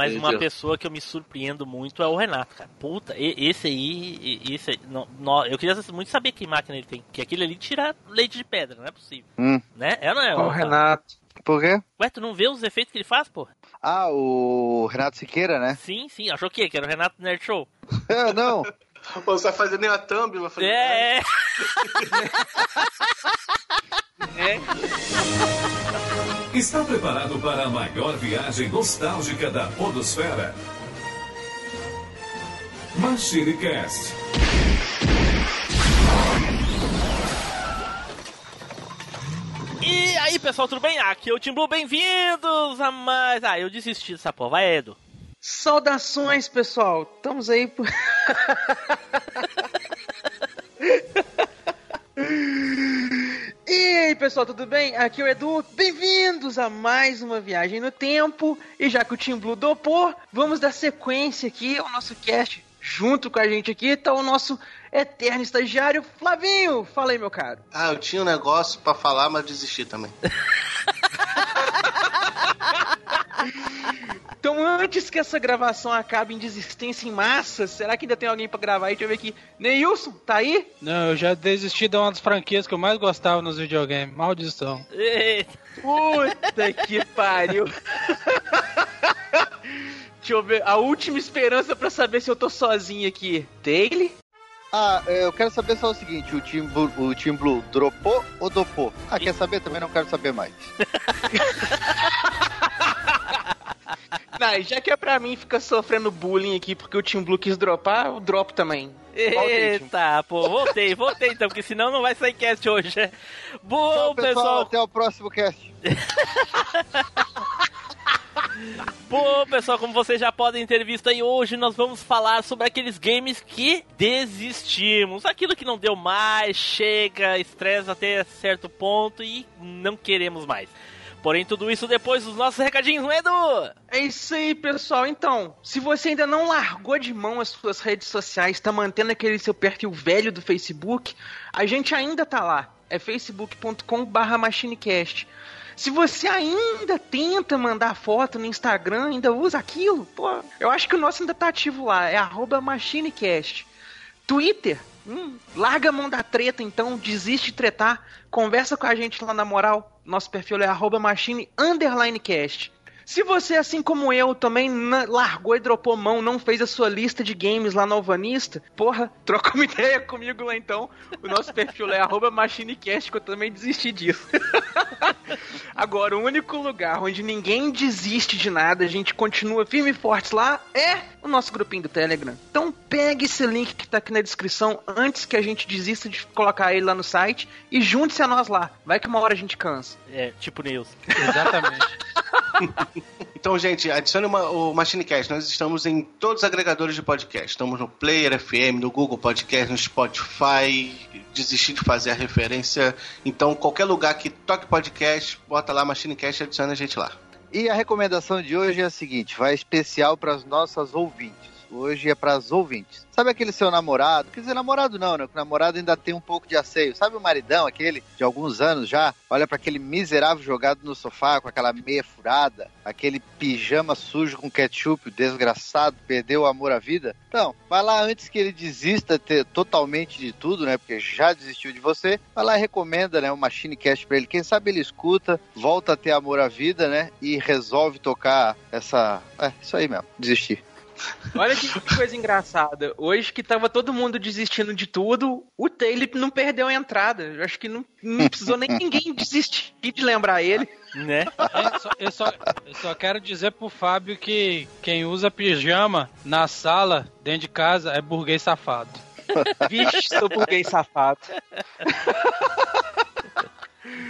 mas uma pessoa que eu me surpreendo muito é o Renato, cara. Puta, esse aí, esse aí, não, não, eu queria muito saber que máquina ele tem, que aquele ali tira leite de pedra, não é possível. Hum. Né? É ou não é? O Renato. Por quê? Ué, tu não vê os efeitos que ele faz, pô? Ah, o Renato Siqueira, né? Sim, sim. Achou o quê? Que era o Renato Nerd Show? É, não. Você vai fazer nem a thumb, vai fazer. É, é. Está preparado para a maior viagem nostálgica da Podosfera? MachineCast. E aí, pessoal, tudo bem? Aqui é o Tim Blue, bem-vindos a mais... Ah, eu desisti dessa porra. Vai, Edo. Saudações, pessoal. Estamos aí por... E aí, pessoal, tudo bem? Aqui é o Edu. Bem-vindos a mais uma viagem no tempo. E já que o Team Blue dopou, vamos dar sequência aqui ao nosso cast. Junto com a gente aqui tá o nosso eterno estagiário Flavinho. Fala aí, meu caro. Ah, eu tinha um negócio pra falar, mas desisti também. Então, antes que essa gravação acabe em desistência em massa, será que ainda tem alguém pra gravar aí? Deixa eu ver aqui. Neilson, tá aí? Não, eu já desisti de uma das franquias que eu mais gostava nos videogames. Maldição. Eita. Puta que pariu. Deixa eu ver. A última esperança pra saber se eu tô sozinho aqui. Daily? Ah, eu quero saber só o seguinte: o Team Blue, o Team Blue dropou ou dopou? Ah, quer saber? Também não quero saber mais. Não, já que é pra mim ficar sofrendo bullying aqui porque o Team Blue quis dropar, eu dropo também. Eita, pô, voltei, voltei então, porque senão não vai sair cast hoje. Bom, Tchau, pessoal, pessoal, até o próximo cast. Bom, pessoal, como vocês já podem ter visto aí, hoje nós vamos falar sobre aqueles games que desistimos. Aquilo que não deu mais, chega, estressa até certo ponto e não queremos mais. Porém, tudo isso depois dos nossos recadinhos, não é, Edu? É isso aí, pessoal. Então, se você ainda não largou de mão as suas redes sociais, tá mantendo aquele seu perfil velho do Facebook, a gente ainda tá lá. É facebook.com/barra machinecast. Se você ainda tenta mandar foto no Instagram, ainda usa aquilo, pô, eu acho que o nosso ainda tá ativo lá, é machinecast. Twitter, hum, larga a mão da treta então, desiste de tretar, conversa com a gente lá na moral, nosso perfil é arroba machine underline cast. Se você, assim como eu, também largou e dropou mão, não fez a sua lista de games lá no Alvanista, porra, troca uma ideia comigo lá então. O nosso perfil é arroba machinecast, que eu também desisti disso. Agora, o único lugar onde ninguém desiste de nada, a gente continua firme e fortes lá, é o nosso grupinho do Telegram. Então pegue esse link que tá aqui na descrição antes que a gente desista de colocar ele lá no site e junte-se a nós lá. Vai que uma hora a gente cansa. É, tipo News. Exatamente. Então, gente, adicione uma- o MachineCast. Nós estamos em todos os agregadores de podcast. Estamos no Player FM, no Google Podcast, no Spotify. Desisti de fazer a referência. Então, qualquer lugar que toque podcast, bota lá MachineCast e adiciona a gente lá. E a recomendação de hoje é a seguinte: vai especial para as nossas ouvintes. Hoje é para as ouvintes. Sabe aquele seu namorado? Quer dizer, namorado não, né? O namorado ainda tem um pouco de asseio. Sabe o maridão, aquele de alguns anos já? Olha para aquele miserável jogado no sofá com aquela meia furada, aquele pijama sujo com ketchup, o desgraçado, perdeu o amor à vida. Então, vai lá antes que ele desista ter, totalmente de tudo, né? Porque já desistiu de você. Vai lá e recomenda, né? O Machine Cast pra ele. Quem sabe ele escuta, volta a ter amor à vida, né? E resolve tocar essa. É, isso aí mesmo. Desistir. Olha que coisa engraçada. Hoje que tava todo mundo desistindo de tudo, o Taylor não perdeu a entrada. Eu acho que não, não precisou nem ninguém desistir de lembrar ele. Né? Eu só, eu, só, eu só quero dizer pro Fábio que quem usa pijama na sala, dentro de casa, é burguês safado. Vixe, sou burguês safado.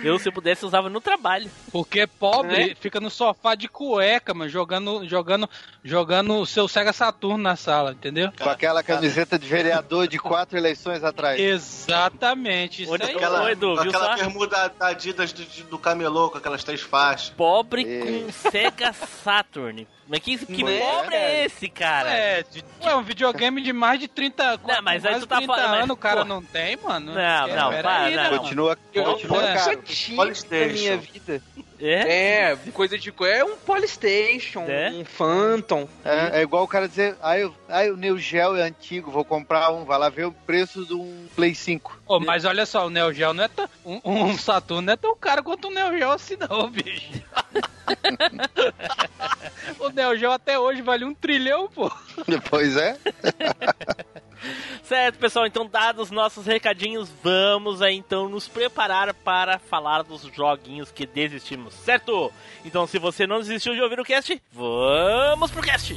Eu, se eu pudesse, usava no trabalho. Porque pobre fica no sofá de cueca, mano, jogando, jogando, jogando o seu Sega Saturno na sala, entendeu? Com aquela camiseta de vereador de quatro eleições atrás. Exatamente. Isso Onde aí. Aquela, Ô, Edu, aquela bermuda da Adidas do, do camelô, com aquelas três faixas. Pobre com Sega Saturn. Mas que, que Né? pobre é esse, cara? É, de, ué, um videogame de mais de 30, Não, mas aí tu tá 30 falando, o cara pô. não tem, mano. Não, É, não, pera para, aí, não. né, Continua, continua é. Na Polystation. minha vida. É? É, coisa de. É um Polystation, É? um Phantom. É, é igual o cara dizer, ai, eu- ai, o Neo Geo é antigo, vou comprar um, vai lá ver o preço de um Play 5. Pô, mas olha só, o Neo Geo não é tão. Um, um Saturno não é tão caro quanto o Neo Geo assim, não, bicho. o Neo Geo até hoje vale um trilhão, pô. Pois é. Certo, pessoal, então dados nossos recadinhos, vamos aí então nos preparar para falar dos joguinhos que desistimos, certo? Então se você não desistiu de ouvir o cast, vamos pro cast!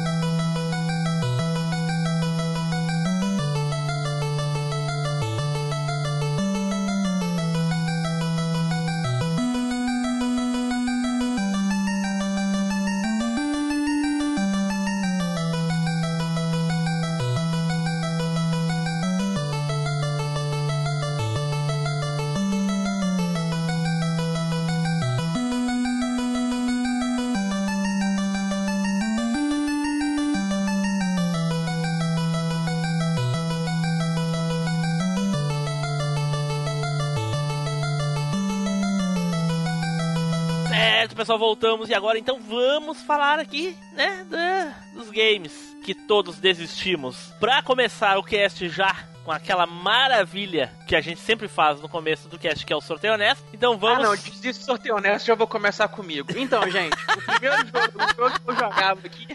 Voltamos e agora então vamos falar aqui, né, da- dos games que todos desistimos. Pra começar o cast já com aquela maravilha que a gente sempre faz no começo do cast, que é o sorteio honesto. Então vamos. Ah, não, disse sorteio honesto, já vou começar comigo. Então, gente, o primeiro jogo que eu jogava aqui.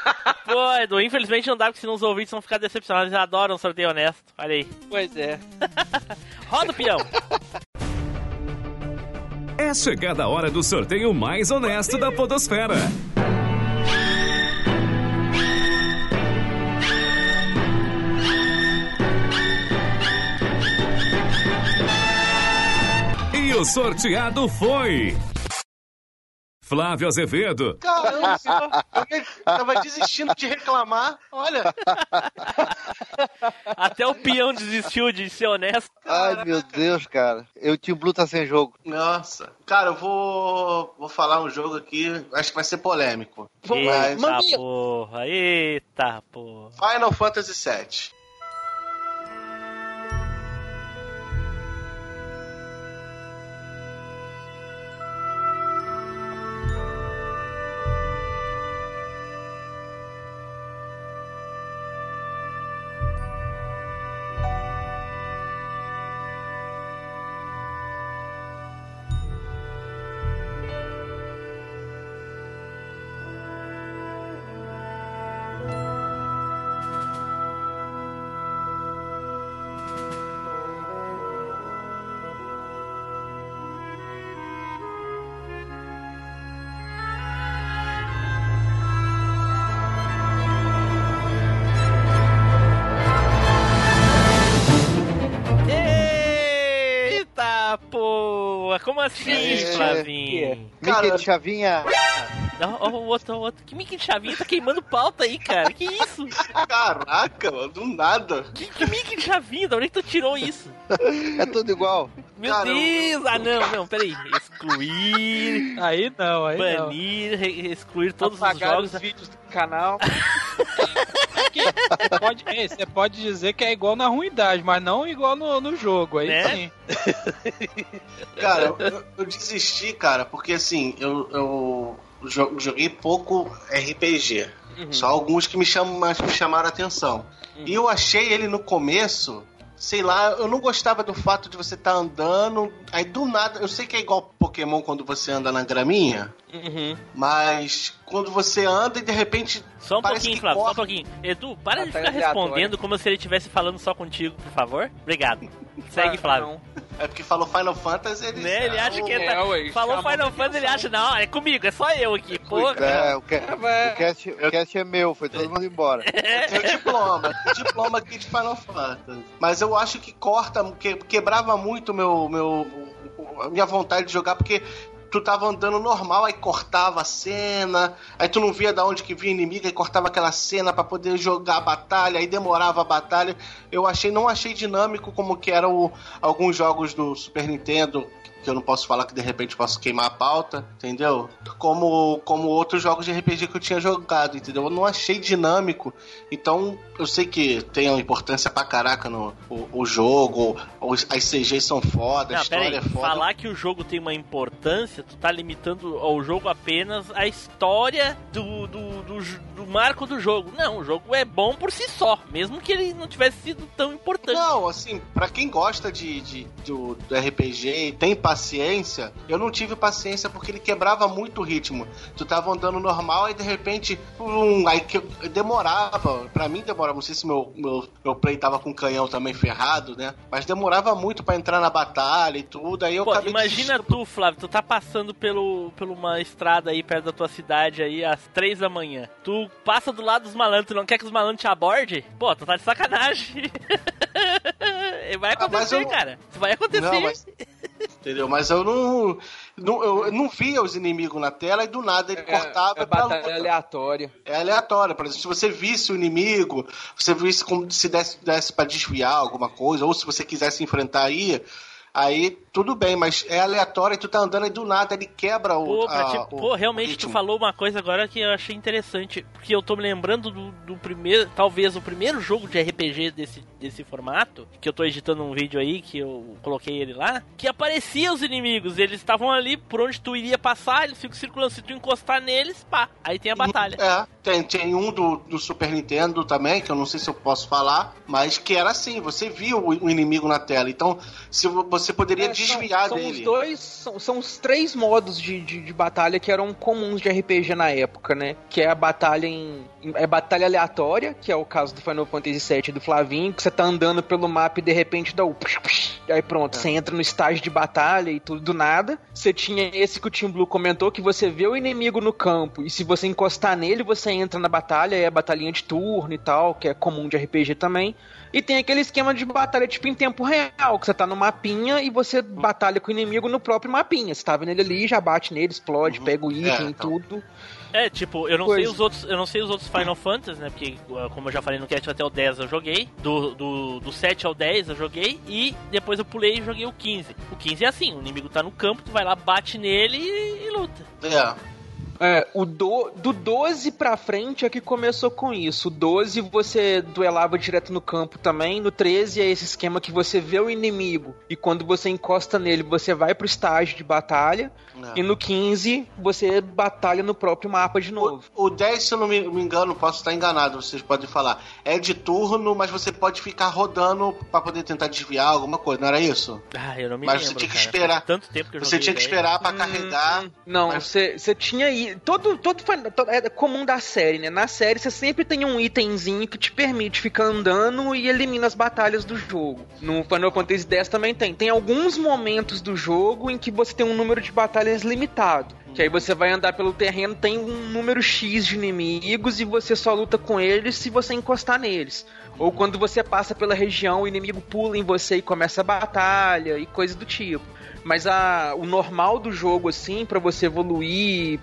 Pô, Edu, infelizmente não dá, porque senão os ouvintes vão ficar decepcionados. Eles adoram sorteio honesto. Olha aí. Pois é. Roda o peão. É chegada a hora do sorteio mais honesto da Podosfera. E o sorteado foi. Flávio Azevedo, Caramba, eu tava desistindo de reclamar. Olha, Até o peão desistiu de ser honesto. Ai, meu Deus, cara. Eu tinha o Blue tá sem jogo. nossa. Cara, eu vou, vou falar um jogo aqui, acho que vai ser polêmico. Mas Eita Maminha. porra, eita porra. Final Fantasy VII. Assim, É. Flavinho? Cara- Mickey de chavinha. Ó, o outro, o outro. Que Mickey de chavinha tá queimando pauta aí, cara? Que isso? Caraca, mano, do nada. Que, que Mickey de chavinha? Da onde é que tu tirou isso? É tudo igual. Meu Cara, eu- Deus! Ah, não, não, peraí. Excluir, Aí não, aí não. banir, excluir todos Apagar os os jogos. vídeos do canal. Você pode, é, você pode dizer que é igual na ruindade, mas não igual no, no jogo. Aí Né? sim. Cara, eu, eu- desisti, cara, porque assim, eu, eu jo- joguei pouco RPG. Só alguns que me, chamam, mas me chamaram a atenção. E eu achei ele no começo, sei lá, eu não gostava do fato de você estar andando, aí do nada, eu sei que é igual Pokémon quando você anda na graminha, Uhum. mas quando você anda e de repente Só um pouquinho, Flávio, só um corre. pouquinho. Edu, para Ah, de ficar respondendo como se ele estivesse falando só contigo, por favor. Obrigado. Segue, Ah, Flávio. não. é porque falou Final Fantasy, ele, Né? Ele acha que É, tá... ué, Falou Final Fantasy, ele acha, não, é comigo, é só eu aqui. Porra. É, o, ca- É, o, cast, o cast é meu, foi todo mundo embora. Eu tenho diploma, tenho diploma aqui de Final Fantasy. Mas eu acho que corta, que, quebrava muito meu, meu, a minha vontade de jogar, porque tu tava andando normal, aí cortava a cena, aí tu não via da onde que vinha inimigo, aí cortava aquela cena para poder jogar a batalha, aí demorava a batalha. Eu achei, não achei dinâmico como que eram alguns jogos do Super Nintendo que eu não posso falar que de repente posso queimar a pauta, entendeu? Como, como outros jogos de RPG que eu tinha jogado, entendeu? Eu não achei dinâmico. Então, eu sei que tem uma importância pra caraca no o, o jogo, os, as CGs são foda, Não, a história peraí, é foda. falar que o jogo tem uma importância, tu tá limitando ao jogo apenas a história do, do, do, do marco do jogo. Não, o jogo é bom por si só, mesmo que ele não tivesse sido tão importante. Não, assim, pra quem gosta de, de- do, do RPG e tem paciência, eu não tive paciência porque ele quebrava muito o ritmo. Tu tava andando normal e de repente, pum, aí que demorava. Pra mim demorava, não sei se meu, meu, meu play tava com o canhão também ferrado, né? Mas demorava muito pra entrar na batalha e tudo. Aí eu Pô, acabei imagina desistindo. tu, Flávio, tu tá passando pelo, por uma estrada aí perto da tua cidade aí às três da manhã. Tu passa do lado dos malandros, tu não quer que os malandros te abordem? Pô, tu tá de sacanagem. vai Ah, acontecer, eu- cara. Isso vai acontecer. Não, mas- Entendeu? Mas eu não, não, eu não via os inimigos na tela e do nada ele cortava é batalha luta. aleatória. É aleatório, por exemplo, se você visse o inimigo, você visse como se desse, desse para desviar alguma coisa, ou se você quisesse enfrentar aí, aí tudo bem, mas é aleatório e tu tá andando e do nada ele quebra o. Pô, a- o- pô, realmente o tu falou uma coisa agora que eu achei interessante. Porque eu tô me lembrando do, do primeiro, talvez o primeiro jogo de RPG desse, desse formato, que eu tô editando um vídeo aí, que eu coloquei ele lá, que aparecia os inimigos, eles estavam ali por onde tu iria passar, eles ficam circulando, se tu encostar neles, pá, aí tem a batalha. É, tem, tem um do, do Super Nintendo também, que eu não sei se eu posso falar, mas que era assim, você via o, inimigo na tela, então se vo- você poderia É, são- desviar são, dele. Os dois, são, são os três modos de, de, de batalha que eram comuns de RPG na época, né? Que é a batalha em. É batalha aleatória, que é o caso do Final Fantasy VII do Flavinho, que você tá andando pelo mapa e de repente dá o. psh, psh, Aí pronto, É. você entra no estágio de batalha e tudo do nada. Você tinha esse que o Team Blue comentou, que você vê o inimigo no campo, e se você encostar nele, você entra na batalha, é a batalhinha de turno e tal, que é comum de RPG também. E tem aquele esquema de batalha tipo em tempo real, que você tá no mapinha e você batalha com o inimigo no próprio mapinha. Você tá vendo ele ali, já bate nele, explode, Uhum. pega o item É, e então. tudo. É, tipo, eu não Coisa. sei os outros, eu não sei os outros Final Fantasy, né? Porque uh, como eu já falei no cast até o 10 eu joguei, do, do, do 7 ao 10 eu joguei e depois eu pulei e joguei o 15. O 15 é assim, o inimigo tá no campo, tu vai lá, bate nele e, e luta. É. É, o do, do 12 pra frente é que começou com isso. O 12 você duelava direto no campo também. No 13 é esse esquema que você vê o inimigo e quando você encosta nele, você vai pro estágio de batalha. é. E no 15 você batalha no próprio mapa de novo. O, o 10, se eu não me, me engano, posso estar enganado, vocês podem falar. É de turno, mas você pode ficar rodando pra poder tentar desviar alguma coisa, não era isso? Ah, eu não me Mas lembro. você tinha que cara. esperar. Faz Tanto tempo que eu Você tinha que esperar pra carregar. Hum, Não, mas- você tinha aí. Todo, todo, todo- É comum da série, né? Na série você sempre tem um itemzinho que te permite ficar andando e elimina as batalhas do jogo. No Final Fantasy X também tem. Tem alguns momentos do jogo em que você tem um número de batalhas limitado. Que aí você vai andar pelo terreno, tem um número X de inimigos e você só luta com eles se você encostar neles. Ou quando você passa pela região, o inimigo pula em você e começa a batalha e coisa do tipo. Mas a, o normal do jogo, assim, pra você evoluir,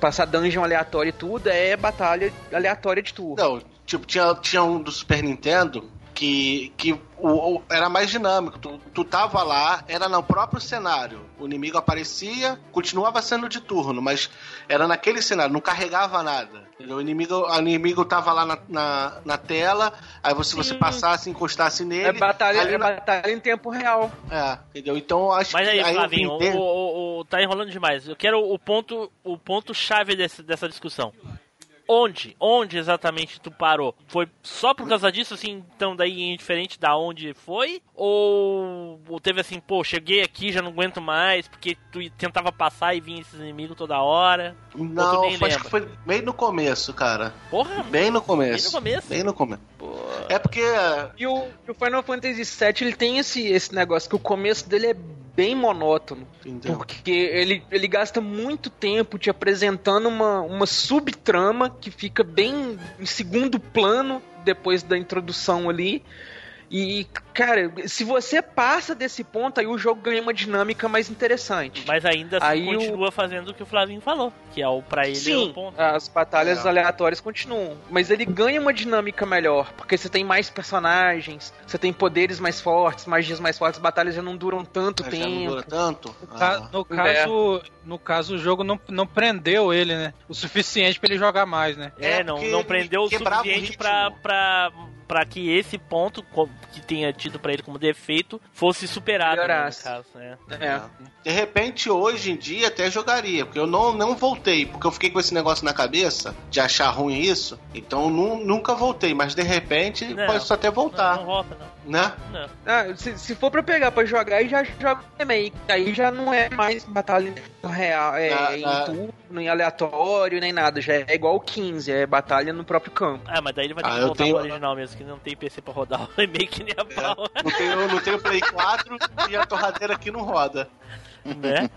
passar dungeon aleatório e tudo, é batalha aleatória de turno. Não, tipo, tinha, tinha um do Super Nintendo que, que o, o- era mais dinâmico. Tu, tu tava lá, era no próprio cenário. O inimigo aparecia, continuava sendo de turno, mas era naquele cenário, não carregava nada. O inimigo, o inimigo tava lá na, na, na tela, aí você, você passasse, encostasse nele. É batalha, ali é na- batalha em tempo real. é, entendeu? Então acho Mas que aí, aí Flavinho, o, o- o- tá enrolando demais. Eu quero o ponto, o ponto chave desse, dessa discussão. Onde? Onde exatamente tu parou? Foi só por causa disso, assim, então daí indiferente da onde foi? Ou, ou teve assim, pô, cheguei aqui, já não aguento mais, porque tu tentava passar e vinha esses inimigos toda hora? Não, acho lembra? que foi bem no começo, cara. Porra, Bem no começo. Bem no começo? Bem no começo. pô. É porque E o, e o Final Fantasy VII, ele tem esse, esse negócio que o começo dele é bem monótono. Porque ele, ele gasta muito tempo te apresentando uma, uma subtrama que fica bem em segundo plano depois da introdução ali. E, cara, se você passa desse ponto, aí o jogo ganha uma dinâmica mais interessante. Mas ainda assim Aí o- continua fazendo o que o Flavinho falou, que é o pra ele é Sim, o ponto. as batalhas É. aleatórias continuam. Mas ele ganha uma dinâmica melhor, porque você tem mais personagens, você tem poderes mais fortes, magias mais fortes, as batalhas já não duram tanto Mas já não tempo. dura tanto. Ah. no caso, no caso, o jogo não, não prendeu ele, né? O suficiente pra ele jogar mais, né? É, É, não, não prendeu o o suficiente ritmo. pra, pra, pra que esse ponto que tinha tido pra ele como defeito fosse superado, né, no Melhorasse. caso, né? É. De repente, hoje em dia, até jogaria, porque eu não, não voltei, porque eu fiquei com esse negócio na cabeça de achar ruim isso, então nu- nunca voltei, mas de repente Não. pode até Não, voltar, não volta, não. Né? não. Ah, se, se for pra pegar pra jogar, aí já joga o remake. Aí já não é mais batalha real, é, Ah, em ah. turno, em aleatório, nem nada. Já é igual o 15, é batalha no próprio campo. Ah, mas daí ele vai ter Ah, que voltar tenho- pro original mesmo, que não tem PC pra rodar o remake nem a pau, Não tenho, não tenho Play 4 e a torradeira aqui não roda. né?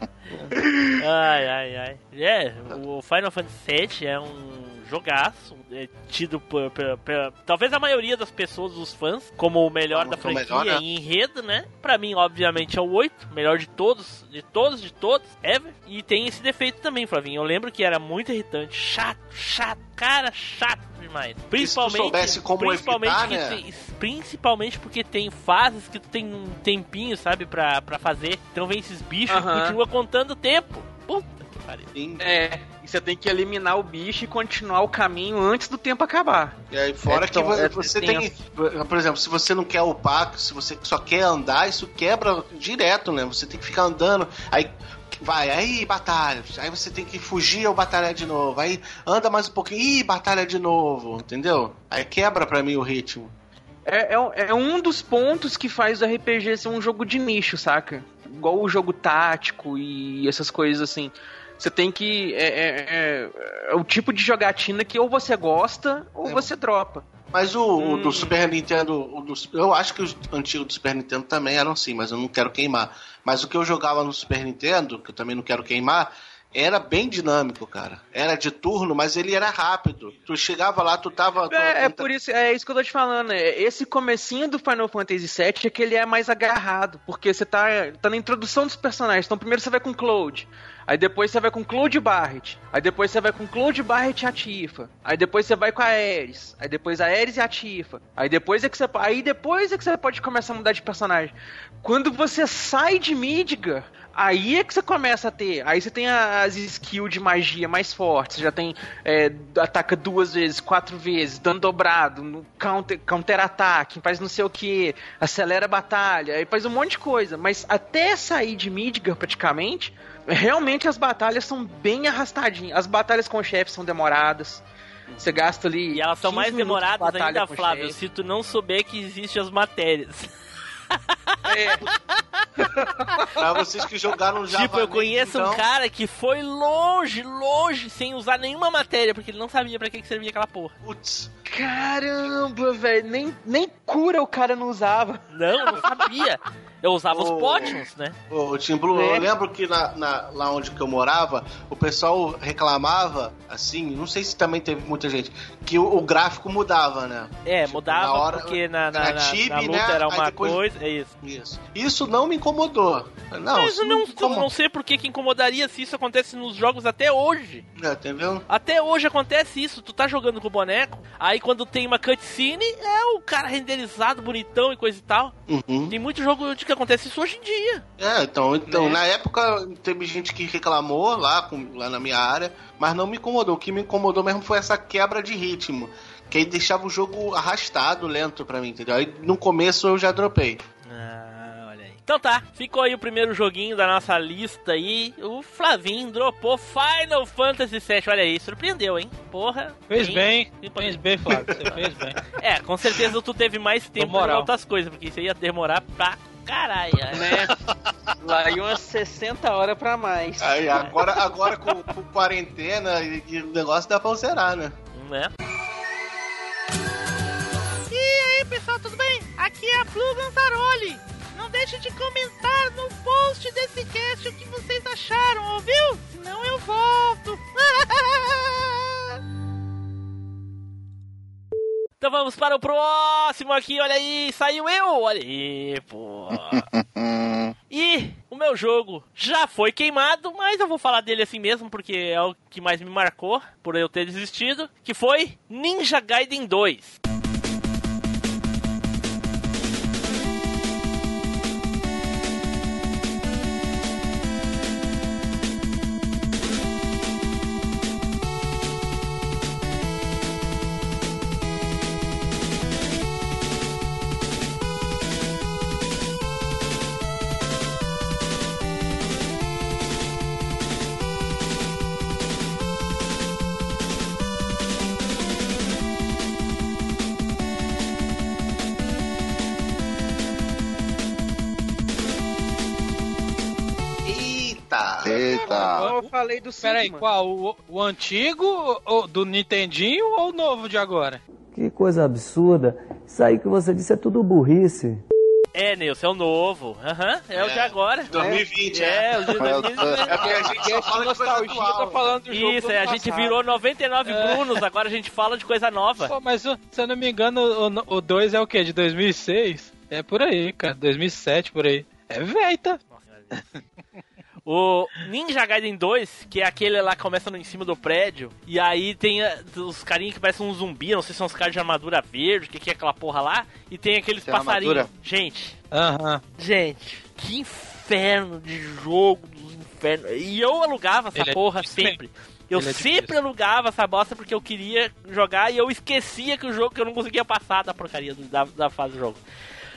ai, ai, ai. É, o Final Fantasy VII é um jogaço, é tido por, por- por- talvez a maioria das pessoas, dos fãs, como o melhor Como da é o franquia melhor, né? em enredo, né? Pra mim, obviamente, é o 8, melhor de todos, de todos, de todos, ever. E tem esse defeito também, Flavinho. Eu lembro que era muito irritante, chato, chato, cara, chato demais. Principalmente, soubesse como principalmente, evitar, que né? tem- principalmente porque tem fases que tu tem um tempinho, sabe, pra, pra fazer. Então vem esses bichos e Aham. continua contando tempo. Puta pariu. Sim. É, e você tem que eliminar o bicho e continuar o caminho antes do tempo acabar. E aí, fora É que é você tem que. Por exemplo, se você não quer upar, se você só quer andar, isso quebra direto, né? Você tem que ficar andando. Aí vai, aí batalha. Aí você tem que fugir ou batalhar de novo. Aí anda mais um pouquinho, ih, batalha de novo, entendeu? Aí quebra pra mim o ritmo. É, é, é um dos pontos que faz o RPG ser um jogo de nicho, saca? Igual o jogo tático e essas coisas assim. Você tem que. É, é- é- é o tipo de jogatina que ou você gosta ou É. você dropa. Mas o, o Hum. do Super Nintendo, o do- eu acho que os antigos do Super Nintendo também eram assim, mas eu não quero queimar. Mas o que eu jogava no Super Nintendo, que eu também não quero queimar, era bem dinâmico, cara. Era de turno, mas ele era rápido. Tu chegava lá, tu tava. tu- É, é por isso, é isso que eu tô te falando. é, Esse comecinho do Final Fantasy VII é que ele é mais agarrado, porque você tá, tá na introdução dos personagens. Então primeiro você vai com Cloud, aí depois você vai com Cloud Barret, aí depois você vai com Cloud Barret e a Tifa, aí depois você vai com a Ares, aí depois a Ares e a Tifa, aí depois é que você, aí depois é que você pode começar a mudar de personagem. Quando você sai de Midgar, Aí é que você começa a ter. Aí você tem as skills de magia mais fortes. Você já tem. é, ataca duas vezes, quatro vezes, dano dobrado, no counter, counter-ataque, faz não sei o que, acelera a batalha, aí faz um monte de coisa. Mas até sair de Midgar, praticamente, realmente as batalhas são bem arrastadinhas. As batalhas com o chefe são demoradas. Você gasta ali. E elas são 15 mais demoradas ainda, Flávio, chefe. se tu não souber que existem as matérias. É, Pra vocês que jogaram já. tipo, eu conheço então, um cara que foi longe, longe, sem usar nenhuma matéria, porque ele não sabia pra que, que servia aquela porra. Putz, caramba, velho. Nem, nem cura o cara não usava. Não, não sabia. Eu usava os Oh. potions, né? Ô, Tim Blue, É. eu lembro que na, na- lá onde que eu morava, o pessoal reclamava, assim, não sei se também teve muita gente, que o, o gráfico mudava, né? É, Tipo, mudava na hora- porque na, na, na na- na luta né? era uma depois- coisa. É isso. Isso. Isso não me incomodou. Não, Mas isso eu não, eu incomoda. não sei por que, que incomodaria se isso acontece nos jogos até hoje. É, entendeu? Até hoje acontece isso, tu tá jogando com o boneco, aí quando tem uma cutscene, é o cara renderizado, bonitão e coisa e tal. Uhum. Tem muito jogo de que acontece isso hoje em dia. É, então, então Né? na época teve gente que reclamou lá, com- lá na minha área, mas não me incomodou. O que me incomodou mesmo foi essa quebra de ritmo. Que aí deixava o jogo arrastado, lento pra mim, entendeu? Aí no começo eu já dropei. Ah, olha aí. Então tá, ficou aí o primeiro joguinho da nossa lista aí. O Flavinho dropou Final Fantasy VII. Olha aí, surpreendeu, hein? Porra. Fez hein? bem, fez bem, Flávio. Você fez bem. É, com certeza tu teve mais tempo pra outras coisas, porque isso ia demorar pra caralho. Né? Lá ia umas 60 horas pra mais. Aí agora, agora com, com quarentena e, e o negócio dá pra zerar, né? né? E aí, pessoal, tudo bem? Aqui é a Blue Gantaroli. Não deixe de comentar no post desse cast o que vocês acharam, ouviu? Senão eu volto. então vamos para o próximo aqui, olha aí, saiu eu, olha aí, pô. e o meu jogo já foi queimado, mas eu vou falar dele assim mesmo, porque é o que mais me marcou, por eu ter desistido, que foi Ninja Gaiden 2. Eita! Eu falei do Peraí, Sigma. qual? O, o antigo o- do Nintendinho ou o novo de agora? Que coisa absurda. Isso aí que você disse é tudo burrice. É, Nilson, é o novo. Aham, é, o de agora. 2020, É, é. o de É, 2020. É porque a gente só fala de coisa nostalgia, atual. tá falando do jogo Isso, é, a gente virou 99 Brunos, agora a gente fala de coisa nova. Pô, mas se eu não me engano, o 2 é o quê? De 2006? É por aí, cara. 2007, por aí. É velho, tá? O Ninja Gaiden 2, que é aquele lá que começa no, em cima do prédio, e aí tem ah, os carinhos que parecem um zumbi, não sei se são os caras de armadura verde, o que, que é aquela porra lá, e tem aqueles Tem passarinhos. armadura? Gente, Aham. gente, que inferno de jogo dos infernos. E eu alugava essa Ele é porra difícil sempre. Eu Ele é sempre alugava essa bosta porque eu queria jogar e eu esquecia que o jogo que eu não conseguia passar da porcaria da, da fase do jogo.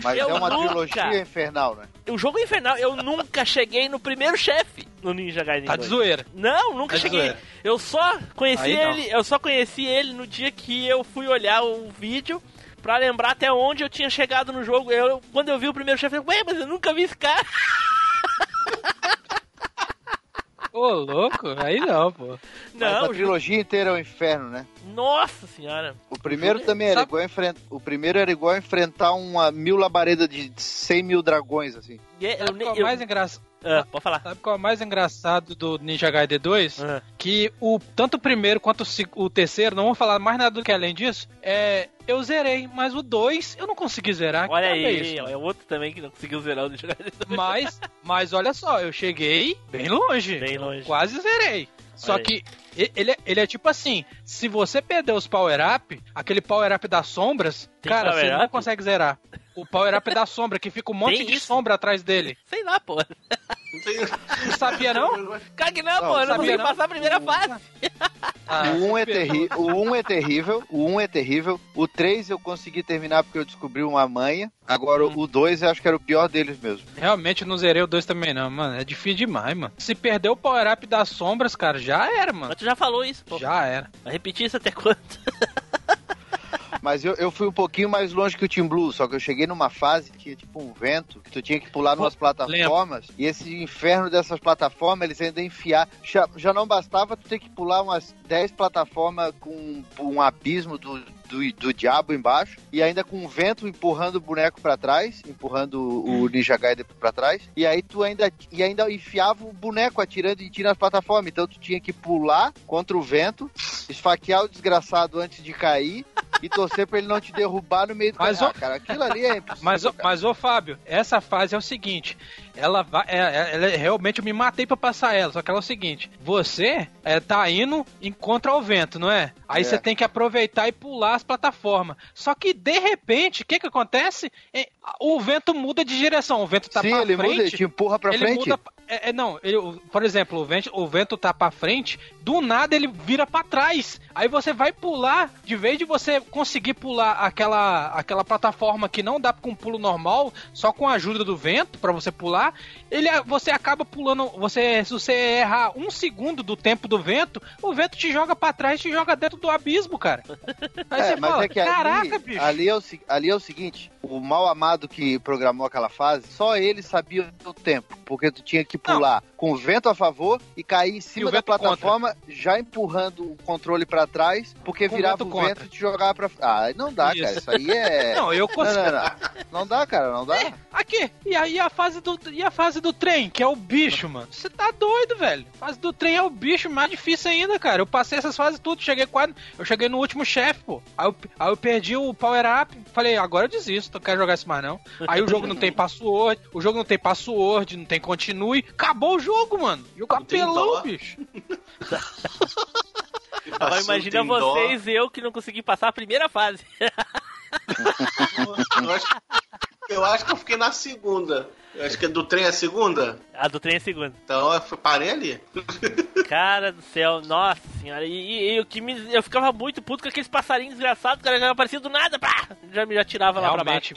Mas Eu é uma nunca- trilogia infernal, né? O jogo é infernal, eu nunca cheguei no primeiro chefe no Ninja Gaiden Tá 2. de zoeira. Não, nunca Tá cheguei. Eu só conheci Aí não. ele, eu só conheci ele no dia que eu fui olhar o vídeo pra lembrar até onde eu tinha chegado no jogo. Eu, quando eu vi o primeiro chefe, eu falei, ué, mas eu nunca vi esse cara. Ô, louco? Aí não, pô. Mas Não, a o jogo- trilogia inteira é o inferno, né? nossa senhora. O primeiro também era sabe- igual a enfrentar. O primeiro era igual a enfrentar uma mil labaredas de 100 mil dragões, assim. E é- eu, qual é eu- o mais engraçado? Ah, pode falar. Sabe qual é o mais engraçado do Ninja Gaiden 2? Ah. Que o, tanto o primeiro quanto o, o terceiro, não vou falar mais nada do que além disso, é, eu zerei, mas o 2 eu não consegui zerar. Olha é aí, é outro também que não conseguiu zerar o 2. Mas, mas olha só, eu cheguei bem longe. Bem longe. Quase zerei. Só que ele, é- ele é tipo assim: se você perder os power-up, aquele power-up das sombras, Tem cara, você não consegue zerar. O power-up da sombra, que fica um monte Tem de isso? sombra atrás dele. Sei lá, pô. Não sabia, não? Cara que não, Não, pô, eu não sabia consegui não? passar a primeira fase. Ah, O 1 é, terri o um é terrível, o 1 é terrível. O 3 eu consegui terminar porque eu descobri uma manha. Agora o 2 eu acho que era o pior deles mesmo. Realmente não zerei o 2 também, não, mano. É difícil demais, mano. Se perder o power-up das sombras, cara, já era, mano. Mas tu já falou isso, pô. Já era. Vai repetir isso até quando? Mas eu, eu fui um pouquinho mais longe que o Team Blue, só que eu cheguei numa fase que tinha tipo um vento, que tu tinha que pular numas plataformas, e esse inferno dessas plataformas, eles ainda enfiar. Já, já não bastava tu ter que pular umas 10 plataformas com um abismo do, do, do diabo embaixo, e ainda com o vento empurrando o boneco pra trás, empurrando o Ninja Gaiden pra trás, e aí tu ainda, e ainda enfiava o boneco atirando em ti nas plataformas, então tu tinha que pular contra o vento, esfaquear o desgraçado antes de cair, e torcer pra ele não te derrubar no meio do Mas, Ah, cara, aquilo ali é impossível. Mas, cara. mas ô Fábio, essa fase é o seguinte, ela vai, é, é- ela é- realmente eu me matei pra passar ela, só que ela é o seguinte, você é, tá indo em contra o vento, não é? Aí É. você tem que aproveitar e pular as plataformas. Só que de repente, o que que acontece? É, o vento muda de direção, o vento tá Sim, pra ele frente. muda, ele te empurra pra ele frente. muda. É, não, ele- por exemplo, o vento, o vento tá pra frente, do nada ele vira pra trás. Aí você vai pular, de vez de você conseguir pular aquela, aquela plataforma que não dá com um pulo normal, só com a ajuda do vento pra você pular, ele, você acaba pulando. Você, se você errar um segundo do tempo do vento, o vento te joga pra trás, te joga dentro do abismo, cara. Aí É, você mas fala, é que ali, caraca, bicho. ali, é o, ali é o seguinte, o mal amado que programou aquela fase, só ele sabia o tempo, porque tu tinha que pular com o vento a favor e cair em cima da vento contra. plataforma, já empurrando o controle pra trás, porque Com virava vento o contra. vento e te jogava pra Ah, não dá, Isso. cara. Isso aí é. Não, eu não, consigo. não, não. Não dá, cara, não dá. Aqui, e aí a fase do e a fase do trem, que é o bicho, mano. Você tá doido, velho. A fase do trem é o bicho mais difícil ainda, cara. Eu passei essas fases tudo, cheguei quase, eu cheguei no último chefe, pô. Aí eu, aí eu perdi o power up, falei, agora eu desisto, não quero jogar isso mais não. Aí o jogo não tem password, o jogo não tem password, não tem continue, acabou o jogo, mano. Jogo Não apelão, bicho. Agora imagina dó. vocês e eu que não consegui passar a primeira fase. Eu acho, eu acho que eu fiquei na segunda. Eu acho que é do trem a segunda. A do trem é segunda. Então eu parei ali. Cara do céu, nossa senhora. E, e- e o que me, eu ficava muito puto com aqueles passarinhos desgraçados, cara, já aparecia do nada, pá! Já me já tirava lá pra baixo.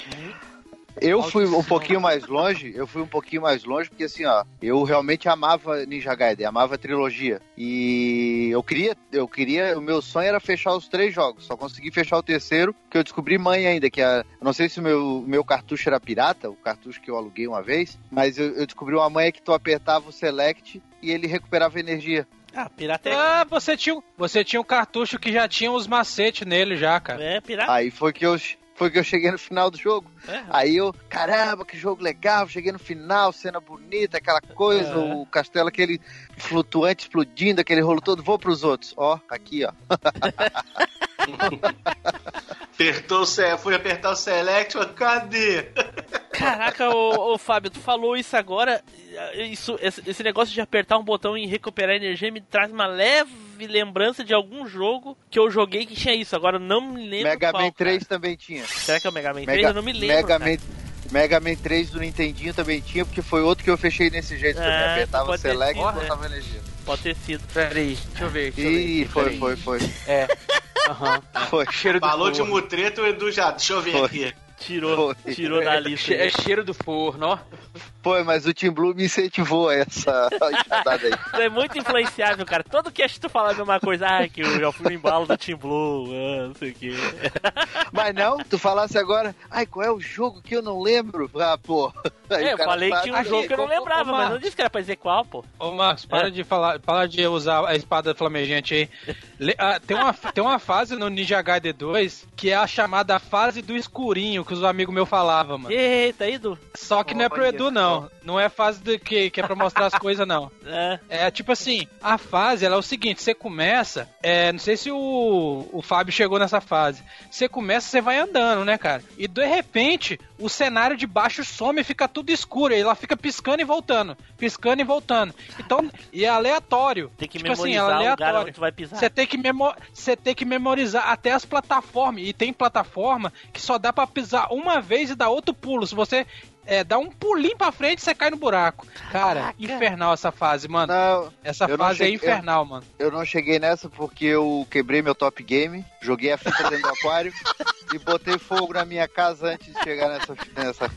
Eu fui um pouquinho mais longe, eu fui um pouquinho mais longe, porque assim, ó, eu realmente amava Ninja Gaiden, amava a trilogia. E eu queria, eu queria, o meu sonho era fechar os três jogos, só consegui fechar o terceiro, que eu descobri mãe ainda, que a, eu não sei se o meu, meu cartucho era pirata, o cartucho que eu aluguei uma vez, mas eu, eu descobri uma manha que tu apertava o select e ele recuperava energia. Ah, pirata é. Ah, você tinha, um- você tinha um cartucho que já tinha os macetes nele já, cara. É, pirata. Aí foi que eu foi que eu cheguei no final do jogo. É. Aí eu, caramba, que jogo legal, cheguei no final, cena bonita, aquela coisa, É. o castelo aquele flutuante explodindo, aquele rolo todo, vou pros outros. Ó, aqui, ó. Apertou o fui apertar o select, mas cadê? Caraca, ô, ô, Fábio, tu falou isso agora. Isso, esse, negócio de apertar um botão e recuperar energia me traz uma leve lembrança de algum jogo que eu joguei que tinha isso. Agora eu não me lembro. Mega qual, Man 3 cara. também tinha. Será que é o Mega Man 3? Mega, eu não me lembro. Mega, cara. Man, Mega Man 3 do Nintendinho também tinha, porque foi outro que eu fechei desse jeito também. É, Apertava o select e botava energia. Pode ter sido. Peraí, deixa eu ver. Deixa eu Ih, ver, foi, peraí. foi, foi. É. Aham. Foi. Cheiro do Falou de forno. mutreto, o Edu já. Deixa eu ver Foi. aqui. Tirou, Foi. tirou da lista. é cheiro do forno, ó. Foi, mas o Team Blue me incentivou a essa enxadada aí. Tu é muito influenciável, cara. Todo cast tu fala a mesma coisa. Ah, que eu já fui no embalo do Team Blue, ah, não sei o quê. Mas não, tu falasse agora, ai, qual é o jogo que eu não lembro? Ah, pô. Aí É, eu falei que tinha um jogo que eu não ô, ô, lembrava, ô, mas não disse que era pra dizer qual, pô. Ô Marcos, para É. de falar, para de usar a espada flamejante aí. Le- ah, tem, uma, tem uma fase no Ninja Gaiden 2 que é a chamada fase do escurinho que os amigos meus falavam, mano. Eita, Edu. Só que não é pro Edu, não. Não é fase do que, que é pra mostrar as coisas, não. É. É tipo assim, a fase ela é o seguinte: você começa, é, não sei se o, o Fábio chegou nessa fase. Você começa, você vai andando, né, cara? E de repente, o cenário de baixo some e fica tudo escuro. E ela fica piscando e voltando, piscando e voltando. Então, e é aleatório. Tem que tipo assim, memorizar ela é o lugar aleatório. onde tu vai pisar. Você tem, que você tem que memorizar até as plataformas. E tem plataforma que só dá pra pisar uma vez e dar outro pulo. Se você é, dá um pulinho pra frente, você cai no buraco. Cara, infernal essa fase, mano. Não, Essa eu não fase é cheguei- infernal, mano. eu não cheguei nessa porque eu quebrei meu top game, joguei a fita dentro do aquário e botei fogo na minha casa antes de chegar nessa, nessa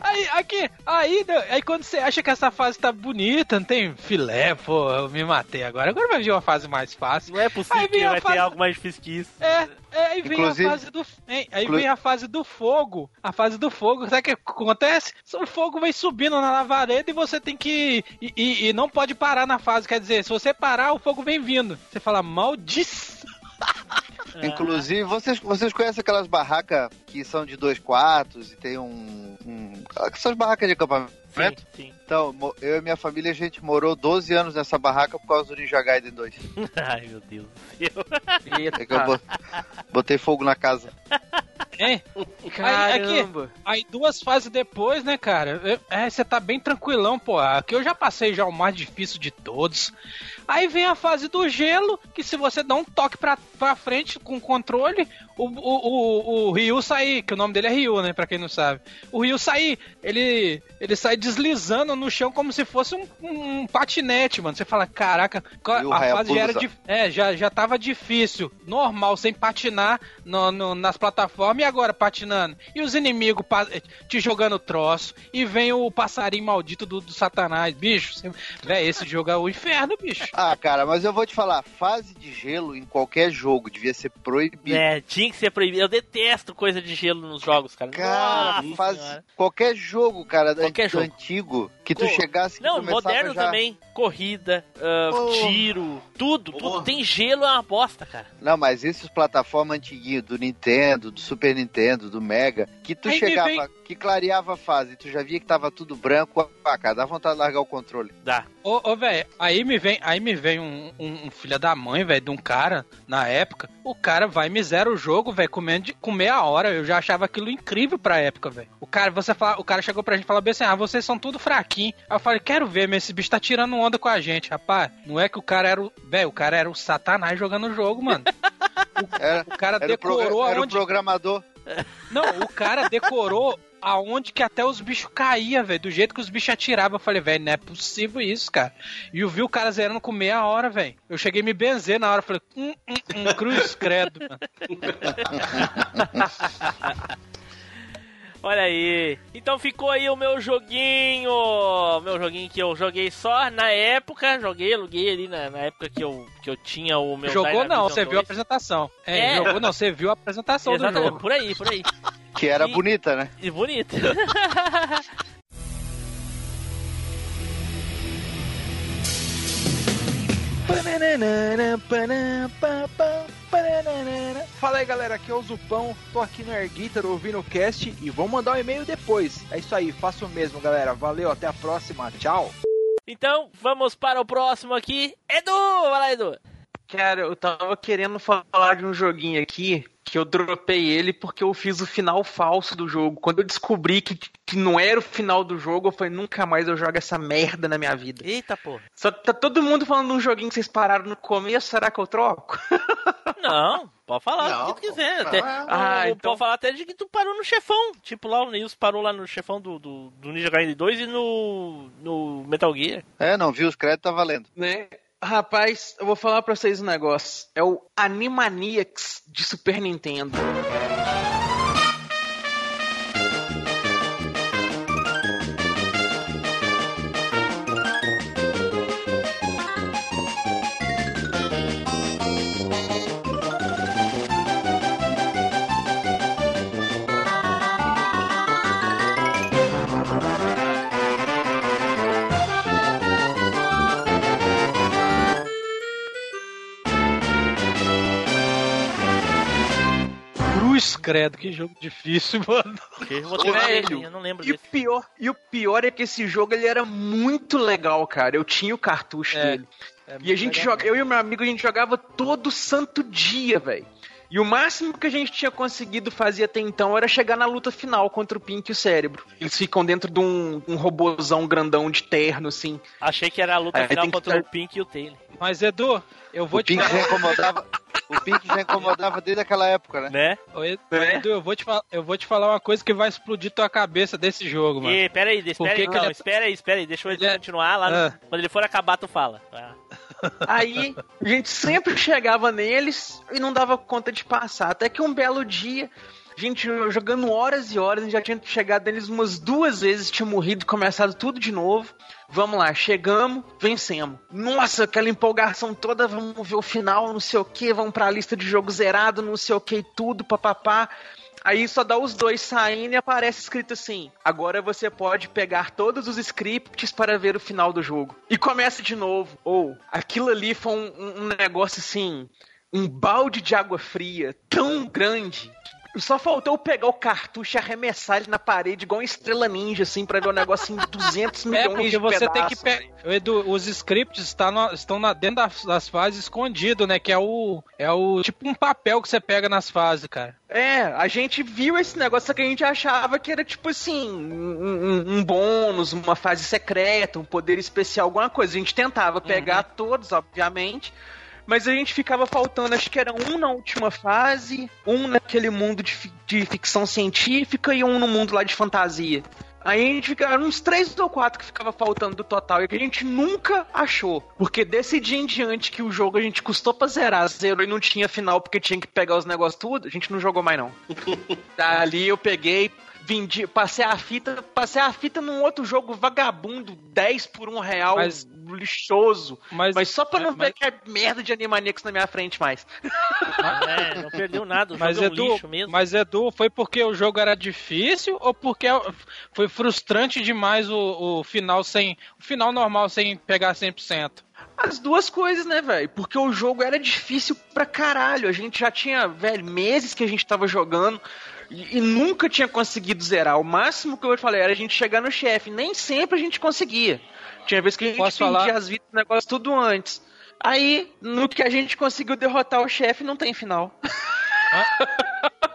Aí, aqui, aí, aí quando você acha que essa fase tá bonita, não tem filé, pô, eu me matei agora. Agora vai vir uma fase mais fácil. Não é possível que vai fase- ter algo mais difícil que isso. É, é, aí vem Inclusive- a fase do. hein, aí Inclu- vem a fase do fogo. A fase do fogo, sabe o que acontece? O fogo vem subindo na lavareda e você tem que. E, e- e não pode parar na fase. Quer dizer, se você parar, o fogo vem vindo. Você fala, maldição. Inclusive, vocês, vocês conhecem aquelas barracas que são de dois quartos e tem um. um essas barracas de acampamento? Sim, sim. Então, eu e minha família, a gente morou 12 anos nessa barraca por causa do Ninja Gaiden 2. Ai, meu Deus. Eu... É que eu bo- botei fogo na casa. Hein? Caramba. Aí duas fases depois, né, cara? É, você tá bem tranquilão, pô. Aqui eu já passei já o mais difícil de todos. Aí vem a fase do gelo, que se você dá um toque pra, pra frente com o controle, o, o, o, o Ryu sai, que o nome dele é Ryu, né, pra quem não sabe. O Ryu sai, ele, ele sai deslizando no chão como se fosse um, um patinete, mano. Você fala, caraca, E a fase já era dif- é, já, já tava difícil, normal, sem patinar no- no- nas plataformas e agora patinando. E os inimigos pa- te jogando troço. E vem o passarinho maldito do, do satanás. Bicho, você- véi, esse jogo é o inferno, bicho. Ah, cara, mas eu vou te falar, fase de gelo em qualquer jogo devia ser proibido. É, tinha que ser proibido. Eu detesto coisa de gelo nos jogos, cara. Cara, Nossa fase, qualquer jogo, cara, Qualquer jogo. Antigo, Que tu chegasse que Não, moderno já... também. Corrida, ah, Oh. tiro, tudo, tudo. Oh. Tem gelo, é uma bosta, cara. Não, mas esses plataformas antiguinhos do Nintendo, do Super Nintendo, do Mega, que tu Aí chegava, vem- que clareava a fase, tu já via que tava tudo branco, ah, cara, dá vontade de largar o controle. Dá. Ô, ô velho, aí me vem, aí me vem um, um, um filho da mãe, velho, de um cara, na época. O cara vai e me zera o jogo, velho, comendo de, com meia hora. Eu já achava aquilo incrível pra época, velho. O cara, você fala, o cara chegou pra gente e falou bem assim: ah, vocês são tudo fraquinho. Aí eu falei, quero ver, mas esse bicho tá tirando onda com a gente, rapaz. Não é que o cara era o. Velho, o cara era o Satanás jogando o jogo, mano. Era, O cara era, o, progra- decorou era o aonde. programador. Não, o cara decorou aonde que até os bichos caíam, velho. Do jeito que os bichos atiravam. Eu falei, velho, não é possível isso, cara. E eu vi o cara zerando com meia hora, velho. Eu cheguei a me benzer na hora. Falei, hum, hum, hum, cruz credo, mano. Olha aí. Então ficou aí o meu joguinho. Meu joguinho que eu joguei só na época. Joguei, aluguei ali na, na época que eu, que eu tinha o meu. Jogou não, você viu a 2. apresentação. É, É. jogou não, você viu a apresentação do Exatamente, jogo. por aí, por aí. Que era E- bonita, né? E bonito. Fala aí galera, aqui é o Zupão, tô aqui no Air Guitar ouvindo o cast e vou mandar um e-mail depois. É isso aí, faço o mesmo galera, valeu, até a próxima, tchau! então, vamos para o próximo aqui. Edu! Vai lá, Edu. Cara, eu tava querendo falar de um joguinho aqui que eu dropei ele porque eu fiz o final falso do jogo. Quando eu descobri que, que não era o final do jogo, eu falei, nunca mais eu jogo essa merda na minha vida. Eita, porra. Só tá todo mundo falando de um joguinho que vocês pararam no começo, será que eu troco? Não, pode falar Não, o que tu quiser. Até, Ah, então- Pode falar até de que tu parou no chefão. Tipo, lá o Nils parou lá no chefão do, do, do Ninja Gaiden 2 e no, no Metal Gear. É, não viu os créditos, tá valendo. né? Rapaz, eu vou falar pra vocês um negócio. É o Animaniacs de Super Nintendo. Credo, que jogo difícil, mano. Eu vou ter Velho, eu não lembro E o desse. pior, e o pior é que esse jogo ele era muito legal, cara. Eu tinha o cartucho É, dele. E a gente joga, eu e meu amigo a gente jogava todo santo dia, velho. E o máximo que a gente tinha conseguido fazer até então era chegar na luta final contra o Pink e o Cérebro. Eles ficam dentro de um, um robozão grandão de terno, assim. Achei que era a luta É, final que contra ter- o Pink e o Taylor. Mas Edu, eu vou O te Pink falar. já incomodava. O Pink já incomodava desde aquela época, né? Né? Ô, Edu, É? Edu, eu vou, te falar, eu vou te falar uma coisa que vai explodir tua cabeça desse jogo, mano. E pera aí, espera aí, não, ele é- espera aí, espera aí, deixa eu Ele é- continuar lá. no- Ah. Quando ele for acabar, tu fala. Ah. Aí a gente sempre chegava neles e não dava conta de passar. Até que um belo dia, a gente jogando horas e horas, a gente já tinha chegado neles umas duas vezes, tinha morrido começado tudo de novo. Vamos lá, chegamos, vencemos. Nossa, aquela empolgação toda, vamos ver o final, não sei o que, vamos pra lista de jogo zerado, não sei o que, tudo, papapá. Aí só dá os dois saindo e aparece escrito assim: agora você pode pegar todos os scripts para ver o final do jogo. E começa de novo. Ou aquilo ali foi um, um- um negócio assim, um balde de água fria tão grande. Só faltou eu pegar o cartucho e arremessar ele na parede, igual uma estrela ninja, assim, pra ver o negócio em 200 É, milhões porque de você tem que pedaços. pegar. Edu, os scripts está no- estão na- dentro das, das fases escondido, né? Que é o. É o. Tipo um papel que você pega nas fases, cara. É, a gente viu esse negócio, que a gente achava que era tipo assim, um, um- um bônus, uma fase secreta, um poder especial, alguma coisa. A gente tentava pegar todos, obviamente, mas a gente ficava faltando, acho que era um na última fase, um naquele mundo de, fi- de ficção científica e um no mundo lá de fantasia. Aí a gente ficava uns três ou quatro que ficava faltando do total e que a gente nunca achou. Porque desse dia em diante que o jogo a gente custou pra zerar, zerou e não tinha final porque tinha que pegar os negócios tudo, a gente não jogou mais não. Dali eu peguei, vendi, passei a fita, passei a fita num outro jogo vagabundo, 10 por um real, Mas- lixoso. Mas, Mas só pra não mas- ver que é merda de Animaniacs na minha frente mais. É, não perdeu nada, o Mas jogo é um Edu, lixo mesmo. mas Edu, foi porque o jogo era difícil ou porque foi frustrante demais o, o final sem o final normal sem pegar 100%? As duas coisas, né, velho? Porque o jogo era difícil pra caralho. A gente já tinha, velho, meses que a gente tava jogando e, e nunca tinha conseguido zerar. O máximo que eu falei era a gente chegar no chefe. Nem sempre a gente conseguia. Tinha vezes que a gente Posso falar? as vidas do negócio tudo antes. Aí, no que a gente conseguiu derrotar o chefe, não tem final.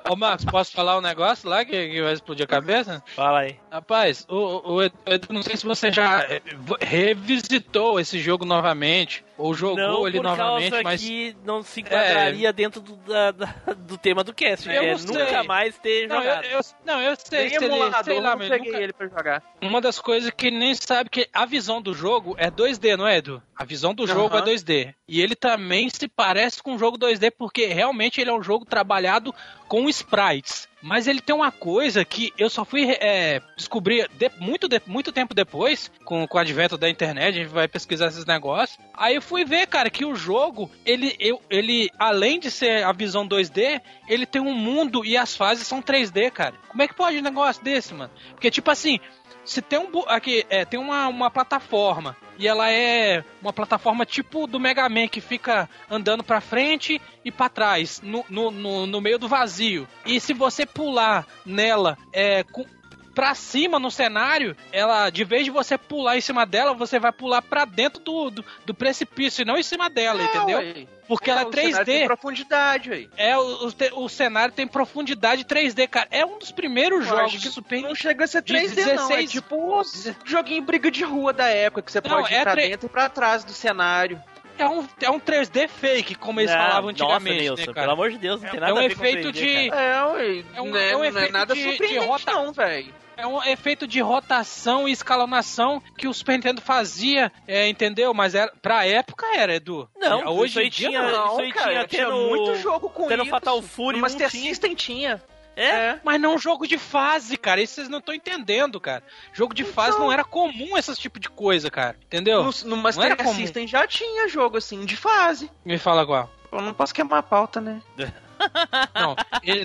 Ô Marcos, posso falar um negócio lá que, que vai explodir a cabeça? Fala aí. Rapaz, o, o Edu, Edu, não sei se você já eh, revisitou esse jogo novamente ou jogou Não, ele por novamente, causa mas que não se enquadraria dentro do, da- da- do tema do cast. Eu que é não sei. nunca mais ter não, eu, jogado. eu- não, eu sei, Nem se ele, emulador, sei lá, não mas peguei nunca- ele pra jogar. uma das coisas que ele nem sabe que a visão do jogo é 2D, não é, Edu? A visão do jogo Aham. é 2D. E ele também se parece com um jogo 2D porque realmente ele é um jogo trabalhado com sprites. Mas ele tem uma coisa que eu só fui é, descobrir de- muito, de- muito tempo depois, com, com o advento da internet, a gente vai pesquisar esses negócios. Aí eu fui ver, cara, que o jogo, ele, eu, ele além de ser a visão 2D, ele tem um mundo e as fases são 3D, cara. Como é que pode um negócio desse, mano? Porque, tipo assim, se tem um aqui é, tem uma, uma plataforma e ela é uma plataforma tipo do Mega Man que fica andando pra frente e pra trás no, no, no, no meio do vazio. E se você pular nela é com Pra cima no cenário, ela, de vez de você pular em cima dela, você vai pular pra dentro do, do, do precipício e não em cima dela, entendeu? ué. Porque ela é o cenário tem 3D. profundidade, velho. É, o, o, o cenário tem profundidade 3D, cara. É um dos primeiros Eu jogos de que Super Não chega a ser de 3D, não. É 16 tipo os joguinho briga de rua da época, que você Não, pode ir é pra tre- dentro e pra trás do cenário. É um, é um 3D fake, como eles Não, falavam antigamente, Nossa, Nilson, né, pelo cara? amor de Deus, não tem É nada um a ver com efeito 3D, de- cara. É, ué. É um- não é, é um não é efeito nada de- de rota- não, velho. É um efeito de rotação e escalonação que o Super Nintendo fazia, é, entendeu? Mas era, pra época era, Edu. Não, É, hoje isso aí em dia tinha- não. isso aí cara, tinha tinha muito jogo com no isso. Fatal Fury No um Master tinha. System tinha. É? Mas não jogo de fase, cara. Isso vocês não estão entendendo, cara. Jogo de fase não era comum esse tipo de coisa, cara. Entendeu? No, no Master era comum. System já tinha jogo assim, de fase. Me fala qual. Eu não posso queimar a pauta, né? Não,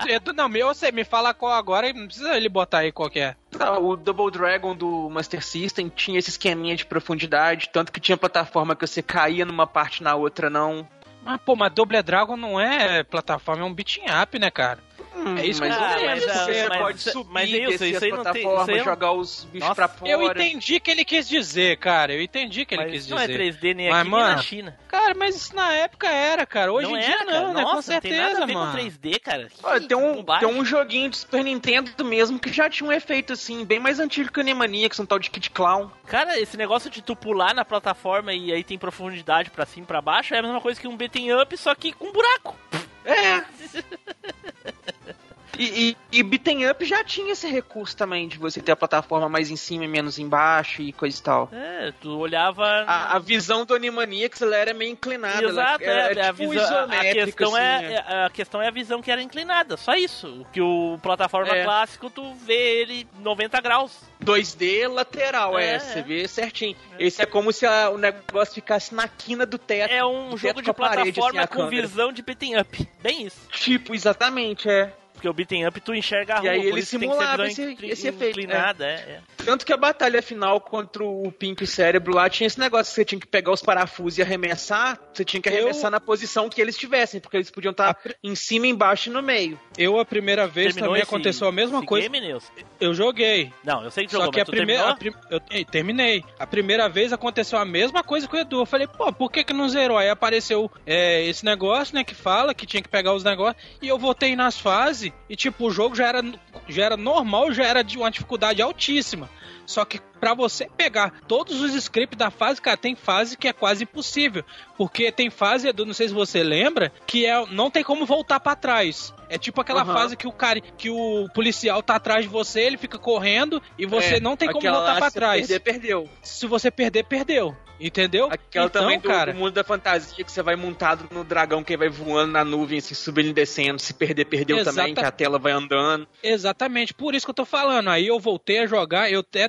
Edu, não, meu, você me fala qual agora e não precisa ele botar aí qual é. Ah, O Double Dragon do Master System tinha esse esqueminha de profundidade, tanto que tinha plataforma que você caía numa parte na outra não. Mas, pô, mas Double Dragon não é plataforma, é um beating up, né, cara? Hum, É isso que eu quero porque dizer, você mas- pode subir, mas, descer isso as aí não tem- plataformas, isso aí não- jogar os bichos Nossa, pra fora. Eu entendi o que ele quis dizer, cara. Eu entendi o que ele Mas quis isso não é dizer. 3D nem Mas, aqui nem na mano, China. Cara, mas isso na época era, cara. Hoje não em era, dia cara. não, né? Nossa, Com certeza, não tem nada a ver mano. com 3D, cara. Que Olha, tem, um, tem um joguinho de Super Nintendo mesmo que já tinha um efeito assim, bem mais antigo que o Animaniacs, um tal de Kid Clown. Cara, esse negócio de tu pular na plataforma e aí tem profundidade pra cima e pra baixo é a mesma coisa que um beating up, só que com buraco. É. E, e, e Beaten Up já tinha esse recurso também, de você ter a plataforma mais em cima e menos embaixo e coisa e tal. É, tu olhava... A, a visão do Animaniacs ela era meio inclinada. Exato, ela, é, era, a, tipo visão, a- a isométrica, questão assim, é, é- a questão é a visão que era inclinada, só isso. O que o plataforma É. clássico, tu vê ele 90 graus. 2D lateral, é, É, você é. vê certinho. Esse é como se a- o negócio ficasse na quina do teto. É um jogo de com a parede, plataforma assim, a com visão de beating up. Bem isso. Tipo, exatamente, é. Porque o beating up tu enxerga a E rua, aí por ele que simulava esse- esse efeito, inclinada, é. é. Tanto que a batalha final contra o Pink Cérebro lá tinha esse negócio que você tinha que pegar os parafusos e arremessar. Você tinha que Eu- arremessar na posição que eles estivessem, porque eles podiam estar em cima, embaixo e no meio. Eu, a primeira vez, Terminou também esse- aconteceu a mesma coisa. Game, Nilson? Eu joguei. Não, eu sei que Só jogou, que mas a tu primeira. a prim- eu, ei, terminei. A primeira vez aconteceu a mesma coisa com o Edu. Eu falei, pô, por que, que não zerou? Aí apareceu é, esse negócio, né? Que fala que tinha que pegar os negócios. E eu voltei nas fases. E, tipo, o jogo já era, já era normal, já era de uma dificuldade altíssima. Só que pra você pegar todos os scripts da fase, cara, tem fase que é quase impossível. Porque tem fase, Edu, não sei se você lembra, que é, não tem como voltar pra trás. É tipo aquela Aham. fase que o cara, que o policial tá atrás de você, ele fica correndo e você É, não tem como voltar lá, pra se trás. Perder, perdeu. Se você perder, perdeu. Entendeu? Aquela então, também do, cara, do mundo da fantasia que você vai montado no dragão que vai voando na nuvem, assim, subindo e descendo. Se perder, perdeu Exata- também, que a tela vai andando. Exatamente, por isso que eu tô falando. Aí eu voltei a jogar, eu até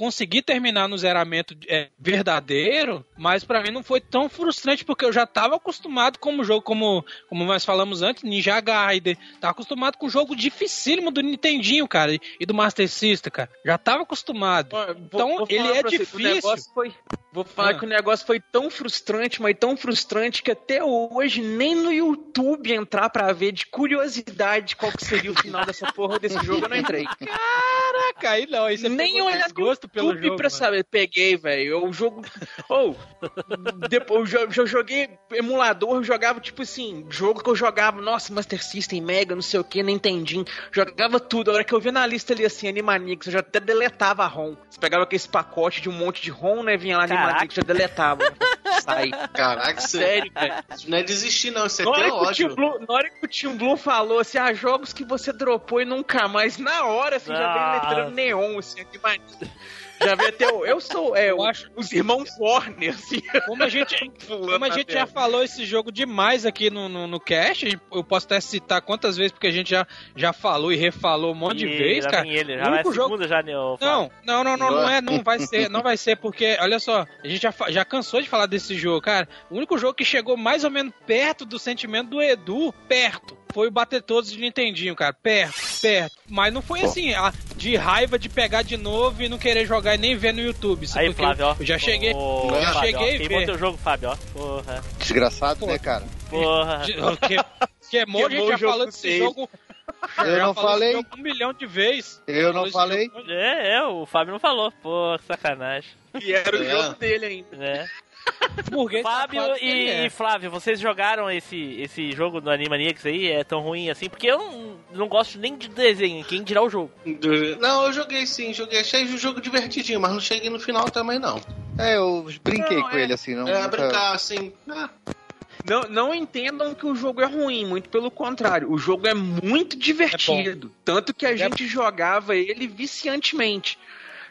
consegui terminar no zeramento é, verdadeiro, mas pra mim não foi tão frustrante porque eu já tava acostumado com o jogo, como, como nós falamos antes, Ninja Gaiden. Tava acostumado com o jogo dificílimo do Nintendinho, cara, e- do Master System, cara. Já tava acostumado. Vou- Então, vou ele é você difícil. foi- vou falar Ah. que o negócio foi tão frustrante, mas tão frustrante que até hoje nem no YouTube entrar pra ver de curiosidade qual que seria o final dessa porra desse jogo eu não entrei. Caraca, aí não, aí você Nem olhar desgosto pelo YouTube jogo. pra mano. saber. Peguei, velho. O jogo. Ou. depois eu eu joguei emulador, eu jogava tipo assim, jogo que eu jogava, nossa, Master System, Mega, não sei o que, Nintendinho. Jogava tudo. A hora que eu vi na lista ali assim, Animanix, eu já até deletava a ROM. Você pegava aquele pacote de um monte de ROM, né? Vinha lá. Animanix, já deletava. Sai. Caraca, Sério, velho. isso não é desistir, não. Isso é Na hora, ódio. Blue, na hora que o Team Blue falou assim, ah, jogos que você dropou e nunca mais, na hora, assim, já veio Nossa. letrando neon, assim, que mania. Já veio até o. Eu sou. É, Eu o- acho- os irmãos Warner, assim. Como a gente, Como a gente já falou esse jogo demais aqui no, no, no cast, eu posso até citar quantas vezes, porque a gente já, já falou e refalou um monte de Ih, vezes, cara. ele, O já vai a único jogo- segunda já, né? Não, não, não, não, não é, não vai ser, não vai ser, porque, olha só, a gente já, já cansou de falar desse jogo, cara. O único jogo que chegou mais ou menos perto do sentimento do Edu, perto, foi o Bater Todos de Nintendinho, cara, perto, perto. Mas não foi assim, a- de raiva de pegar de novo e não querer jogar e nem ver no YouTube. isso Aí, Flávio, ó. eu já cheguei, Ô, já Fábio, cheguei Queimou teu jogo, Fábio, ó. Porra, Desgraçado, né, cara? porra. De- que, queimou, a gente Queimou já falou desse jogo. Eu já não falei. um milhão de vezes. Eu não falei. É, é, o Fábio não falou. Pô, sacanagem. E era o É. jogo dele ainda. né? Burguês Fábio safado e, é. e Flávio, vocês jogaram esse, esse jogo do Animaniacs aí? É tão ruim assim? Porque eu não, não gosto nem de desenho, quem dirá o jogo. Não, eu joguei sim, joguei. Achei o jogo divertidinho, mas não cheguei no final também, não. É, eu brinquei Não, com é- ele assim, não. É, nunca- brincar assim. ah, Não, não entendam que o jogo é ruim, muito pelo contrário. O jogo é muito divertido. Tanto que a gente jogava ele viciantemente.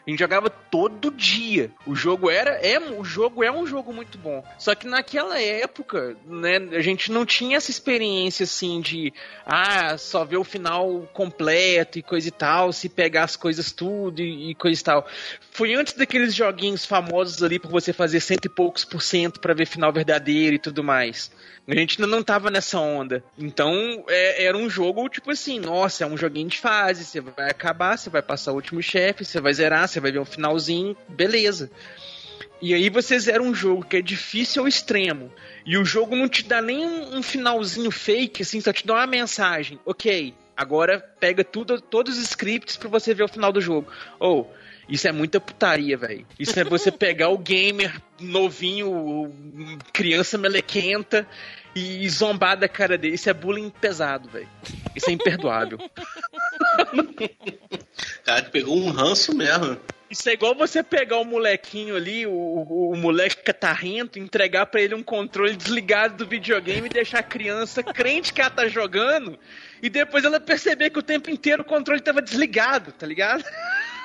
A gente jogava todo dia. O jogo era, é, o jogo é um jogo muito bom. Só que naquela época, né, a gente não tinha essa experiência assim de ah, só ver o final completo e coisa e tal, se pegar as coisas tudo e, e coisa e tal. Foi antes daqueles joguinhos famosos ali pra você fazer cento e poucos por cento pra ver final verdadeiro e tudo mais. A gente ainda não tava nessa onda. Então, é- era um jogo tipo assim, nossa, é um joguinho de fase, você vai acabar, você vai passar o último chefe, você vai zerar, você vai ver um finalzinho, beleza. E aí você zera um jogo que é difícil ao extremo. E o jogo não te dá nem um, um finalzinho fake, assim, só te dá uma mensagem. Ok, agora pega tudo, todos os scripts pra você ver o final do jogo. Ou, isso é muita putaria, velho. Isso é você pegar o gamer novinho, criança melequenta, e zombar da cara dele. Isso é bullying pesado, velho. Isso é imperdoável. Cara, pegou um ranço mesmo. Isso é igual você pegar o molequinho ali, o, o, o moleque catarrento, entregar pra ele um controle desligado do videogame e deixar a criança crente que ela tá jogando e depois ela perceber que o tempo inteiro o controle tava desligado, tá ligado?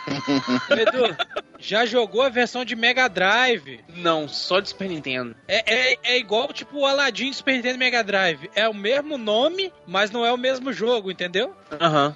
Edu, já jogou a versão de Mega Drive? Não, só de Super Nintendo. É, é, é igual tipo o Aladdin de Super Nintendo e Mega Drive. É o mesmo nome, mas não é o mesmo jogo, entendeu? Aham.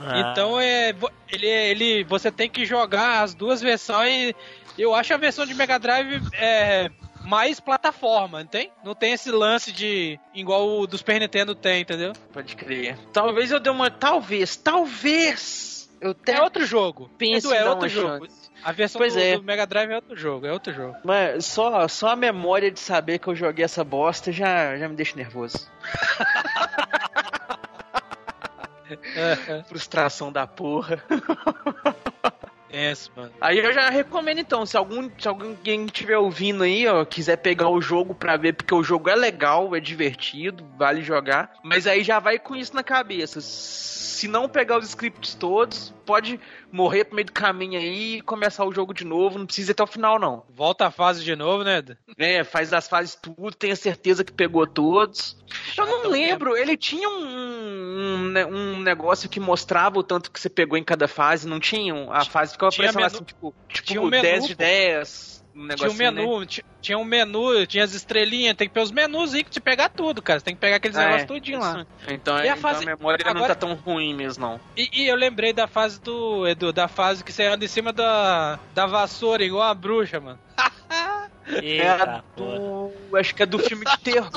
Ah, Então é. Ele, ele. Você tem que jogar as duas versões. Eu acho a versão de Mega Drive é, mais plataforma, não tem? Não tem esse lance de. igual o do Super Nintendo tem, entendeu? Pode crer. Talvez eu dê uma. Talvez, talvez. Eu É outro jogo. penso em é dar outro jogo. chance. A versão Pois do, é. do Mega Drive é outro jogo, é outro jogo. Mas só, só a memória de saber que eu joguei essa bosta já, já me deixa nervoso. Frustração da porra. Tenso, mano. Aí eu já recomendo então, se algum se alguém estiver ouvindo aí, ó, quiser pegar o jogo pra ver, porque o jogo é legal, é divertido, vale jogar, mas aí já vai com isso na cabeça. Se não pegar os scripts todos, pode morrer pro meio do caminho aí e começar o jogo de novo, não precisa ir até o final não. Volta a fase de novo, né? É, faz as fases tudo, tenha certeza que pegou todos. Eu não lembro, ele tinha um, um, ne- um negócio que mostrava o tanto que você pegou em cada fase, não tinha? A fase ficava aparecendo assim, tipo, tipo tinha um menu, 10 de pô. 10. Um Tinha um né? menu, ti- tinha um menu, tinha as estrelinhas, tem que pegar os menus aí que te pegar tudo, cara. Você tem que pegar aqueles Ah, negócios é, tudinho lá. Então, E a então fase- a memória não agora- tá tão ruim mesmo, não. E, e eu lembrei da fase do. Edu, da fase que você anda em cima da, da vassoura, igual a bruxa, mano. É Eita, porra. do. Acho que é do filme de terror.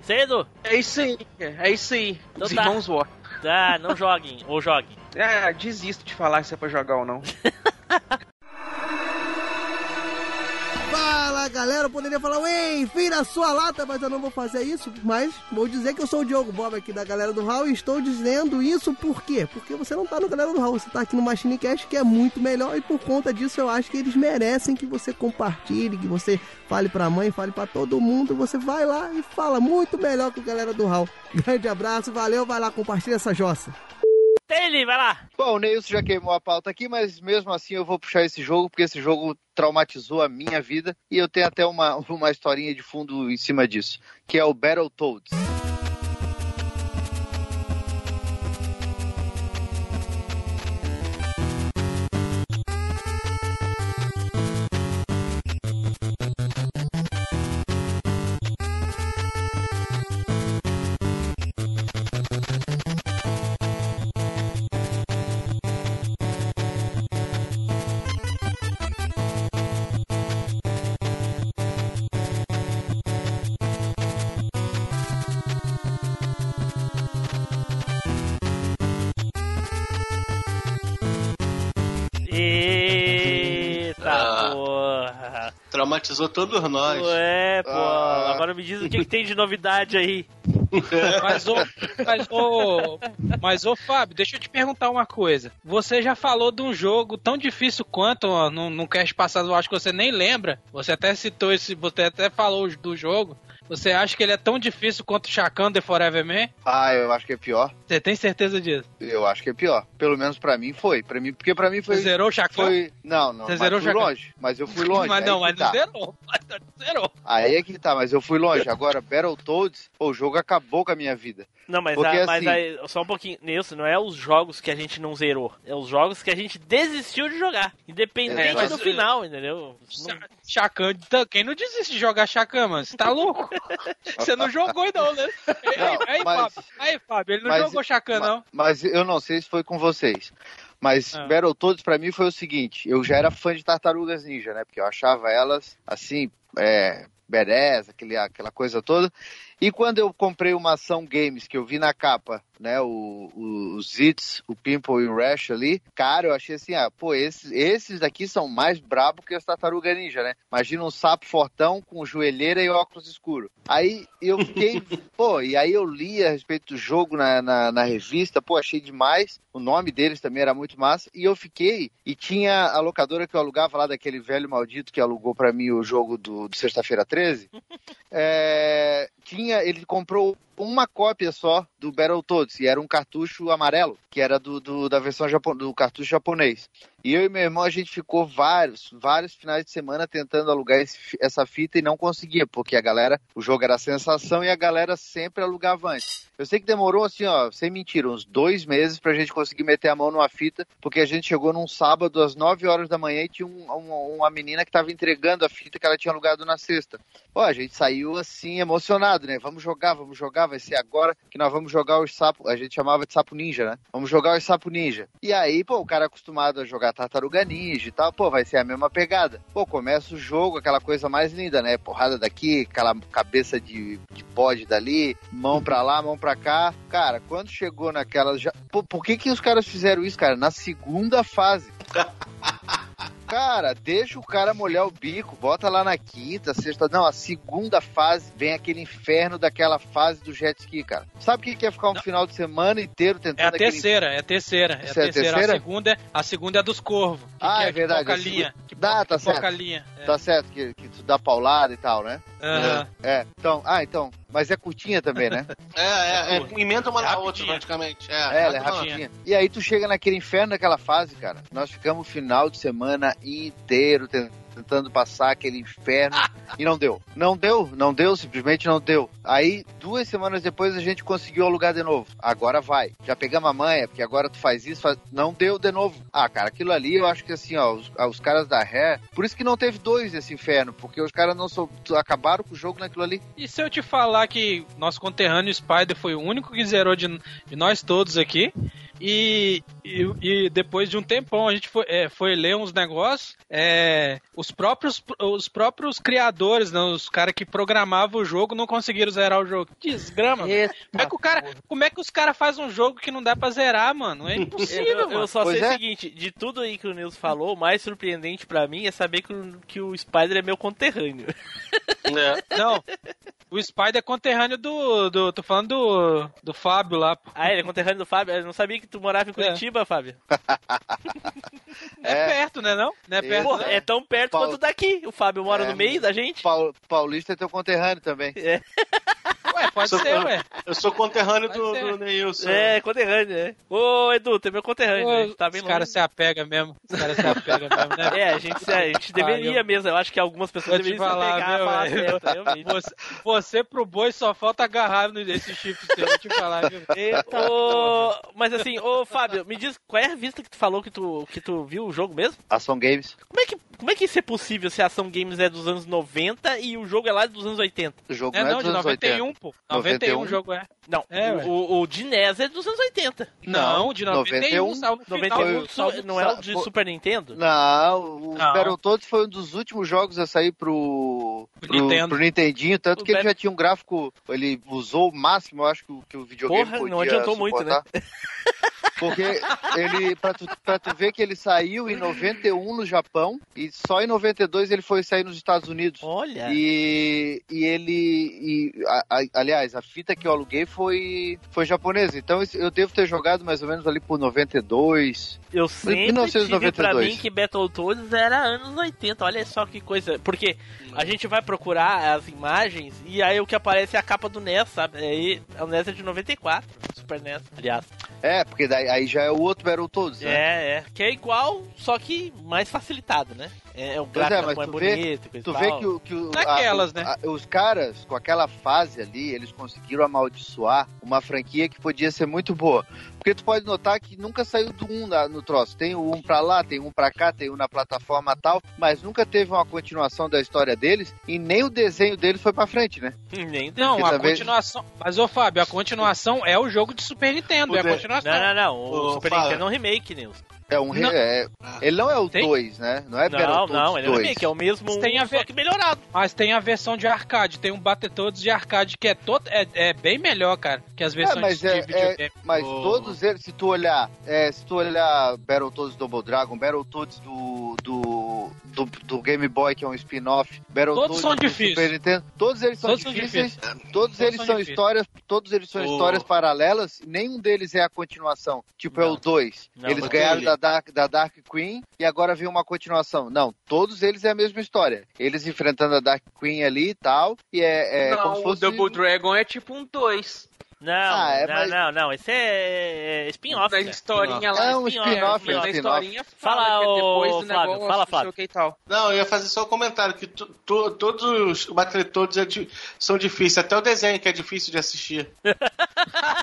Cedo? É isso aí, é isso aí. Então Os tá. irmãos War. Ah, não joguem, ou joguem. É, desisto de falar se é pra jogar ou não. Fala galera, eu poderia falar, ei, vira sua lata, mas eu não vou fazer isso. Mas vou dizer que eu sou o Diogo Bob aqui da galera do Hall e estou dizendo isso por quê? Porque você não tá no galera do Hall, você tá aqui no Machine Cast que é muito melhor e por conta disso eu acho que eles merecem que você compartilhe, que você fale pra mãe, fale pra todo mundo. Você vai lá e fala muito melhor que o galera do Hall. Grande abraço, valeu, vai lá, compartilha essa jossa. Ele, vai lá. Bom, o Neilson já queimou a pauta aqui, mas mesmo assim eu vou puxar esse jogo, porque esse jogo traumatizou a minha vida e eu tenho até uma, uma historinha de fundo em cima disso, que é o Battletoads. Traumatizou todos nós. Ué, pô. Ah. Agora me diz o que, que tem de novidade aí. Mas ô, mas ô, mas ô Fábio, deixa eu te perguntar uma coisa. Você já falou de um jogo tão difícil quanto, ó, no, no cast passado, eu acho que você nem lembra. Você até citou esse, você até falou do jogo. Você acha que ele é tão difícil quanto o Chacan The Forever Man? Ah, eu acho que é pior. Você tem certeza disso? Eu acho que é pior. Pelo menos pra mim foi. Para mim, porque pra mim foi Você zerou o Chacan? foi não, não, Você mas zerou fui longe, mas eu fui longe. Mas não, mas tá. não zerou. Mas não zerou. Aí é que tá, mas eu fui longe. Agora Battletoads, o jogo acabou com a minha vida. Não, mas, Porque, a- mas assim- aí, só um pouquinho. Nilson, não é os jogos que a gente não zerou. É os jogos que a gente desistiu de jogar. Independente É, mas- do final, entendeu? Chacan, quem não desiste de jogar Chacan, mano? Você tá louco? Você não jogou não, né? Aí, aí, mas- Fábio, aí, Fábio, ele não mas- jogou Chacan, não. Mas eu não sei se foi com vocês. Mas Ah. Battletoads pra mim foi o seguinte, eu já era fã de Tartarugas Ninja, né? Porque eu achava elas assim, é, badass, aquele, aquela coisa toda. E quando eu comprei uma ação games que eu vi na capa, né, o, o, os Zits, o Pimple e o Rash ali, cara, eu achei assim, ah, pô, esses, esses daqui são mais brabo que as Tartarugas Ninja, né? Imagina um sapo fortão com joelheira e óculos escuros. Aí eu fiquei, pô, e aí eu li a respeito do jogo na, na, na revista, pô, achei demais. O nome deles também era muito massa. E eu fiquei, e tinha a locadora que eu alugava lá daquele velho maldito que alugou pra mim o jogo do, do Sexta-feira 13. É, tinha, ele comprou uma cópia só do Battletoads, e era um cartucho amarelo, que era do, do- da versão do cartucho japonês. E eu e meu irmão, a gente ficou vários, vários finais de semana tentando alugar esse essa fita e não conseguia, porque a galera, o jogo era sensação e a galera sempre alugava antes. Eu sei que demorou assim, ó, sem mentira, uns dois meses pra gente conseguir meter a mão numa fita, porque a gente chegou num sábado às 9 horas da manhã e tinha um- um- uma menina que tava entregando a fita que ela tinha alugado na sexta. Pô, a gente saiu assim, emocionado, né? Vamos jogar, vamos jogar, vai ser agora que nós vamos jogar os sapos, a gente chamava de sapo ninja, né? Vamos jogar os sapo ninja. E aí, pô, o cara acostumado a jogar tartaruga ninja e tal, pô, vai ser a mesma pegada. Pô, começa o jogo, aquela coisa mais linda, né? Porrada daqui, aquela cabeça de, de bode dali, mão pra lá, mão pra cá. Cara, quando chegou naquela. Já... Pô, por que que os caras fizeram isso, cara? Na segunda fase. Cara, deixa o cara molhar o bico, bota lá na quinta, sexta. Não, a segunda fase vem aquele inferno daquela fase do jet ski, cara. Sabe o que que é ficar um final de semana inteiro tentando É a aquele terceira, é a terceira. É a Isso é a terceira. terceira? A segunda, é- a segunda é dos corvos. Ah, que é verdade, Que a foca a linha. Que Dá, tá certo. a linha. É. Tá certo, que, que tu dá paulada e tal, né? Aham. É, então, ah, então, mas é curtinha também, né? É, é, é, emenda uma na outra, praticamente. É, É, ela é rapidinha. E aí tu chega naquele inferno daquela fase, cara. Nós ficamos o final de semana inteiro ten- tentando passar aquele inferno e não deu. Não deu, não deu, simplesmente não deu. Aí, duas semanas depois, a gente conseguiu alugar de novo. Agora vai. Já pegamos a manha, porque agora tu faz isso, faz... não deu de novo. Ah, cara, aquilo ali eu acho que assim, ó, os, os caras da Rare, por isso que não teve dois desse inferno, porque os caras não sou... acabaram com o jogo naquilo ali. E se eu te falar que nosso conterrâneo Spider foi o único que zerou de, de nós todos aqui? E, e, e depois de um tempão a gente foi, é, foi ler uns negócios. é, os, próprios, os próprios criadores, né, os caras que programavam o jogo, não conseguiram zerar o jogo. Desgrama. Como é que, o cara, como é que os caras fazem um jogo que não dá pra zerar, mano? É impossível, Eu, eu mano. só Pois sei é. o seguinte, de tudo aí que o Nils falou, o mais surpreendente pra mim é saber que o, que o Spider é meu conterrâneo. É. Não. O Spider é conterrâneo do. do tô falando do. do Fábio lá. Ah, ele é conterrâneo do Fábio? Eu não sabia que tu morava em Curitiba, Fábio. É, É. perto, né? Não? Não é perto. Porra, não? é tão perto Paulo- quanto daqui. O Fábio mora É, no meio da gente. Paul- Paulista é teu conterrâneo também. Ué, pode Sou- ser, ué. Eu sou conterrâneo do, do Neilson. É, conterrâneo, é. Ô, Edu, tu é meu conterrâneo, gente tá bem Os caras se apegam mesmo. Os caras se apegam mesmo, né? É, a gente, a gente deveria mesmo. Eu acho que algumas pessoas deveriam se falar, apegar a viu, falar velho? certo, realmente. Você, você pro boi só falta agarrar nesse chifre seu, vou te falar, viu? Eita, Ô, mas assim, ô Fábio, me diz qual é a revista que tu falou que tu, que tu viu o jogo mesmo? Ação Games. Como é, que, como é que é possível se a Ação Games é dos anos 90 e o jogo é lá dos anos 80? O jogo É não é não, dos de anos 91, 80. pô. 91 o 91? jogo é. Não, É, o, o, de NES é dos anos 80. Não, de 91, 91, saiu no final. 91 do- saiu su- do- não é o de Super Nintendo? Não, o Não. Battletoads foi um dos últimos jogos a sair pro, Pro Nintendo. pro Nintendinho, tanto O que ele Bat- já tinha um gráfico, ele usou o máximo, eu acho que o, videogame Porra, podia não adiantou muito, né? suportar. Porque ele, pra tu, pra tu ver que ele saiu em 91 no Japão e só em 92 ele foi sair nos Estados Unidos. Olha. E, e ele. E, a- a- aliás, a fita que eu aluguei foi, foi japonesa. Então eu devo ter jogado mais ou menos ali por 92. Eu sempre tive 1992. pra mim que Battletoads era anos 80. Olha só que coisa. Porque a gente vai procurar as imagens e aí o que aparece é a capa do NES, sabe? Aí o NES é de 94, Super NES, aliás. É, porque daí, aí já é o outro Battletoads, né? É, é. Que é igual, só que mais facilitado, né? É, o Pois é, gráfico mas mais tu vê- bonito, coisa Tu vê que, o, que o, Naquelas, a- né? a- os caras, com aquela fase ali, eles conseguiram amaldiçoar uma franquia que podia ser muito boa. Porque tu pode notar que nunca saiu do um na- no troço. Tem o um pra lá, tem um pra cá, tem um na plataforma tal, mas nunca teve uma continuação da história deles e nem o desenho deles foi pra frente, né? Nem Não, Porque a também- continuação. Mas, ô Fábio, a continuação é o jogo de Super Nintendo. O É a de- continuação. Não, não, não. O Ô, Super Fábio. Nintendo é um remake, Nils. É um Não. é- ele não é o Tem? 2, né? Não é Não, Battletoads não, ele é um 2. remake, é o mesmo, Mas tem a só ver- que melhorado. Mas tem a versão de arcade. Tem um Battletoads de arcade que é, todo, é, é bem melhor, cara, que as versões mas de é- videogame. Mas Oh. todos eles, se tu olhar, é, se tu olhar Battletoads Double Dragon, Battletoads do, do, do, do Game Boy, que é um spin-off, Battletoads são do difíceis. Super Nintendo, todos eles são Todos são difíceis, todos Todos eles são são difíceis. histórias, todos eles são Oh. histórias paralelas, nenhum deles é a continuação, tipo é Não. o 2. Não, Eles ganharam ele- da Dark, da Dark Queen e agora vem uma continuação. Não, todos eles é a mesma história. Eles enfrentando a Dark Queen ali e tal, e é, é não, como se fosse... o Double Dragon é tipo um 2. Não, Ah, é, não, mas- não, não. Esse é, é spin-off. Da historinha lá. É um spin-off, mas é spin-off. historinha Fala, fala é do Flávio, negócio, fala, Flávio. o que tal. Não, eu ia fazer só um comentário, que tu- tu- todos os Battletoads é di- são difíceis, até o desenho que é difícil de assistir.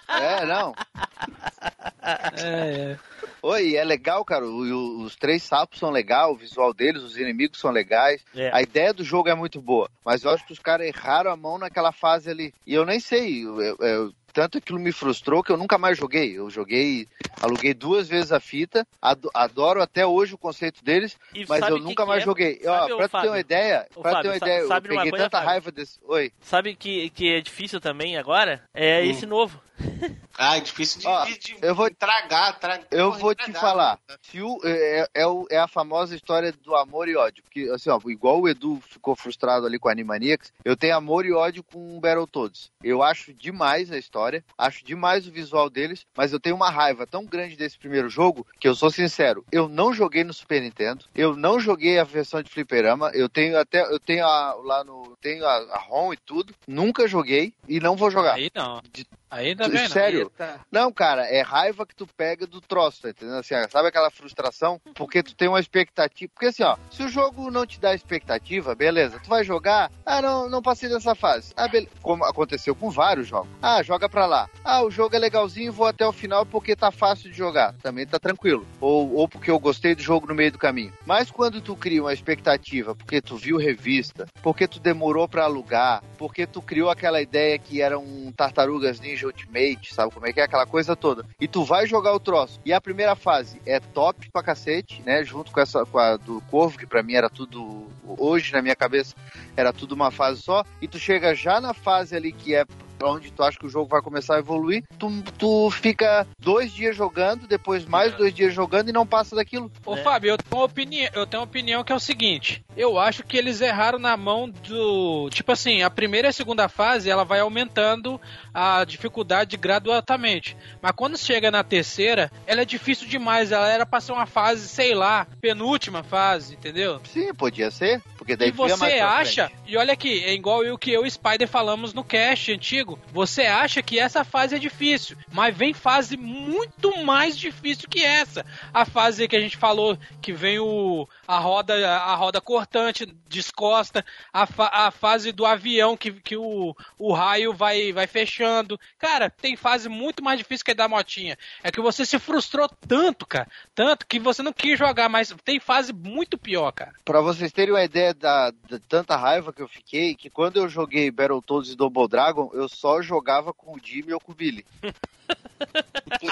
É, não. É, é. Oi, é legal, cara. o- os três sapos são legais, o visual deles, os inimigos são legais. É. A ideia do jogo é muito boa. Mas eu acho que os caras erraram a mão naquela fase ali. E eu nem sei. eu- eu- eu- tanto aquilo me frustrou que eu nunca mais joguei. Eu joguei, aluguei duas vezes a fita. ado- adoro até hoje o conceito deles, E mas eu nunca mais é? joguei. Sabe, Ó, pra tu ter uma ideia, pra ter Fábio, uma sa- ideia, sabe eu uma peguei coisa, tanta Fábio? raiva desse. Oi. Sabe que, que é difícil também agora? É Hum. esse novo. Ah, é difícil de, Ó, de, de eu vou- tragar, tra- Eu porra, vou te falar. Se o, é, é, o- é a famosa história do amor e ódio. Porque, assim, ó, igual o Edu ficou frustrado ali com a Animaniacs, eu tenho amor e ódio com o Battletoads. Eu acho demais a história, acho demais o visual deles, mas eu tenho uma raiva tão grande desse primeiro jogo que eu sou sincero, eu não joguei no Super Nintendo, eu não joguei a versão de fliperama, eu tenho até, eu tenho a, lá no, tenho a, a ROM e tudo, nunca joguei e não vou jogar. Aí não. De- Aí também não. Sério? Eita. Não, cara, é raiva que tu pega do troço, tá entendendo? Assim, sabe aquela frustração? Porque tu tem uma expectativa. Porque assim, ó, se o jogo não te dá expectativa, beleza, tu vai jogar, ah, não, não passei dessa fase. Ah, beleza. Como aconteceu com vários jogos. Ah, joga pra lá. Ah, o jogo é legalzinho, vou até o final porque tá fácil de jogar. Também tá tranquilo. Ou, ou porque eu gostei do jogo no meio do caminho. Mas quando tu cria uma expectativa, porque tu viu revista, porque tu demorou pra alugar, porque tu criou aquela ideia que era um Tartarugas Ninja Ultimate, sabe como é que é aquela coisa toda. E tu vai jogar o troço. E a primeira fase é top pra cacete, né? Junto com essa com a do Corvo, que pra mim era tudo hoje na minha cabeça era tudo uma fase só. E tu chega já na fase ali que é onde tu acha que o jogo vai começar a evoluir, tu, tu fica dois dias jogando, depois mais dois dias jogando e não passa daquilo. Ô, É. Fábio, eu tenho, uma opinião, eu tenho uma opinião que é o seguinte: eu acho que eles erraram na mão do. Tipo assim, a primeira e a segunda fase ela vai aumentando a dificuldade gradualmente. Mas quando chega na terceira, ela é difícil demais. Ela era pra ser uma fase, sei lá, penúltima fase, entendeu? Sim, podia ser, porque daí E você acha, e olha aqui, é igual eu que eu e o Spider falamos no cast antigo. Você acha que essa fase é difícil, mas vem fase muito mais difícil que essa. A fase que a gente falou que vem o a roda a roda cortante, descosta, a, fa- a fase do avião que, que o, o raio vai vai fechando. Cara, tem fase muito mais difícil que a da motinha. É que você se frustrou tanto, cara, tanto que você não quis jogar, mas tem fase muito pior, cara. Pra vocês terem uma ideia da, da tanta raiva que eu fiquei, que quando eu joguei Battletoads e Double Dragon, eu só jogava com o Jimmy ou com o Billy.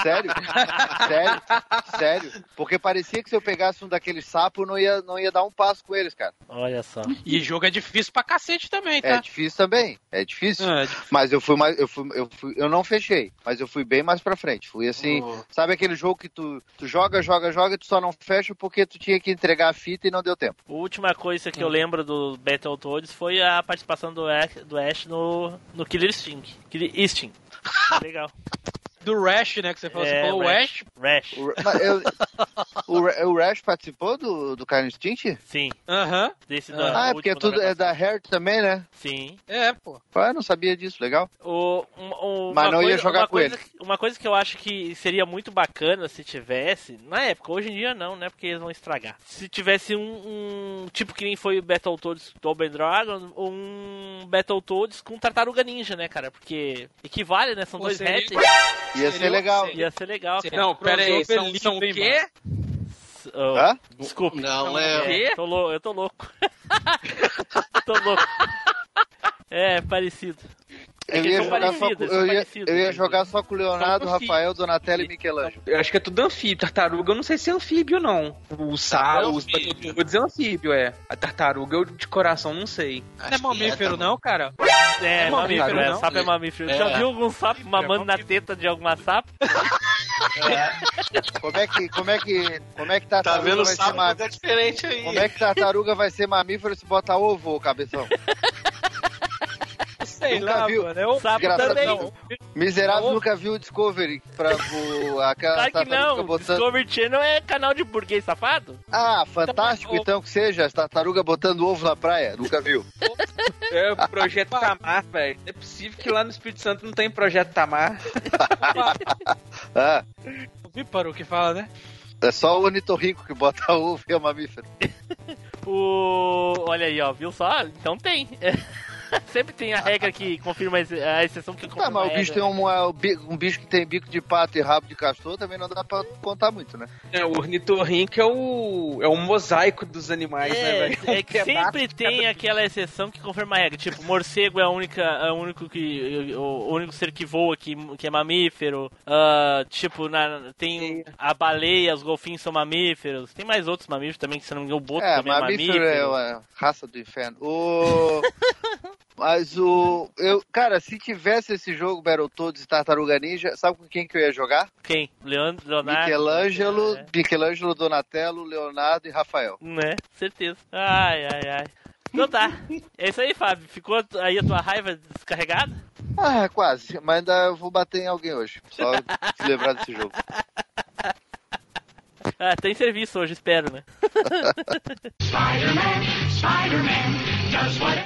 sério? sério? Sério? Porque parecia que se eu pegasse um daqueles sapos, eu não ia, não ia dar um passo com eles, cara. Olha só. E jogo é difícil pra cacete também, É tá? difícil também, é difícil. É, Mas eu fui mais, eu fui, eu fui, eu não fechei, mas eu fui bem mais pra frente. Fui assim, Oh. sabe aquele jogo que tu, tu joga, joga, joga, e tu só não fecha porque tu tinha que entregar a fita e não deu tempo. A última coisa que eu lembro do Battletoads foi a participação do Ash, do Ash no, no Killer Instinct. Killer Instinct. Legal. Do Rash, né? Que você falou, você É, falou Rash. Ash. Rash. Eu- o, o Rash participou do, do Karen Instinct? Sim. Aham. Desse Ah, da Ah, é porque é tudo é da Heart também, né? Sim. É, pô. Ah, eu não sabia disso, legal. O, um- um- Mas não ia coisa- jogar uma com coisa, Uma coisa que eu acho que seria muito bacana se tivesse, na época, hoje em dia não, né? Porque eles vão estragar. Se tivesse um, um tipo que nem foi o Battletoads do Open Dragon, ou um Battletoads com Tartaruga Ninja, né, cara? Porque equivale, né? São Pô, dois seria-. Ia ser legal. Ia ser legal, cara. Não, pera aí, são, limpo, são o hein, quê? Oh, Hã? Desculpe. Não, É, é. tô lou- eu tô louco. tô louco. É, parecido. É Eu que ia, são jogar só com, eu, são ia, parecidos, eu ia jogar só com o Leonardo, Rafael, Donatello e Michelangelo. Eu acho que é tudo anfíbio. Tartaruga, eu não sei se é anfíbio, não. O sal, os anfíbio. Vou dizer anfíbio, é. A tartaruga, eu de coração não sei. Não é mamífero, não, cara? É, É mamífero, mamífero, é, sapo é mamífero. É. Já viu algum sapo mamando na mamífero. teta de alguma sapo? Como é que, como é que, como é que Tá tartaruga vendo o vai ser sapo ma- lugar diferente aí. Como é que tartaruga vai ser mamífero se botar ovo, cabeção? Sei Nunca lá, viu. mano. Eu, Sapo Desgraçado, também. não. Miserável Ovo. nunca viu o Discovery pra o, aquela Claro que tartaruga não. botando. Discovery Channel é canal de burguês safado? Ah, fantástico Então, então que seja, as tartaruga botando ovo na praia, nunca viu. É o Projeto Tamar, velho. É possível que lá no Espírito Santo não tem Projeto Tamar. Ah, Víparo que fala, né? é só o ornitorrinco que bota ovo e é mamífero. O... Olha aí, ó, viu só? Então tem. Sempre tem a regra que confirma a ex- a exceção que confirma Tá, mas a o bicho tem um, é, o bi- um bicho que tem bico de pato e rabo de castor, também não dá pra contar muito, né? É, o ornitorrinco é o, é o mosaico dos animais, né, É, velho? é que Um pedaço sempre tem cada- aquela exceção que confirma a regra. Tipo, morcego é a única, é o único que, o único ser que voa que, que é mamífero. Ah, tipo, na, tem a baleia, os golfinhos são mamíferos. Tem mais outros mamíferos também que se não me engano, o boto É, também é mamífero mamífero. é uma raça do inferno. O... Mas o. Eu, cara, se tivesse esse jogo Battletoads e Tartaruga Ninja, sabe com quem que eu ia jogar? Quem? Leandro, Leonardo? Michelangelo, É. Michelangelo, Donatello, Leonardo e Rafael. Né? Certeza. Ai, ai, ai. Então tá. É isso aí, Fábio. Ficou aí a tua raiva descarregada? Ah, quase. Mas ainda eu vou bater em alguém hoje. Só se lembrar desse jogo. Ah, tem serviço hoje, espero, né?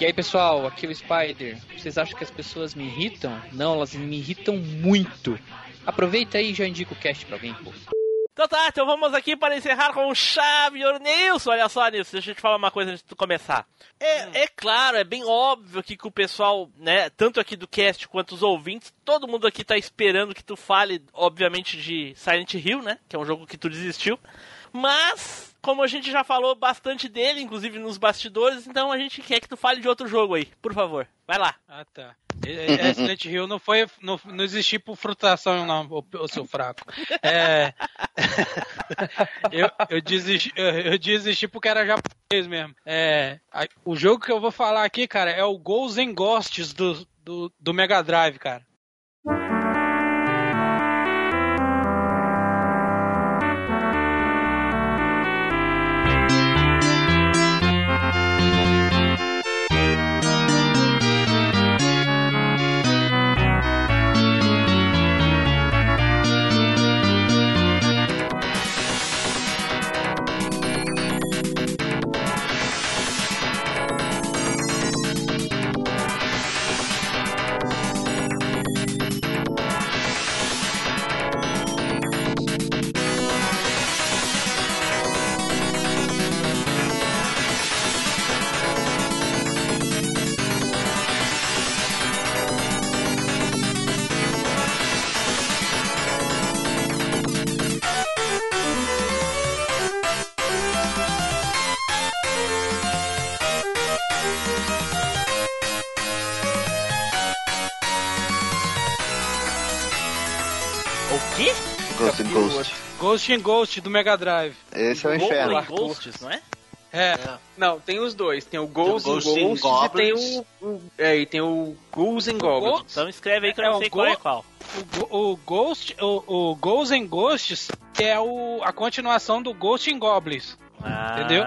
E aí pessoal, aqui é o Spider. Vocês acham que as pessoas me irritam? Não, elas me irritam muito. Aproveita aí e já indica o cast pra alguém, pô. Então tá, então vamos aqui para encerrar com chave ouro. Nilson, olha só, Nilson, deixa eu te falar uma coisa antes de tu começar. É, é claro, é bem óbvio aqui que o pessoal, né, tanto aqui do cast quanto os ouvintes, todo mundo aqui tá esperando que tu fale, obviamente, de Silent Hill, né, que é um jogo que tu desistiu. Mas, como a gente já falou bastante dele, inclusive nos bastidores, então a gente quer que tu fale de outro jogo aí, por favor. Vai lá. Ah, tá. É, é, Hill não foi. Não, não existiu por frutação, não, ô seu fraco. É. eu, eu, desisti, eu, eu desisti porque era japonês mesmo. É, o jogo que eu vou falar aqui, cara, é o Ghosts and Ghosts do, do, do Mega Drive, cara. And Ghost. Ghost and Ghost do Mega Drive. Esse é o Golden inferno. Ghosts, não é? É. Não, tem os dois. Tem o Ghosts Tem o and Ghosts e tem Goblins. o, o- É, e tem o Ghouls and Goblins. Então escreve aí que eu É, não o sei qual é qual. O, o Ghost, o, o Ghosts and Ghosts é o, a continuação do Ghost and Goblins. Entendeu?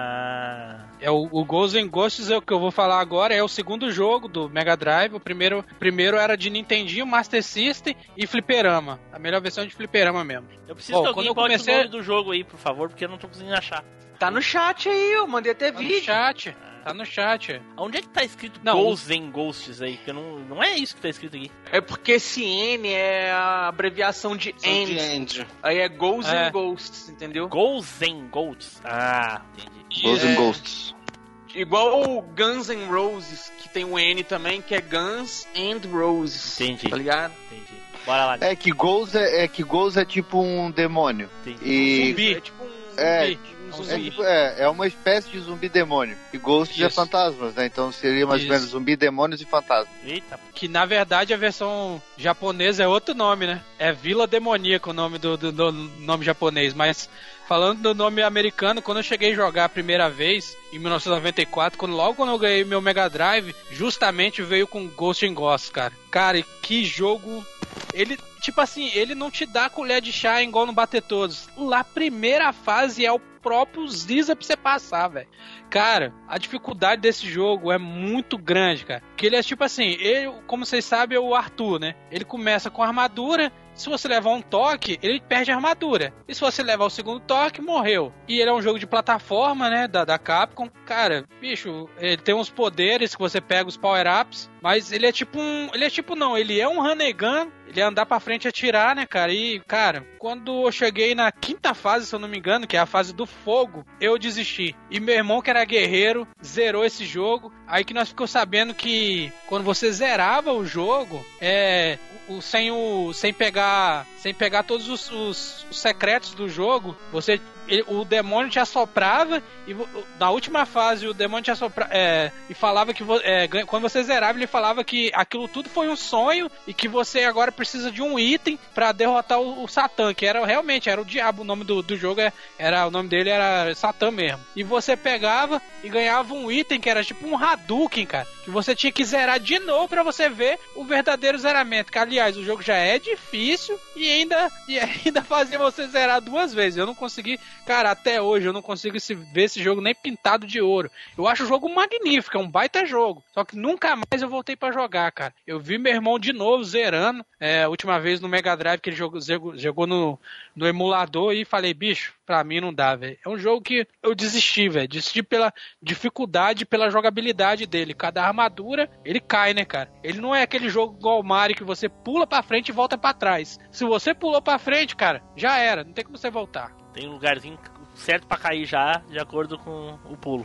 É o, o Ghosts and Ghosts é o que eu vou falar agora, é o segundo jogo do Mega Drive. O primeiro, primeiro era de Nintendinho, Master System e Fliperama. A melhor versão de Fliperama mesmo. Eu preciso Bom, que quando alguém eu bote comecei- o nome do jogo aí, por favor, porque eu não tô conseguindo achar. Tá no chat aí, eu mandei até Tá no vídeo. chat. Tá no chat. Onde é que tá escrito Não, Ghosts and Ghosts aí? Que não, não é isso que tá escrito aqui. É porque esse N é a abreviação de End. de End. Aí é Ghosts É. and Ghosts, entendeu? Ghosts and Ghosts. Ah, entendi. Ghosts É. and Ghosts. Igual o Guns N' Roses, que tem o N também, que é Guns and Roses. Entendi. Tá ligado? Entendi. Bora lá. É que Ghost é, é que Ghost é tipo um demônio. Entendi. E Zumbi. É tipo um É, zumbi. Um é, zumbi. tipo- é, é uma espécie de zumbi demônio. E Ghosts é fantasmas, né? Então seria mais Isso. ou menos zumbi, demônios e fantasmas. Eita. Que na verdade a versão japonesa é outro nome, né? É Vila Demoníaca o nome do, do- do nome japonês. Mas falando do nome americano, quando eu cheguei a jogar a primeira vez, em 1994, quando, logo quando eu ganhei meu Mega Drive, justamente veio com Ghost and Ghosts, cara. Cara, que jogo. Ele, tipo assim, ele não te dá colher de chá igual no Bater Todos. Lá, primeira fase é o próprio Ziza pra você passar, velho. Cara, a dificuldade desse jogo é muito grande, cara. Que ele é tipo assim, ele, como vocês sabem, é o Arthur, né? Ele começa com armadura. Se você levar um toque, ele perde a armadura. E se você levar o segundo toque, morreu. E ele é um jogo de plataforma, né? Da, da Capcom. Cara, bicho, ele tem uns poderes que você pega os power-ups. Mas ele é tipo um. Ele é tipo não, ele é um Hanegan. Ele é andar pra frente e atirar, né, cara? E, cara, quando eu cheguei na quinta fase, se eu não me engano, que é a fase do fogo, eu desisti. E meu irmão, que era guerreiro, zerou esse jogo. Aí que nós ficamos sabendo que quando você zerava o jogo, é. O, sem o. sem pegar. Sem pegar todos os, os- os secretos do jogo, você ele- o demônio te assoprava e na última fase o demônio te assoprava é, e falava que é, quando você zerava ele falava que aquilo tudo foi um sonho e que você agora precisa de um item pra derrotar o, o Satã, que era realmente era o diabo, o nome do, do jogo é- era o nome dele era Satã mesmo. E você pegava e ganhava um item que era tipo um Hadouken, cara, que você tinha que zerar de novo pra você ver o verdadeiro zeramento. Que aliás, o jogo já é difícil e ainda e ainda fazia você zerar duas vezes. Eu não consegui, cara, até hoje eu não consigo ver esse jogo nem pintado de ouro. Eu acho o jogo magnífico, é um baita jogo. Só que nunca mais eu voltei pra jogar, cara. Eu vi meu irmão de novo zerando, é, a última vez no Mega Drive que ele jogou, jogou- no, no emulador e falei, bicho, pra mim não dá, velho. É um jogo que eu desisti, velho. Desisti pela dificuldade, pela jogabilidade dele. Cada armadura, ele cai, né, cara? Ele não é aquele jogo igual o Mario que você pula pra frente e volta pra trás. Se você pulou pra frente, cara, já era. Não tem como você voltar. Tem um lugarzinho certo pra cair já, de acordo com o pulo.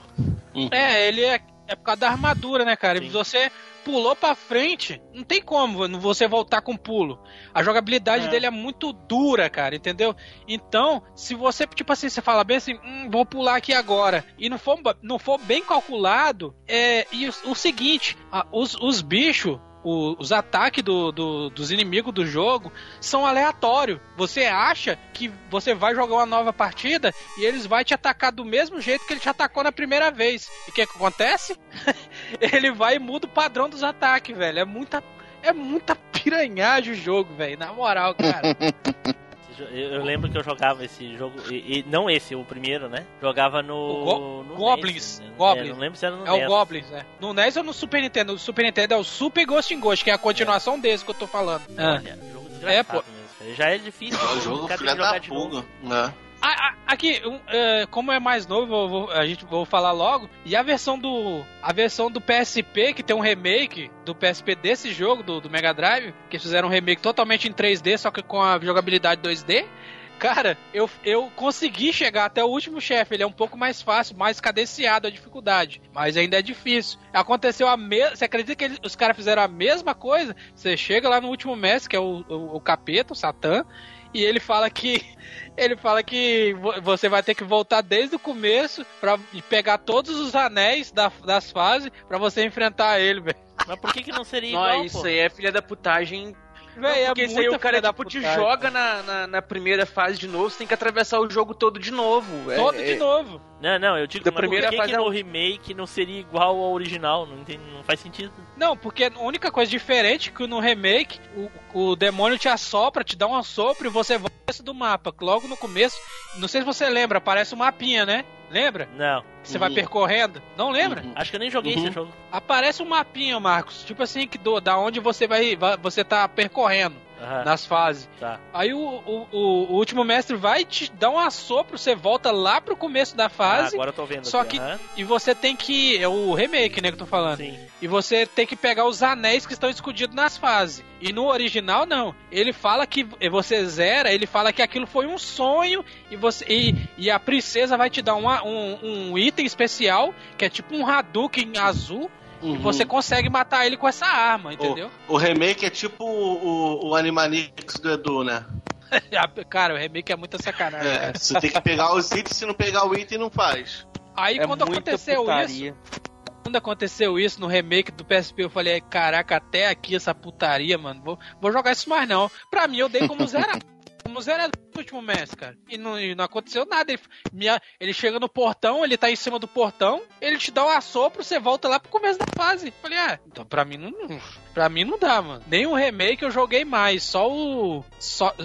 É, ele é, é por causa da armadura, né, cara? E você pulou pra frente, não tem como você voltar com pulo. A jogabilidade É. dele é muito dura, cara, entendeu? Então, se você, tipo assim, você fala bem assim, hum, vou pular aqui agora, e não for, não for bem calculado, é, e o, o seguinte, a- os, os bichos, o- os ataques do- do- dos inimigos do jogo são aleatórios. Você acha que você vai jogar uma nova partida e eles vão te atacar do mesmo jeito que ele te atacou na primeira vez. E o que, que acontece? ele vai e muda o padrão dos ataques, velho. É muita. É muita piranhagem o jogo, velho. Na moral, cara. Eu, eu lembro que eu jogava esse jogo, e, e- não esse, o primeiro, né? Jogava no. O Go- no Goblins. NES, né? Goblins. É, não lembro se era no É o NES. Goblins, é. No NES ou no Super Nintendo? O Super Nintendo é o Super Ghost in Ghost, que é a continuação desse que eu tô falando. Ah. Olha, jogo É, desgraçado pô. mesmo. Já é difícil. É o jogo filha da pulga. Né? Aqui, é, como é mais novo, a gente vou falar logo. E a versão do a versão do PSP que tem um remake do PSP desse jogo do, do Mega Drive, que fizeram um remake totalmente em 3D, só que com a jogabilidade 2D. Cara, eu, eu consegui chegar até o último chefe. Ele é um pouco mais fácil, mais cadenciado a dificuldade. Mas ainda é difícil. Aconteceu a mesma. Você acredita que os caras fizeram a mesma coisa? Você chega lá no último mestre, que é o, o, o capeta, o Satã, e ele fala que. Ele fala que vo- você vai ter que voltar desde o começo pra pegar todos os anéis da- das fases pra você enfrentar ele, velho. Mas por que, que não seria Não, igual, isso pô? aí é filha da putagem. Véi, é porque isso aí o cara tipo, te joga na, na, na primeira fase de novo, você tem que atravessar o jogo todo de novo. É- Todo é- de novo. Não, não, eu digo Da mas primeira por que, fase que é no remake não seria igual ao original? Não, entendi, não faz sentido. Não, porque a única coisa diferente é que no remake o, o demônio te assopra, te dá um assopro e você volta do mapa. Logo no começo, não sei se você lembra, aparece um mapinha, né? Lembra? Não. Que você vai Uhum. percorrendo. Não lembra? Uhum. Acho que eu nem joguei Uhum. esse jogo. Aparece um mapinha, Marcos. Tipo assim, que do, da onde você vai, vai- você tá percorrendo Aham, nas fases. tá. Aí o, o, o- último mestre vai te dar um assopro, você volta lá pro começo da Ah, fase. agora eu tô vendo só aqui, que- aham. E você tem que. É o remake, né, que eu tô falando. Sim. E você tem que pegar os anéis que estão escondidos nas fases. E no original, não. Ele fala que você zera, ele fala que aquilo foi um sonho e você e, e a princesa vai te dar uma- um, um item especial, que é tipo um Hadouken azul, e Uhum. você consegue matar ele com essa arma, entendeu? O remake é tipo o, o Animanix do Edu, né? cara, o remake é muita sacanagem. É, cara. você tem que pegar os itens, se não pegar o item, não faz. Aí é quando aconteceu isso, putaria. quando aconteceu isso no remake do PSP, eu falei, caraca, até aqui essa putaria, mano. Vou, vou jogar isso mais não. Pra mim, eu dei como zero. Como zero no último mês, cara. E não, e não aconteceu nada. Ele, minha- ele chega no portão, ele tá em cima do portão, ele te dá um assopro, você volta lá pro começo da fase. Falei, ah, então pra mim não. Pra mim não dá, mano. Nem o remake eu joguei mais. Só o. Só,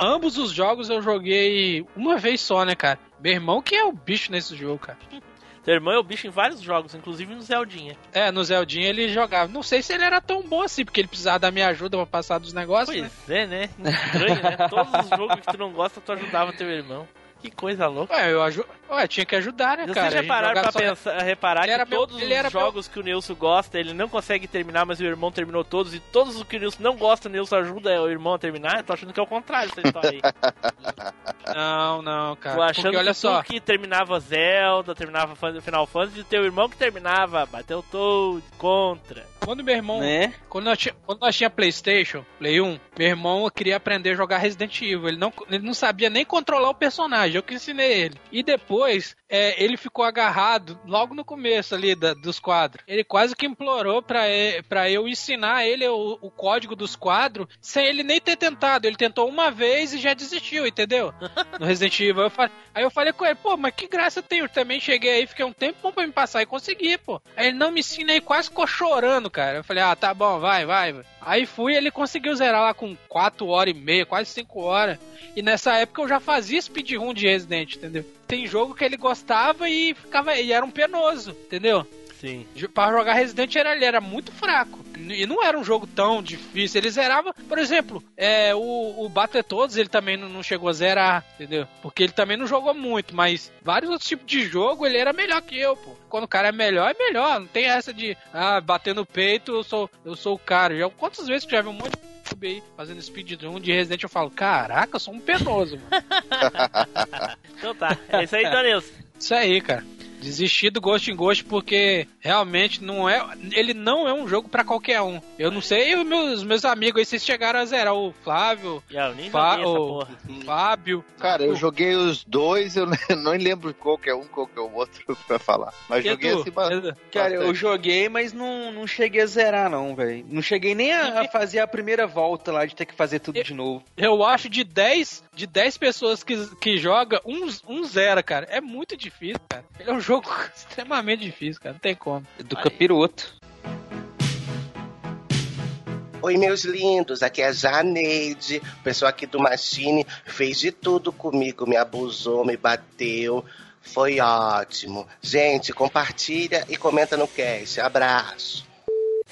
ambos os jogos eu joguei uma vez só, né, cara? Meu irmão que é o bicho nesse jogo, cara. Teu irmão é o bicho em vários jogos, inclusive no Zeldinha. É, no Zeldinha ele jogava. Não sei se ele era tão bom assim, porque ele precisava da minha ajuda pra passar dos negócios. né? Pois é, né? Estranho, né? Todos os jogos que tu não gosta, tu ajudava teu irmão. Que coisa louca. Ué, eu aju... Ué, tinha que ajudar, né, Vocês cara? já A gente pararam jogava pra pensar, reparar Ele que era meu- todos era os jogos que o Nilson gosta, ele não consegue terminar, mas o irmão terminou todos, e todos os que o Nilson não gosta, o Nilson ajuda o irmão a terminar? Eu tô achando que é o contrário essa história aí. Não, não, cara. Tô achando Porque olha que só. que terminava Zelda, terminava Final Fantasy, e teu irmão que terminava Battletoad, Contra. Quando meu irmão. Né? Quando nós, tinha, quando nós tinha Playstation, Play 1, meu irmão queria aprender a jogar Resident Evil. Ele não, ele não sabia nem controlar o personagem. eu que ensinei ele. E depois, é, ele ficou agarrado logo no começo ali da, dos quadros. Ele quase que implorou pra, pra eu ensinar ele o, o código dos quadros sem ele nem ter tentado. Ele tentou uma vez e já desistiu, entendeu? No Resident Evil. Eu falei- aí eu falei com ele, pô, mas que graça tem? Eu também cheguei aí, fiquei um tempo bom pra me passar e consegui, pô. Aí ele não me ensina aí, quase ficou chorando, cara. Eu falei, ah, tá bom, vai, vai. vai. Aí fui ele conseguiu zerar lá com 4 horas e meia, quase 5 horas. E nessa época eu já fazia speedrun de Resident, entendeu? Tem jogo que ele gostava e ficava e era um penoso, entendeu? Sim. Pra jogar Resident era, ele era muito fraco. E não era um jogo tão difícil. Ele zerava, por exemplo, é, o, o Battletoads ele também não, não chegou a zerar, entendeu? Porque ele também não jogou muito, mas vários outros tipos de jogo ele era melhor que eu, pô. Quando o cara é melhor, é melhor. Não tem essa de, ah, bater no peito, eu sou, eu sou o cara. Já, quantas vezes que já vi um monte de YouTube aí fazendo speedrun de Resident, eu falo, caraca, eu sou um penoso, mano. Então tá. É isso aí, Danilson. Isso aí, cara. Desistir do Ghost in Ghost porque realmente não é. Ele não é um jogo pra qualquer um. Eu não sei os meus, meus amigos aí, vocês chegaram a zerar o Flávio, eu nem essa o-. Fábio. Cara, eu joguei os dois, eu não lembro qual que é um, qual que é o outro pra falar. Mas E joguei tu? assim bastante. Cara, eu joguei, mas não, não cheguei a zerar, não, velho. Não cheguei nem a, a fazer a primeira volta lá de ter que fazer tudo de novo. Eu acho de 10, de 10 pessoas que, que joga, um, um zero, cara. É muito difícil, cara. Ele é um jogo extremamente difícil, cara. Não tem como. Do capiroto. Oi, meus lindos, aqui é a Janeide. O pessoal aqui do Machine fez de tudo comigo, me abusou, me bateu. Foi ótimo. Gente, compartilha e comenta no cast. Abraço.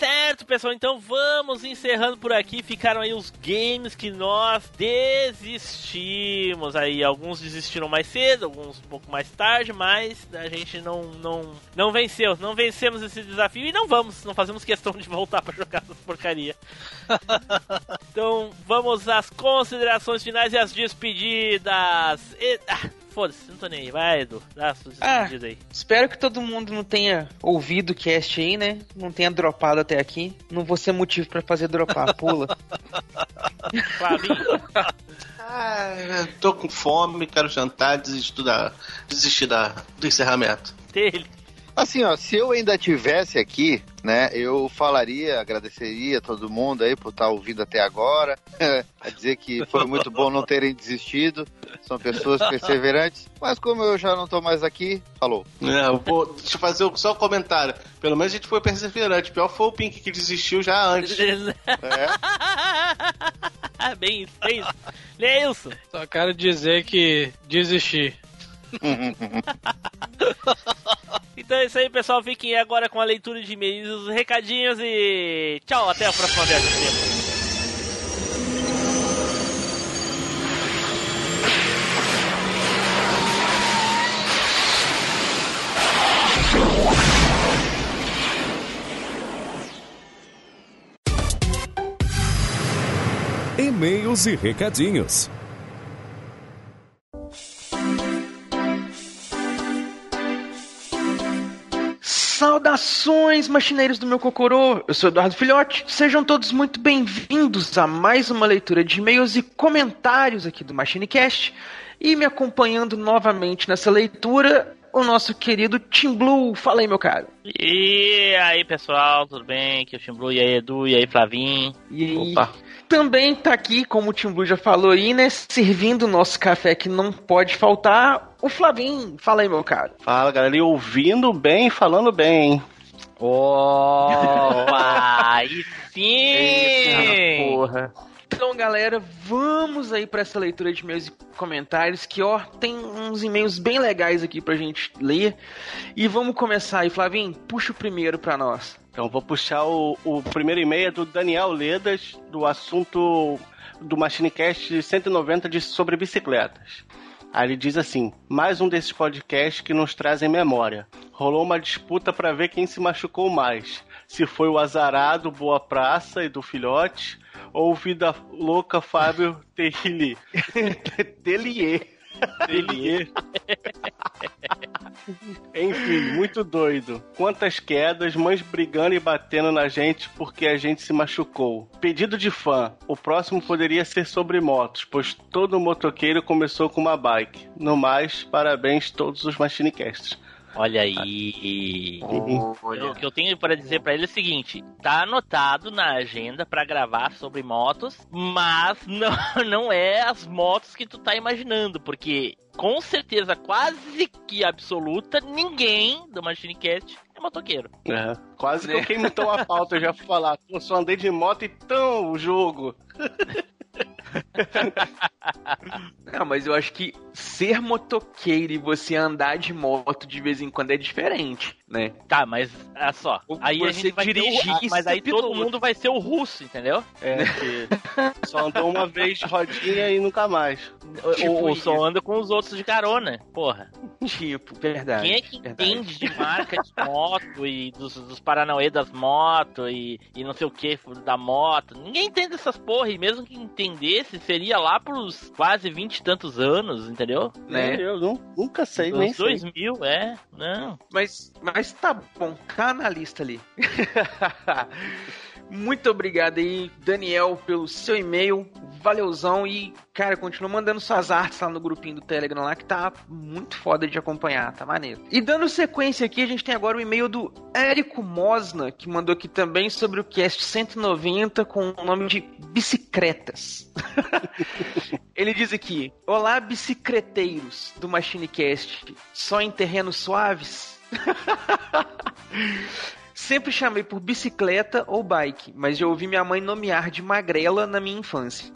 Certo, pessoal, então vamos encerrando por aqui. Ficaram aí os games que nós desistimos. Aí alguns desistiram mais cedo, alguns um pouco mais tarde, mas a gente não não não venceu, não vencemos esse desafio e não vamos, não fazemos questão de voltar pra jogar essa porcaria. então vamos às considerações finais e às despedidas. E- ah, Foda-se, não tô nem aí. Vai, Edu, dá a sua Ah. aí. Espero que todo mundo não tenha ouvido o cast aí, né? Não tenha dropado até aqui. Não vou ser motivo pra fazer dropar. Pula. Flavinho. Ah, tô com fome, quero jantar, desistir, da, desistir da, do encerramento. Dele. Assim, ó, se eu ainda tivesse aqui, né, eu falaria, agradeceria a todo mundo aí por estar ouvindo até agora, a dizer que foi muito bom não terem desistido, são pessoas perseverantes, mas como eu já não tô mais aqui, falou. É, eu vou, deixa eu fazer só um comentário. Pelo menos a gente foi perseverante. Pior foi o Pink que desistiu já antes. É, bem isso, bem isso. Só quero dizer que desisti. Então é isso aí, pessoal. Fiquem agora com a leitura de e-mails, os recadinhos e tchau, até a próxima vez. E-mails e recadinhos. Saudações, machineiros do meu Cocorô! Eu sou Eduardo Filhote. Sejam todos muito bem-vindos a mais uma leitura de e-mails e comentários aqui do MachineCast. E me acompanhando novamente nessa leitura, o nosso querido Tim Blue. Fala aí, meu caro. E aí, pessoal, tudo bem? Aqui é o Tim Blue, e aí, Edu, e aí, Flavinho. E aí, Opa. também tá aqui, como o Tim Blue já falou aí, né? Servindo o nosso café que não pode faltar, o Flavinho. Fala aí, meu caro. Fala, galera. E ouvindo bem e falando bem? Opa! aí sim! Eita, porra. Então, galera, vamos aí para essa leitura de e-mails e comentários, que ó, tem uns e-mails bem legais aqui pra gente ler. E vamos começar aí, Flavinho, puxa o primeiro pra nós. Então vou puxar o, o primeiro e-mail é do Daniel Ledas, do assunto do MachineCast 190 de sobre bicicletas. Aí ele diz assim: mais um desses podcasts que nos trazem memória. Rolou uma disputa para ver quem se machucou mais. Se foi o azarado Boa Praça e do Filhote, ou Vida Louca Fábio Terili. Telier. Enfim, muito doido. Quantas quedas, mães brigando e batendo na gente porque a gente se machucou. Pedido de fã. O próximo poderia ser sobre motos, pois todo motoqueiro começou com uma bike. No mais, parabéns todos os Machinecasts. Olha aí. O que eu tenho para dizer para ele é o seguinte: tá anotado na agenda para gravar sobre motos, mas não, não é as motos que tu tá imaginando, porque com certeza quase que absoluta, ninguém do Machinecast é motoqueiro. É, quase que eu queimo então a pauta, eu já fui falar. Eu só andei de moto e tão o jogo. Não, mas eu acho que ser motoqueiro e você andar de moto de vez em quando é diferente, né? Tá, mas olha só. Aí a gente vai dirigir o, Mas aí todo piloto. mundo vai ser o russo, entendeu? É, que só andou uma vez de rodinha e nunca mais. Ou- Tipo ou isso. só anda com os outros de carona, porra. Tipo, verdade. Quem é que verdade. entende de marca de moto e dos, dos Paranauê das motos e, e não sei o que da moto? Ninguém entende essas porra, e mesmo que entendesse, seria lá pros quase vinte e tantos anos, entendeu? Né? Eu nu- nunca sei, nem Os sei. 2000, é, não. Mas, mas tá bom, tá na lista ali. Muito obrigado aí, Daniel, pelo seu e-mail. Valeuzão e, cara, continua mandando suas artes lá no grupinho do Telegram lá, que tá muito foda de acompanhar, tá maneiro. E dando sequência aqui, a gente tem agora o e-mail do Érico Mosna, que mandou aqui também sobre o cast 190 com o nome de Bicicletas. Ele diz aqui: Olá, bicicleteiros do MachineCast, só em terrenos suaves? Sempre chamei por bicicleta ou bike, mas já ouvi minha mãe nomear de magrela na minha infância.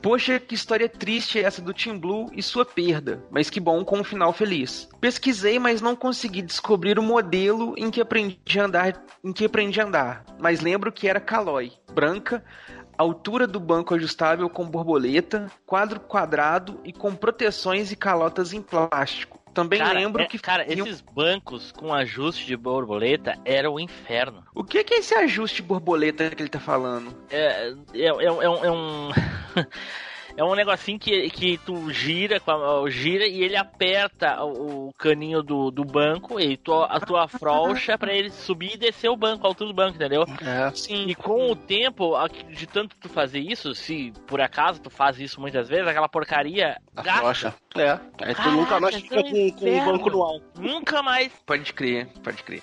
Poxa, que história triste essa do Team Blue e sua perda, mas que bom com um final feliz. Pesquisei, mas não consegui descobrir o modelo em que aprendi a andar, em que aprendi a andar, mas lembro que era Caloi, branca, altura do banco ajustável com borboleta, quadro quadrado e com proteções e calotas em plástico. Também Cara, lembro é- que Cara, esses bancos com ajuste de borboleta era o inferno. O que que é esse ajuste borboleta que ele tá falando? É, é, é, é um. É um... É um negocinho que, que tu gira, a- gira e ele aperta o, caninho do, do banco e tu, a tua frouxa pra ele subir e descer o banco, a altura do banco, entendeu? É. Sim. E com o tempo, a- de tanto tu fazer isso, se por acaso tu faz isso muitas vezes, aquela porcaria gasta. Afrouxa. É. Aí tu Caraca, nunca mais fica é um com, com o banco no alto. Nunca mais. Pode crer, pode crer.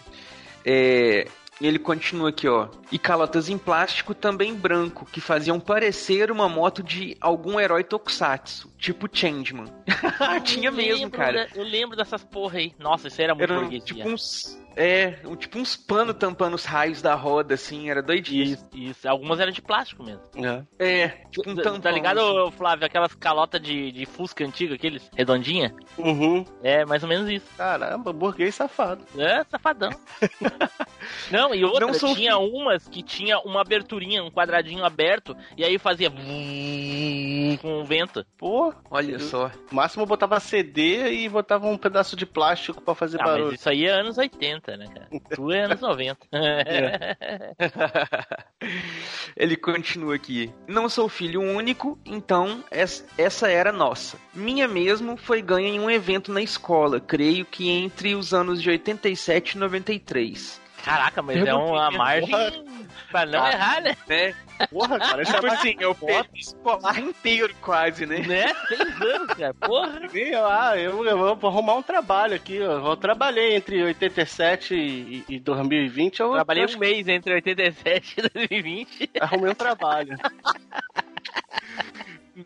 É, ele continua aqui, ó. E calotas em plástico também branco, que faziam parecer uma moto de algum herói tokusatsu, tipo Changeman. Tinha mesmo, cara. da- eu lembro dessas porra aí. Nossa, isso era muito Era burguesia. tipo uns. É, um- tipo uns pano tampando os raios da roda, assim, era doidinho. Isso, isso. Algumas eram de plástico mesmo. É. É, tipo um Tá- tampão. Tá ligado, assim. Flávio? Aquelas calotas de, de Fusca antigo, aqueles redondinha? Uhum. É, mais ou menos isso. Caramba, burguês safado. É, safadão. Não, e outra, Não tinha umas que tinha uma aberturinha, um quadradinho aberto, e aí fazia com o vento. Pô, Olha só. no máximo eu botava CD e botava um pedaço de plástico pra fazer Ah, mas barulho. isso aí é anos 80, né, cara? Tu é anos 90. Ele continua aqui. Não sou filho único, então es- essa era nossa. Minha mesmo foi ganha em um evento na escola, creio que entre os anos de 87 e 93. Caraca, mas é uma margem pra não Ah. errar, né? Né? Porra, cara, Tipo já assim, eu período escolar inteiro quase, né? Né? Seis anos, cara. Porra. Ah, eu, eu vou arrumar um trabalho aqui. ó. Eu trabalhei entre 87 e, e 2020. Eu Trabalhei acho um mês entre 87 e 2020. que arrumei um trabalho.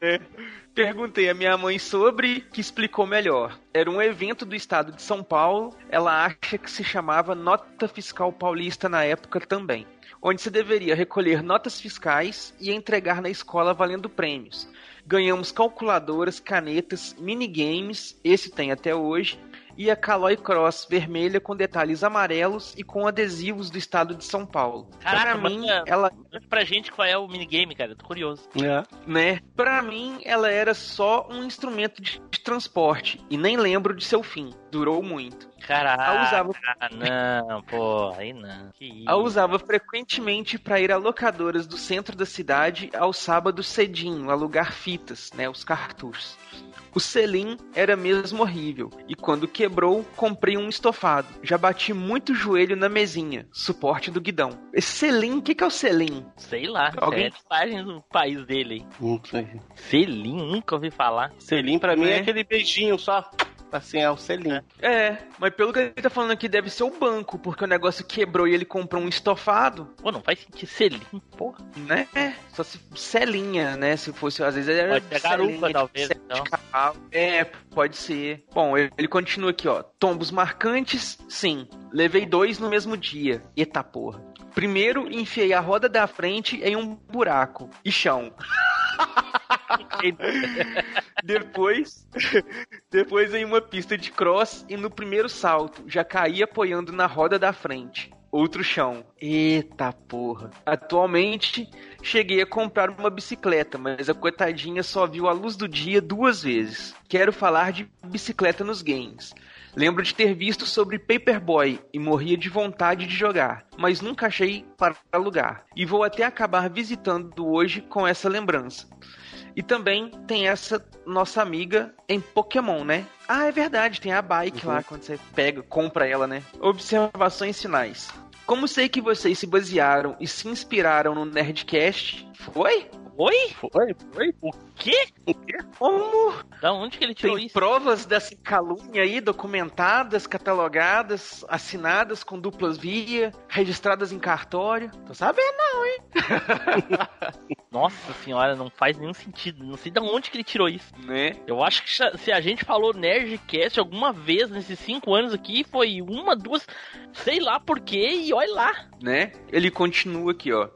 né? Perguntei a minha mãe sobre, que explicou melhor. Era um evento do estado de São Paulo, ela acha que se chamava Nota Fiscal Paulista na época também, onde se deveria recolher notas fiscais e entregar na escola valendo prêmios. Ganhamos calculadoras, canetas, minigames, esse tem até hoje, e a Caloi Cross vermelha com detalhes amarelos e com adesivos do estado de São Paulo. Caraca, Para mim, manda- ela pra gente qual é o minigame, cara. Tô curioso. É. né? Pra mim, ela era só um instrumento de, de transporte e nem lembro de seu fim. Durou muito. Caraca. Usava, não, pô, aí não. Que isso. a usava frequentemente pra ir a locadoras do centro da cidade aos sábados cedinho, alugar fitas, né, os cartuchos. O selim era mesmo horrível, e quando quebrou, comprei um estofado. Já bati muito o joelho na mesinha, suporte do guidão. Esse selim, o que, que é o selim? Sei lá, Alguém- é página do país dele. Não sei. Selim, nunca ouvi falar. Selim pra mim é É. aquele beijinho só. Assim, é o selim. É, mas pelo que ele tá falando aqui, deve ser o banco, porque o negócio quebrou e ele comprou um estofado, Pô, não faz sentido selim, porra. né? Só se selinha, né? Se fosse, às vezes era Pode ser garupa, talvez, então. É, pode ser. Bom, ele ele continua aqui, ó. Tombos marcantes, sim. Levei dois no mesmo dia. Eita porra. Primeiro, enfiei a roda da frente em um buraco. E chão. Depois, depois em uma pista de cross e no primeiro salto já caí apoiando na roda da frente. Outro chão. Eita porra. Atualmente cheguei a comprar uma bicicleta, mas a coitadinha só viu a luz do dia duas vezes. Quero falar de bicicleta nos games. Lembro de ter visto sobre Paperboy e morria de vontade de jogar, mas nunca achei para alugar. E vou até acabar visitando hoje com essa lembrança. E também tem essa nossa amiga em Pokémon, né? Ah, é verdade, tem a bike lá quando você pega, compra ela, né? Observações finais. Como sei que vocês se basearam e se inspiraram no Nerdcast, foi? Oi? Foi? Foi? O quê? Como? Da onde que ele tirou Tem isso? provas dessa calúnia aí, documentadas, catalogadas, assinadas com duplas via, registradas em cartório. Tô sabendo não, hein? Nossa senhora, não faz nenhum sentido. Não sei de onde que ele tirou isso. Né? Eu acho que se a gente falou Nerdcast alguma vez nesses cinco anos aqui, foi uma, duas, sei lá porquê, e olha lá. né? Ele continua aqui, ó.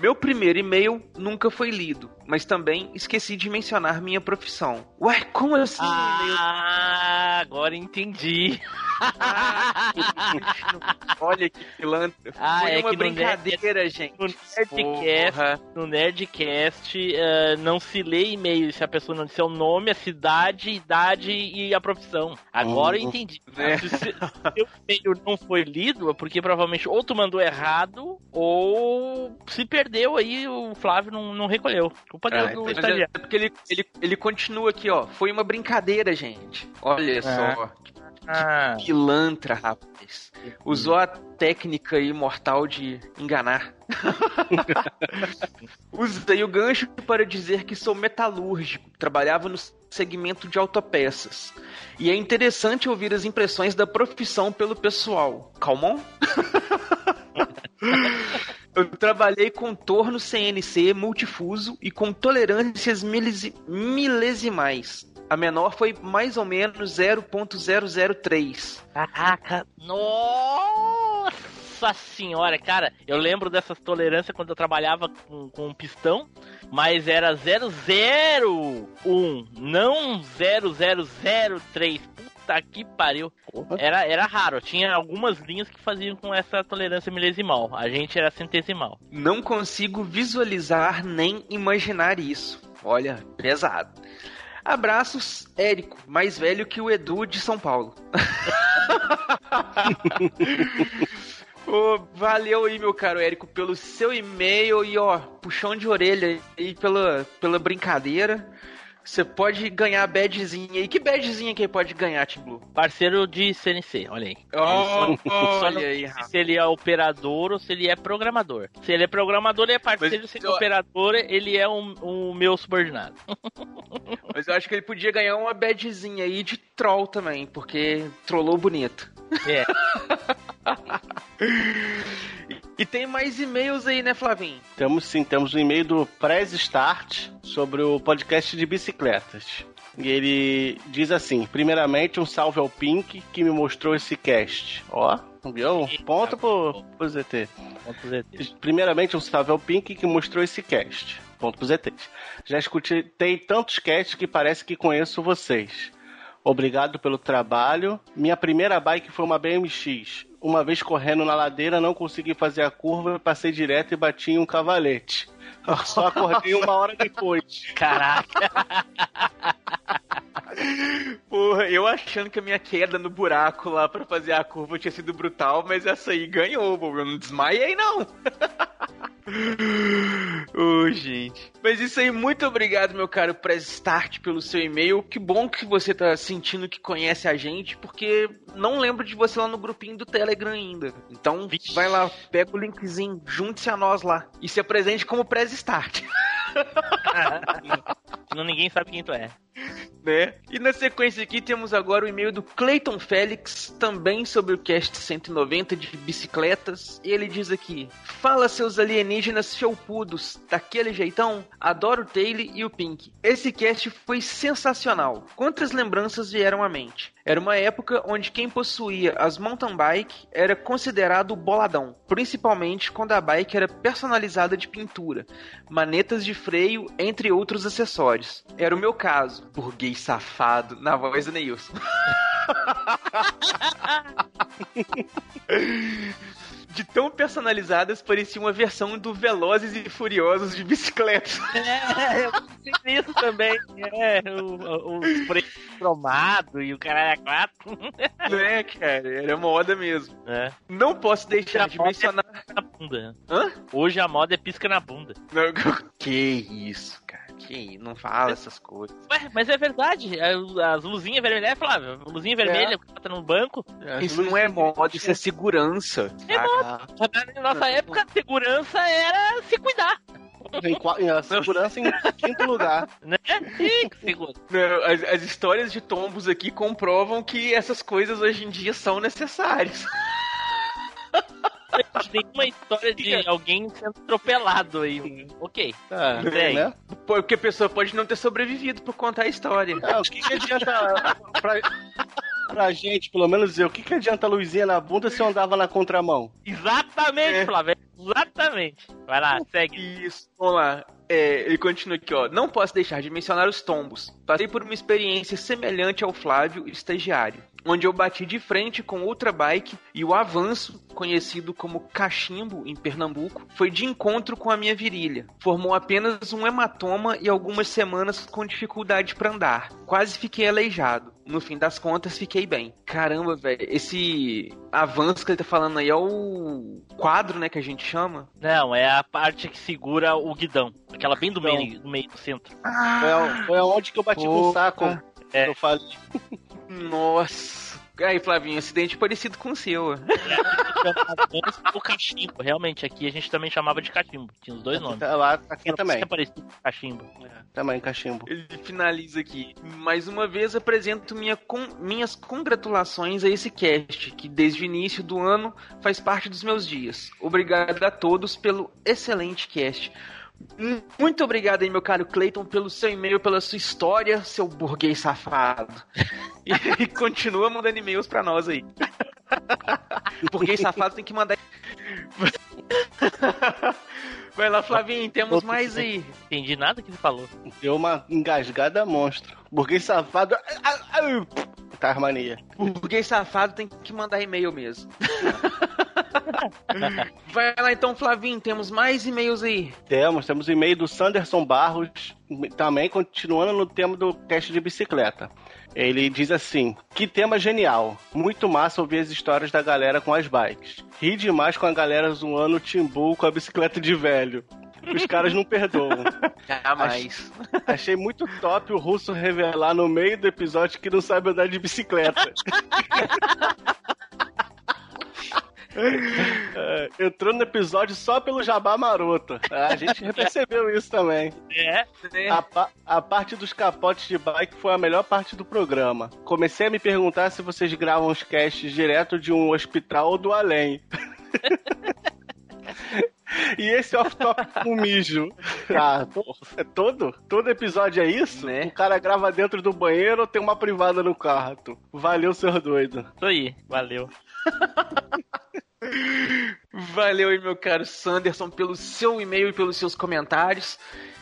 Meu primeiro e-mail nunca foi lido, mas também esqueci de mencionar minha profissão. Ué, como assim? Ah, agora entendi. Olha que pilantra. Ah, foi é uma que no brincadeira, gente. No Nerdcast, no Nerdcast eh, não se lê e-mail se a pessoa não disser o nome, a cidade, idade e a profissão. Agora eu Uhum. entendi. É. Se, se se o e-mail não foi lido, é porque provavelmente ou tu mandou errado ou se perdeu aí o Flávio não, não recolheu. Culpa Ah, do, do mas é porque ele, ele, ele continua aqui, ó. Foi uma brincadeira, gente. Olha só. Ah, Pilantra, rapaz. Usou a técnica imortal de enganar. Usei o gancho para dizer que sou metalúrgico. Trabalhava no segmento de autopeças. E é interessante ouvir as impressões da profissão pelo pessoal. Calmon? Eu trabalhei com torno CNC multifuso e com tolerâncias milesi- milesimais. A menor foi mais ou menos 0.003. Caraca, nossa senhora, cara, eu lembro dessas tolerâncias quando eu trabalhava com, com pistão, mas era 001, não 0003. Puta que pariu. Era, era raro, tinha algumas linhas que faziam com essa tolerância milesimal. A gente era centesimal. Não consigo visualizar nem imaginar isso. Olha, pesado. Abraços, Érico, mais velho que o Edu de São Paulo. Ô, valeu aí, meu caro Érico, pelo seu e-mail e ó, puxão de orelha aí pela, pela brincadeira. Você pode ganhar a badzinha aí. Que badzinha que ele pode ganhar, Tim Blue? Parceiro de CNC, olha aí. Oh, Só não olha aí, se ele é operador ou se ele é programador. Se ele é programador, ele é parceiro. Mas se ele é eu- operador, ele é um, um meu subordinado. Mas eu acho que ele podia ganhar uma badzinha aí de troll também, porque trollou bonito. É. E tem mais e-mails aí, né, Flavinho? Temos sim, temos um e-mail do Press Start sobre o podcast de bicicletas. E ele diz assim: primeiramente, um salve ao Pink que me mostrou esse cast. Ó, viu? Ponto pro, pro ZT. Ponto ZT. Primeiramente, um salve ao Pink que mostrou esse cast. Ponto pro ZT. Já escutei tantos casts que parece que conheço vocês. Obrigado pelo trabalho. Minha primeira bike foi uma BMX. Uma vez correndo na ladeira, não consegui fazer a curva, passei direto e bati em um cavalete. Só acordei uma hora depois. Caraca. Porra, eu achando que a minha queda no buraco lá pra fazer a curva tinha sido brutal, mas essa aí ganhou. Eu não desmaiei, não. Ô, gente. Mas isso aí, muito obrigado, meu caro Press Start, pelo seu e-mail. Que bom que você tá sentindo que conhece a gente, porque não lembro de você lá no grupinho do Telegram ainda. Então, vai lá, pega o linkzinho, junte-se a nós lá e se apresente como Press Start. Senão ninguém sabe quem tu é. né? E na sequência aqui temos agora o e-mail do Clayton Félix, também sobre o cast 190 de bicicletas. E ele diz aqui: Fala seus alienígenas felpudos, daquele jeitão? Adoro o Taylor e o Pink. Esse cast foi sensacional. Quantas lembranças vieram à mente? Era uma época onde quem possuía as mountain bike era considerado boladão, principalmente quando a bike era personalizada de pintura, manetas de freio, entre outros acessórios. Era o meu caso, burguês safado, na voz do Neilson. de tão personalizadas parecia uma versão do Velozes e Furiosos de bicicleta. É, eu pensei nisso também. É, o, o spray cromado e o caralho a quatro. Né, cara? Era moda mesmo. É. Não posso deixar de moda mencionar. É pisca na bunda. Hã? Hoje a moda é pisca na bunda. Não, que isso. Que? Não fala essas coisas. Ué, mas é verdade. As luzinhas vermelhas, Flávio. Luzinha vermelha, o cara tá no banco. Isso não é moda, isso é segurança. É moda. Na nossa época, a segurança era se cuidar. Em, a segurança em quinto lugar. Né? As, as histórias de tombos aqui comprovam que essas coisas hoje em dia são necessárias. Tem uma história de alguém sendo atropelado aí. Ok. É, né? Porque a pessoa pode não ter sobrevivido por contar a história. É, o que, que adianta pra, pra gente, pelo menos eu, o que, que adianta a luzinha na bunda se eu andava na contramão? Exatamente, É. Flávio. Exatamente. Vai lá, segue. Isso, vamos lá. É, ele continua aqui, ó. Não posso deixar de mencionar os tombos. Passei por uma experiência semelhante ao Flávio, estagiário, onde eu bati de frente com outra bike e o avanço, conhecido como cachimbo em Pernambuco, foi de encontro com a minha virilha. Formou apenas um hematoma e algumas semanas com dificuldade para andar. Quase fiquei aleijado. No fim das contas, fiquei bem. Caramba, velho, esse avanço que ele tá falando aí é o quadro, né, que a gente chama. Não, é a parte que segura o guidão. Aquela bem do meio, do meio do centro. Foi, a- foi aonde que eu bati com o saco. É. Eu falei. Nossa. Aí, Flavinho, acidente parecido com o seu. o cachimbo. Realmente, aqui a gente também chamava de cachimbo. Tinha os dois nomes. Tá lá, aqui Era também. É parecido com cachimbo. Também, cachimbo. Ele finaliza aqui. Mais uma vez apresento minha con- minhas congratulações a esse cast, que desde o início do ano faz parte dos meus dias. Obrigado a todos pelo excelente cast. Muito obrigado aí, meu caro Clayton, pelo seu e-mail, pela sua história, seu burguês safado. E, e continua mandando e-mails pra nós aí. O burguês safado tem que mandar. Vai lá, Flavinho, temos mais aí. Entendi nada que ele falou. Deu uma engasgada monstro. Burguês safado. Tá, mania. O burguês safado tem que mandar e-mail mesmo. Vai lá então, Flavinho, temos mais e-mails aí. Temos, temos e-mail do Sanderson Barros, também continuando no tema do teste de bicicleta. Ele diz assim: Que tema genial! Muito massa ouvir as histórias da galera com as bikes. Ri demais com a galera zoando o Timbu com a bicicleta de velho. Os caras não perdoam. Jamais. Achei muito top o russo revelar no meio do episódio que não sabe andar de bicicleta. É, entrou no episódio só pelo jabá maroto. A gente percebeu isso também. É, A, pa- a parte dos capotes de bike foi a melhor parte do programa. Comecei a me perguntar se vocês gravam os casts direto de um hospital ou do além. E esse off-top com mijo. Ah, to- é todo? Todo episódio é isso? Né? O cara grava dentro do banheiro ou tem uma privada no quarto? Valeu, seu doido. Isso aí, valeu. Valeu aí, meu caro Sanderson, pelo seu e-mail e pelos seus comentários.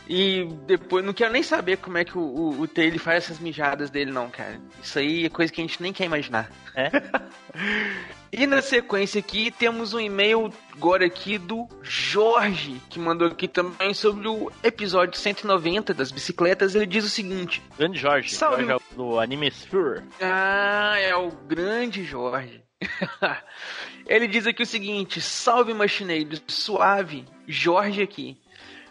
E depois, não quero nem saber como é que o, o, o Taylor faz essas mijadas dele, não, cara. Isso aí é coisa que a gente nem quer imaginar. É? E na sequência aqui, temos um e-mail agora aqui do Jorge, que mandou aqui também sobre o episódio 190 das bicicletas. Ele diz o seguinte: Grande Jorge. Salve. Jorge é do Anime Sphere. Ah, é o grande Jorge. Ele diz aqui o seguinte: Salve machineiros, suave, Jorge aqui.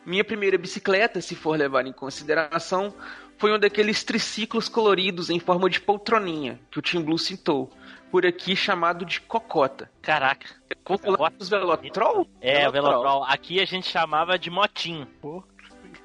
Minha primeira bicicleta, se for levar em consideração, foi um daqueles triciclos coloridos em forma de poltroninha que o Tim Blue citou, por aqui chamado de cocota. Caraca. Cocota dos Velotrol? É, o Velotrol. Aqui a gente chamava de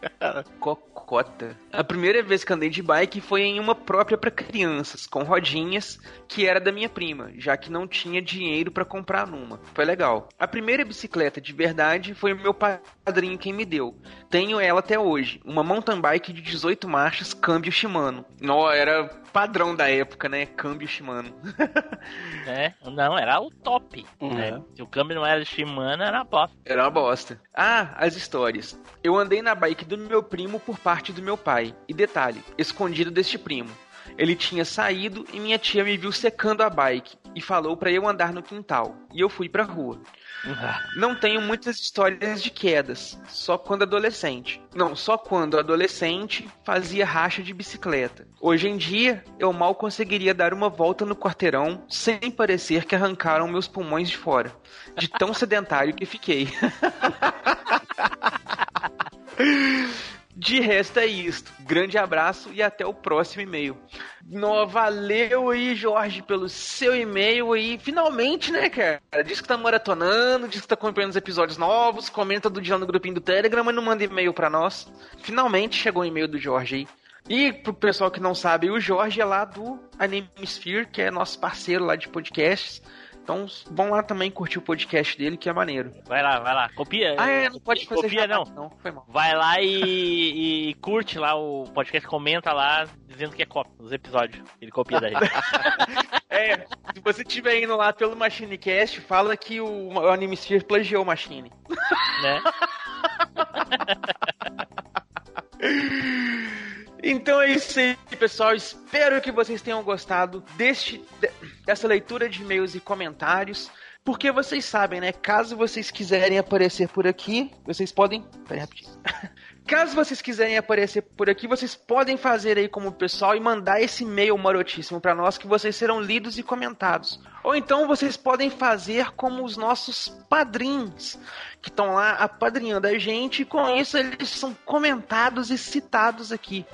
motinho. Cocota. A primeira vez que andei de bike foi em uma própria para crianças, com rodinhas, que era da minha prima, já que não tinha dinheiro para comprar numa. Foi legal. A primeira bicicleta de verdade foi o meu padrinho quem me deu. Tenho ela até hoje, uma mountain bike de 18 marchas, câmbio Shimano. Não, era padrão da época, né? Câmbio Shimano. É, não, era o top. né? Se o câmbio não era Shimano, era uma bosta. Era uma bosta. Ah, as histórias. Eu andei na bike do meu primo por parte do meu pai. E detalhe, escondido deste primo. Ele tinha saído e minha tia me viu secando a bike e falou para eu andar no quintal. E eu fui pra rua. Não tenho muitas histórias de quedas, só quando adolescente. Não, só quando adolescente fazia racha de bicicleta. Hoje em dia, eu mal conseguiria dar uma volta no quarteirão sem parecer que arrancaram meus pulmões de fora, de tão sedentário que fiquei. De resto é isto. Grande abraço e até o próximo e-mail. No, valeu aí, Jorge, pelo seu e-mail aí. Finalmente, né, cara? Diz que tá maratonando, diz que tá acompanhando os episódios novos, comenta do dia no grupinho do Telegram, mas não manda e-mail pra nós. Finalmente chegou o e-mail do Jorge aí. E pro pessoal que não sabe, o Jorge é lá do Anime Sphere, que é nosso parceiro lá de podcasts. Então vão lá também curtir o podcast dele, que é maneiro. Vai lá, vai lá. Copia. Ah, é, não pode fazer Copia, jabá, não. não. Foi mal. Vai lá e, e curte lá o podcast, comenta lá, dizendo que é cópia dos episódios. Ele copia daí. É, se você estiver indo lá pelo MachineCast, fala que o, o Anime Sphere plagiou o Machine. né? Então é isso aí, pessoal. Espero que vocês tenham gostado deste, de- dessa leitura de e-mails e comentários. Porque vocês sabem, né? Caso vocês quiserem aparecer por aqui, vocês podem. Peraí, rapidinho. Caso vocês quiserem aparecer por aqui, vocês podem fazer aí como pessoal e mandar esse e-mail marotíssimo para nós que vocês serão lidos e comentados. Ou então vocês podem fazer como os nossos padrinhos, que estão lá apadrinhando a gente e com isso eles são comentados e citados aqui.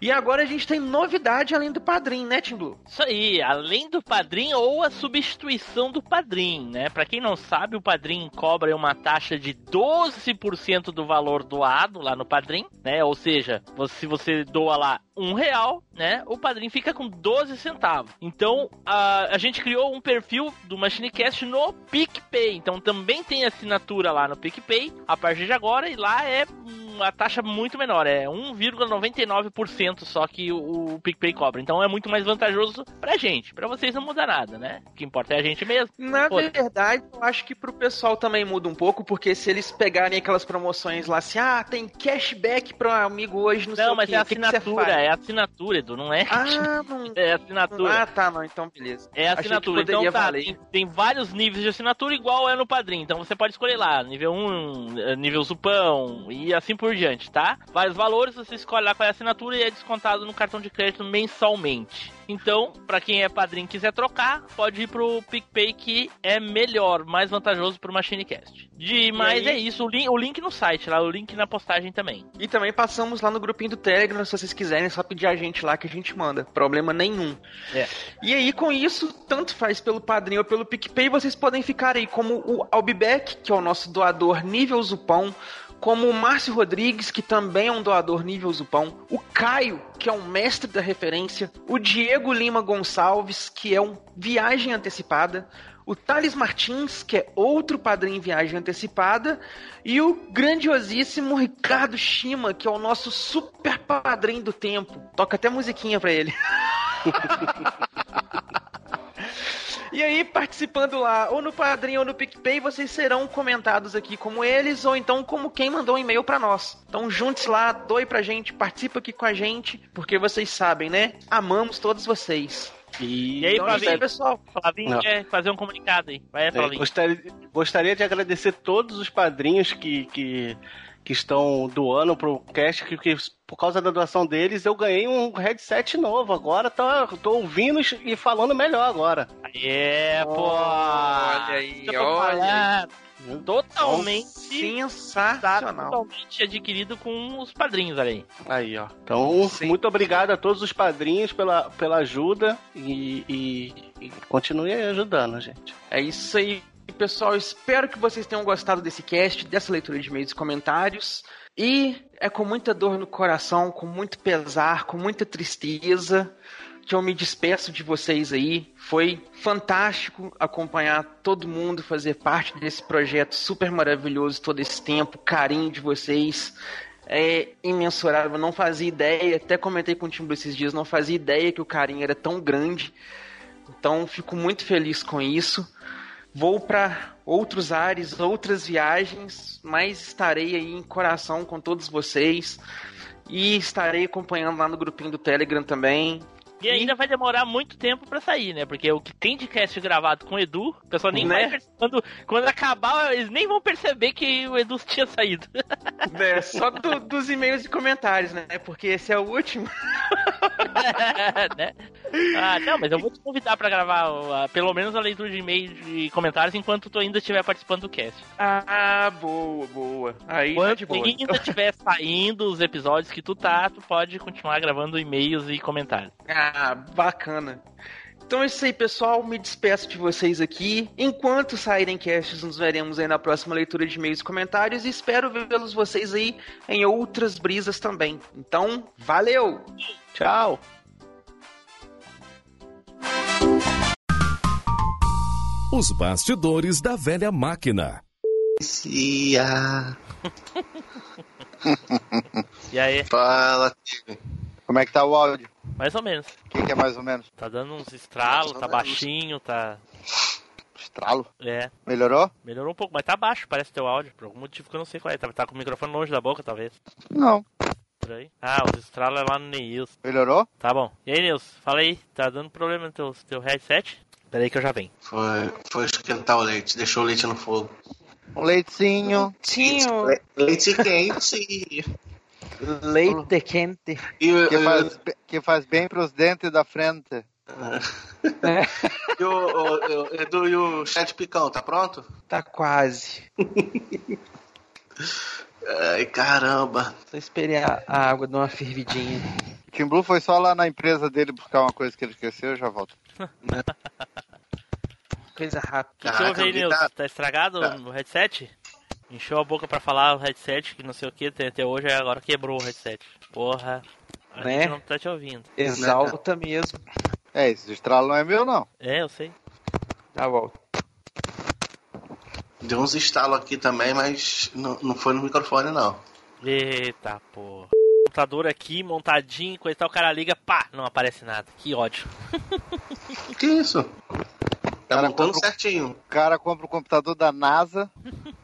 E agora a gente tem novidade além do padrinho, né, Tim Blue? Isso aí, além do padrinho ou a substituição do padrinho, né? Pra quem não sabe, o padrinho cobra uma taxa de 12% do valor doado lá no padrinho, né? Ou seja, se você doa lá um real, né? O padrinho fica com 12 centavos. Então, a, a gente criou um perfil do MachineCast no PicPay. Então, também tem assinatura lá no PicPay a partir de agora. E lá é uma taxa muito menor. É 1,99% só que o, o PicPay cobra. Então, é muito mais vantajoso pra gente. Pra vocês não muda nada, né? O que importa é a gente mesmo. Na Pô, verdade, eu acho que pro pessoal também muda um pouco, porque se eles pegarem aquelas promoções lá assim, ah, tem cashback pro amigo hoje, não, sei Não, o mas é o que que você assinatura, faz? É assinatura, Edu, não é? Ah, não. É assinatura. Ah, tá, não, então beleza. É assinatura. Então tá, valer. tem, tem vários níveis de assinatura igual é no padrinho. Então você pode escolher lá, nível 1, eh, nível supão e assim por diante, tá? Vários valores, você escolhe lá qual é a assinatura e é descontado no cartão de crédito mensalmente. Então, pra quem é padrinho e quiser trocar, pode ir pro PicPay que é melhor, mais vantajoso pro MachineCast. De, mas aí? é isso, o link, o link no site lá, o link na postagem também. E também passamos lá no grupinho do Telegram, se vocês quiserem, é só pedir a gente lá que a gente manda. Problema nenhum. É. E aí, com isso, tanto faz pelo padrinho ou pelo PicPay, vocês podem ficar aí como o Albibeck, que é o nosso doador nível Zupão, como o Márcio Rodrigues, que também é um doador nível Zupão, o Caio, que é um mestre da referência, o Diego Lima Gonçalves, que é um viagem antecipada, o Thales Martins, que é outro padrinho em viagem antecipada, e o grandiosíssimo Ricardo Shima, que é o nosso super padrinho do tempo. Toca até musiquinha pra ele. E aí, participando lá, ou no Padrinho ou no PicPay, vocês serão comentados aqui como eles, ou então como quem mandou um e-mail pra nós. Então junte-se lá, doe pra gente, participa aqui com a gente, porque vocês sabem, né? Amamos todos vocês. E aí, Então é aí, Flavinho, pessoal. Flavinho Não. quer fazer um comunicado aí. Vai, É, Flavinho. gostaria, gostaria de agradecer todos os padrinhos que, que, que estão doando pro cast, que, que por causa da doação deles eu ganhei um headset novo. Agora tô, tô ouvindo e falando melhor agora. É, pô. Olha aí, tô olha aí. Totalmente. Sensacional. Totalmente adquirido com os padrinhos, olha aí. Aí, ó. Então, muito obrigado a todos os padrinhos pela, pela ajuda e, e, e continue aí ajudando, gente. É isso aí, pessoal. Espero que vocês tenham gostado desse cast, dessa leitura de e-mails e comentários. E é com muita dor no coração, com muito pesar, com muita tristeza que eu me despeço de vocês aí. Foi fantástico acompanhar todo mundo, fazer parte desse projeto super maravilhoso todo esse tempo, carinho de vocês. É imensurável, não fazia ideia, até comentei com o Timbu esses dias, não fazia ideia que o carinho era tão grande. Então fico muito feliz com isso. Vou para outros ares, outras viagens, mas estarei aí em coração com todos vocês e estarei acompanhando lá no grupinho do Telegram também. E ainda vai demorar muito tempo pra sair, né? Porque o que tem de cast gravado com o Edu, o pessoal nem Né? vai quando, quando acabar, eles nem vão perceber que o Edu tinha saído. É, só do- dos e-mails e comentários, né? Porque esse é o último. né? Ah, não, mas eu vou te convidar pra gravar pelo menos a leitura de e-mails e comentários enquanto tu ainda estiver participando do cast. Ah, boa, boa. Aí tá Quando boa. ainda estiver saindo os episódios que tu tá, tu pode continuar gravando e-mails e comentários. Ah, bacana. Então é isso aí, pessoal. Me despeço de vocês aqui. Enquanto saírem casts, nos veremos aí na próxima leitura de e-mails e comentários. E espero vê-los vocês aí em outras brisas também. Então, valeu! Tchau! Os bastidores da velha máquina. E aí? Fala, Como é que tá o áudio? Mais ou menos. O que, que é mais ou menos? Tá dando uns estralos, tá menos. baixinho, tá. Estralo? É. Melhorou? Melhorou um pouco, mas tá baixo, parece teu áudio. Por algum motivo que eu não sei qual é. Tá, tá com o microfone longe da boca, talvez. Não. Por aí. Ah, os estralos é lá no Neils. Melhorou? Tá bom. E aí, Nils? Fala aí. Tá dando problema no teu, teu headset? Pera aí que eu já venho. Foi, foi esquentar o leite, deixou o leite no fogo. Um leitinho. Tinho. Le- Leite quente. Leite quente. E, Que faz, que faz bem pros dentes da frente. e o, o, o Edu e o chat picão, tá pronto? Tá quase. Ai, caramba. Só esperei a, água dar uma fervidinha. O Tim Blue foi só lá na empresa dele buscar uma coisa que ele esqueceu e já volta. Coisa rápida. O que houve aí, alguém Nils? tá- Tá estragado Tá. o headset? Encheu a boca pra falar o headset, que não sei o que, até hoje, agora quebrou o headset. Porra. A Né? gente não tá te ouvindo. Exalta mesmo. É, esse estralo não é meu, não. É, eu sei. Tá bom. Deu uns estalos aqui também, mas não, não foi no microfone, não. Eita porra. Computador aqui, montadinho, coisa e tal, o cara liga, pá, não aparece nada. Que ódio. Que isso? Tá Cara, montando compra- certinho. O cara compra o computador da NASA.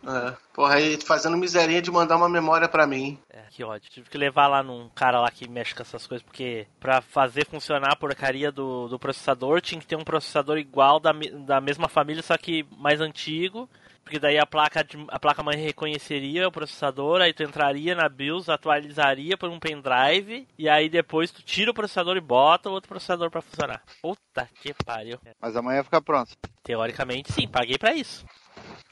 É. Porra, aí fazendo miserinha de mandar uma memória pra mim. É, que ódio. Tive que levar lá num cara lá que mexe com essas coisas, porque pra fazer funcionar a porcaria do, do processador, tinha que ter um processador igual da, da mesma família, só que mais antigo. Porque daí a placa, de, a placa mãe reconheceria o processador, aí tu entraria na BIOS, atualizaria por um pendrive, e aí depois tu tira o processador e bota o outro processador pra funcionar. Puta que pariu. Mas amanhã fica pronto. Teoricamente sim, paguei pra isso.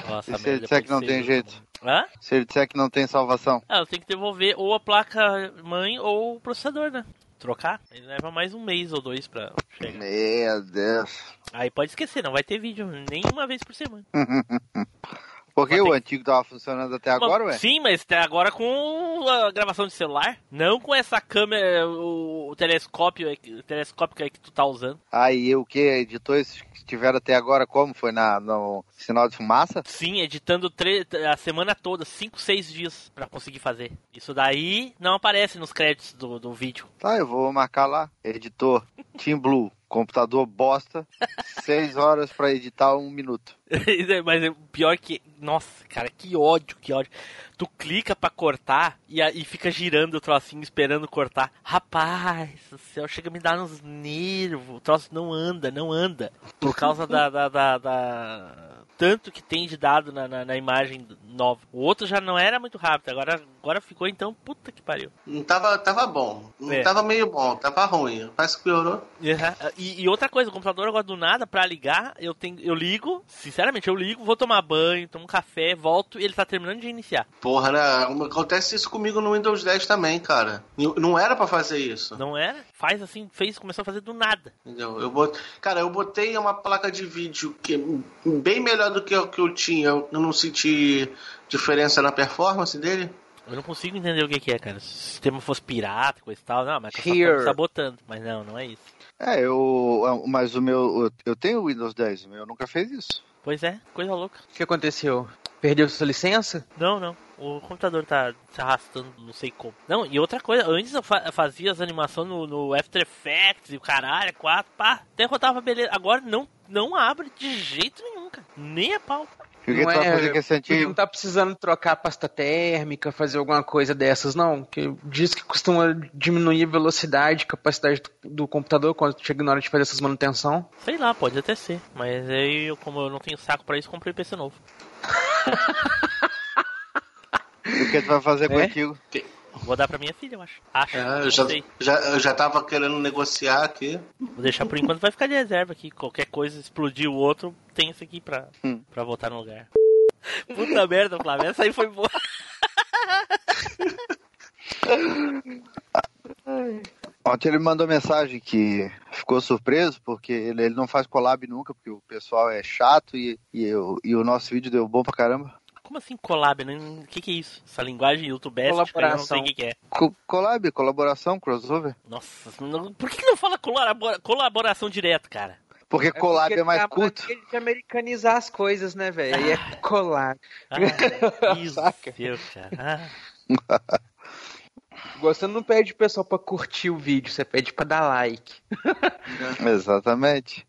Nossa, E se ele disser que não tem jeito? Hã? Se ele disser que não tem salvação? Ah, eu tenho que devolver ou a placa mãe ou o processador, né? Trocar. Ele leva mais um mês ou dois pra chegar. Meu Deus. Aí pode esquecer, não vai ter vídeo nem uma vez por semana. Porque Mas o tem antigo tava funcionando até agora, ué? Sim, mas até agora com a gravação de celular. Não com essa câmera, o, o telescópio, o telescópio que tu tá usando. Aí o que? Editou esses que tiveram até agora como? Foi na, no sinal de fumaça? Sim, editando tre- a semana toda, 5, 6 dias pra conseguir fazer. Isso daí não aparece nos créditos do, do vídeo. Tá, eu vou marcar lá. Editor, Team Blue, computador bosta, seis horas pra editar um minuto. Mas o pior que. Nossa, cara, que ódio, que ódio. Tu clica pra cortar e, e fica girando o trocinho esperando cortar. Rapaz, o céu chega a me dar uns nervos. O troço não anda, não anda. Por causa da. da, da, da- tanto que tem de dado na, na, na imagem nova. O outro já não era muito rápido, agora, agora ficou então, puta que pariu. Não tava, tava bom. Não É. tava meio bom, tava ruim. Parece que piorou. Uhum. E, e outra coisa, o computador agora do nada, pra ligar, eu tenho, eu ligo, sinceramente, eu ligo, vou tomar banho, tomo um café, volto e ele tá terminando de iniciar. Porra, né? Acontece isso comigo no Windows 10 também, cara. Não era pra fazer isso. Não era? Faz assim, fez, começou a fazer do nada. Entendeu? Eu bot... Cara, eu botei uma placa de vídeo que é bem melhor do que o que eu tinha. Eu não senti diferença na performance dele. Eu não consigo entender o que, que é, cara. Se o sistema fosse pirata, coisa e tal, não, mas Microsoft Here. tá sabotando. Mas não, não é isso. É, eu. Mas o meu. Eu tenho o Windows 10, o meu nunca fez isso. Pois é, coisa louca. O que aconteceu? Perdeu sua licença? Não, não. O computador tá se arrastando, não sei como. Não, e outra coisa, antes eu fa- fazia as animações no, no After Effects e o caralho, 4, pá, até rodava beleza. Agora não, não abre de jeito nenhum, cara. Nem a pau. E o que tu vai fazer com esse Não antigo? tá precisando trocar pasta térmica, fazer alguma coisa dessas, não? Que diz que costuma diminuir a velocidade, capacidade do, do computador quando chega na hora de fazer essas manutenção. Sei lá, pode até ser. Mas aí, eu, como eu não tenho saco pra isso, comprei PC novo. O que tu vai fazer com o É? Vou dar pra minha filha, eu acho. Acho. É, eu, já, sei. já, eu já tava querendo negociar aqui. Vou deixar por enquanto, vai ficar de reserva aqui. Qualquer coisa, explodir o outro, tem esse aqui pra, Hum. pra voltar no lugar. Puta merda, Flávio, essa aí foi boa. Ontem ele mandou mensagem que ficou surpreso porque ele, ele não faz collab nunca, porque o pessoal é chato e, e, eu- e o nosso vídeo deu bom pra caramba. Como assim collab? né? O que, que é isso? Essa linguagem youtube eu não sei Colaboração. o que, que é. Co- collab, colaboração, crossover. Nossa, não- por que, não fala colabora- colaboração direto, cara? Porque collab porque é mais tá curto. de americanizar as coisas, né, velho? Aí é collab. Ah, isso, Saca? Deus, cara. Ah. Você não pede o pessoal pra curtir o vídeo, você pede pra dar like. Exatamente.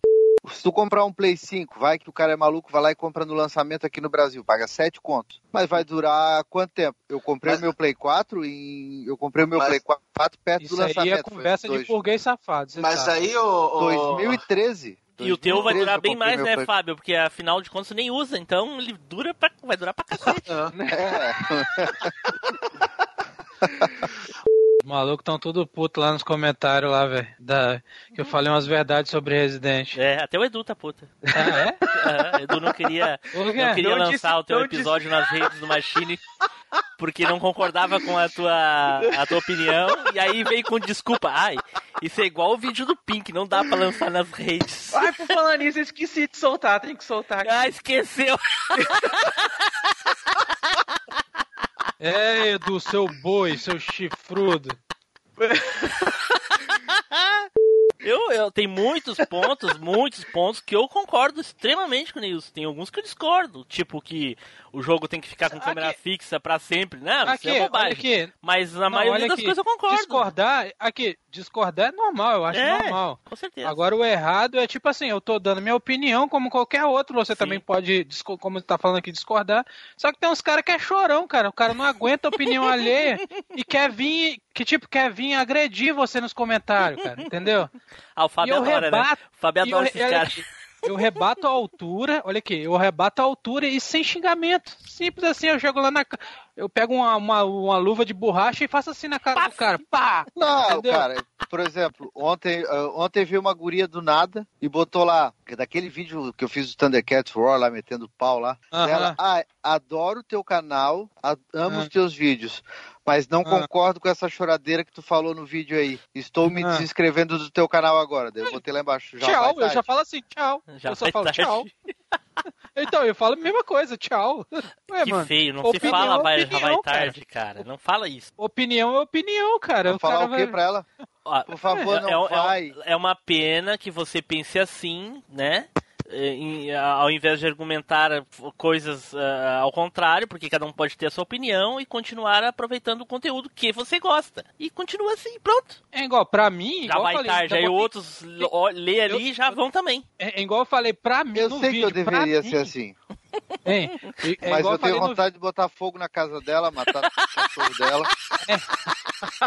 Se tu comprar um Play 5, vai que o cara é maluco, vai lá e compra no lançamento aqui no Brasil, paga 7 contos. Mas vai durar quanto tempo? Eu comprei Mas- o meu Play 4 e eu comprei o meu Mas- Play 4 perto do Isso aí lançamento. é conversa de burguês safado. você Mas sabe. aí, o. o- 2013. E o teu vai 2013 durar bem mais, né, Play- Fábio? Porque afinal de contas você nem usa, então ele dura pra, vai durar pra cacete. É. Os malucos estão tudo puto lá nos comentários lá, velho. Da... Que eu falei umas verdades sobre Resident. É, até o Edu tá puta. Ah, é? Ah, Edu não queria, não queria Não lançar disse- o teu episódio nas redes do Machine porque não concordava com a tua, a tua opinião. E aí veio com desculpa. Ai, isso é igual o vídeo do Pink, não dá pra lançar nas redes. Ai, por falar nisso, eu esqueci de soltar, tem que soltar. Ah, esqueceu. É, Edu, seu boi, seu chifrudo. Eu, eu tenho muitos pontos, muitos pontos que eu concordo extremamente com isso. Tem alguns que eu discordo, tipo que o jogo tem que ficar com câmera fixa pra sempre. Não, Aqui, isso é bobagem. Mas na Não, maioria das aqui. coisas eu concordo. Discordar, aqui, discordar é normal, eu acho É, normal. Com certeza. Agora o errado é tipo assim, eu tô dando minha opinião como qualquer outro, você também pode, como tá falando aqui, discordar. Só que tem uns caras que é chorão, cara. O cara não aguenta a opinião alheia e quer vir, que tipo, quer vir agredir você nos comentários, cara, entendeu? Ah, o Fábio adora, né? rebato- O Fábio adora esses caras. Eu rebato a altura, olha aqui, eu rebato a altura e sem xingamento. Simples assim, eu chego lá na. Eu pego uma, uma, uma luva de borracha e faço assim na cara do cara. Pá! Não, Entendeu? cara, por exemplo, ontem, ah, ontem veio uma guria do nada e botou lá, daquele vídeo que eu fiz do Thundercats Roar lá, metendo pau lá, Aham. ela, ah, adoro o teu canal, amo Ah. os teus vídeos, mas não Ah. concordo com essa choradeira que tu falou no vídeo aí. Estou me Ah. desinscrevendo do teu canal agora. Daí eu botei lá embaixo. Já tchau, vai eu já falo assim, tchau. Já eu só falo tarde. tchau. Então, eu falo a mesma coisa, tchau. Ué, Que mano, feio, não se fala é vai, já opinião, vai cara. tarde, cara. Não fala isso. Opinião é opinião, cara. Vou falar cara o quê vai- pra ela? Ó, Por favor, é, não é- vai. é uma pena que você pense assim, né? É, em- ao invés de argumentar coisas ah, ao contrário, porque cada um pode ter a sua opinião e continuar aproveitando o conteúdo que você gosta. E continua assim, pronto. É igual, pra mim. Já igual eu vai falei, tarde, já aí outros lê ali e já vão também. É, é igual eu falei, pra mim Eu no sei vídeo. que eu deveria mim, ser assim. hein, é mas igual eu tenho falei no vontade de botar fogo na casa dela, matar o cachorro dela.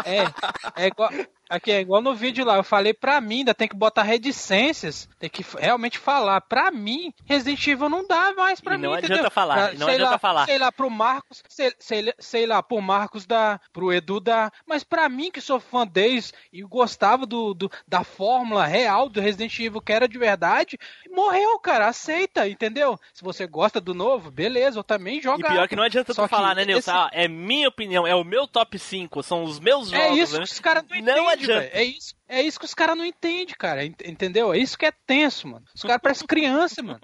É, é igual, Aqui é igual no vídeo lá, eu falei pra mim, ainda tem que botar reticências, tem que realmente falar. Pra mim, Resident Evil não dá mais pra E mim, não entendeu? adianta falar, Pra- e não sei adianta lá, falar. Sei lá, pro Marcos, sei, sei, sei lá, pro Marcos dá, pro Edu dá, mas pra mim que sou fã deles e gostava do, do- da fórmula real do Resident Evil, que era de verdade, morreu, cara, aceita, entendeu? Se você gosta do novo, beleza, eu também E jogo. pior que não adianta tu falar, né, Nilson? esse- Ah, é minha opinião, é o meu top 5, são os meus jogos. É isso né? que os caras não Não adianta. velho. É isso, é isso que os caras não entendem, cara. ent- Entendeu? É isso que é tenso, mano. Os caras parecem criança, mano.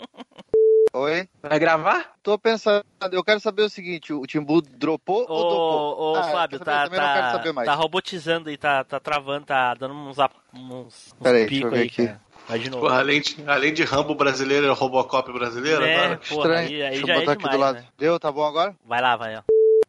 Oi? Vai gravar? Tô pensando, eu quero saber o seguinte, o Timbu dropou ou dropou? Ô, ô Ah, quer saber? tá, também não quero saber tá, mais. tá robotizando aí, tá, tá travando, tá dando uns, uns, uns picos aí, aqui. cara. Vai de novo. Porra, além, de, além de Rambo brasileiro, é Robocop brasileiro É, agora? porra, Estranho. aí, aí Deixa eu é botar aqui demais, do lado. né? Deu, tá bom agora? Vai lá, vai, ó.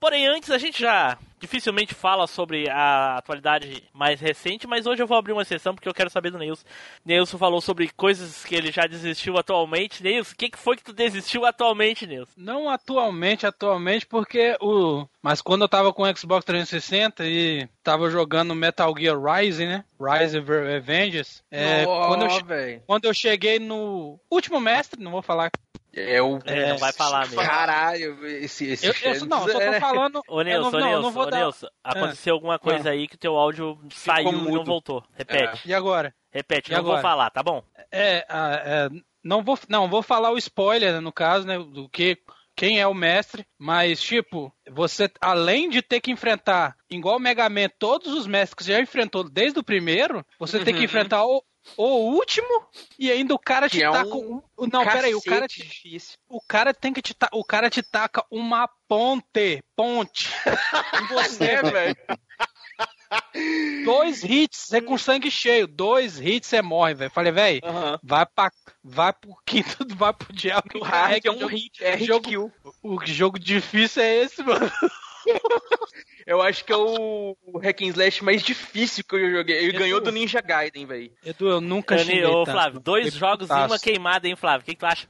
Porém, antes a gente já dificilmente fala sobre a atualidade mais recente, mas hoje eu vou abrir uma exceção porque eu quero saber do Neilson. Neilson falou sobre coisas que ele já desistiu atualmente. Neilson, o que, que foi que tu desistiu atualmente, Neilson? Não atualmente, atualmente, porque o. Mas quando eu tava com o Xbox 360 e tava jogando Metal Gear Rising, né? Rise of Avengers. É, Ó, quando, eu, quando eu cheguei no último mestre, não vou falar. É o. É, não vai falar mesmo. Caralho, esse. esse Eu, eu- não, eu só tô é- falando. Ô, eu Nilson, não, Nilson, não vou ô, dar. Nilson, aconteceu alguma coisa aí que o teu áudio saiu e não mudo. voltou. Repete, E agora? repete, E não vou agora? falar, tá bom? É, ah, é, não vou, não vou falar o spoiler no caso, né, do que quem é o mestre, mas tipo, você além de ter que enfrentar igual o Mega Man todos os mestres que você já enfrentou desde o primeiro, você tem que Uhum. enfrentar o, o último e ainda o cara te Que é taca um um, não, peraí, o cara Cacete te, difícil. o cara tem que te ta- o cara te taca uma ponte, ponte em você, É, velho. Dois hits, você com sangue cheio, dois hits você morre, velho. Falei, velho. Vai pra. Vai pro quinto, vai pro diabo. O hard é um jogo, hit, é hit jogo- kill. O jogo difícil é esse, mano. Eu acho que é o, o hack and slash mais difícil que eu joguei. Ele Edu. ganhou do Ninja Gaiden, velho. Edu, eu nunca Ô, xinguei Ô, Flávio, dois Fiquei jogos e uma queimada, hein, Flávio? O que, que tu acha?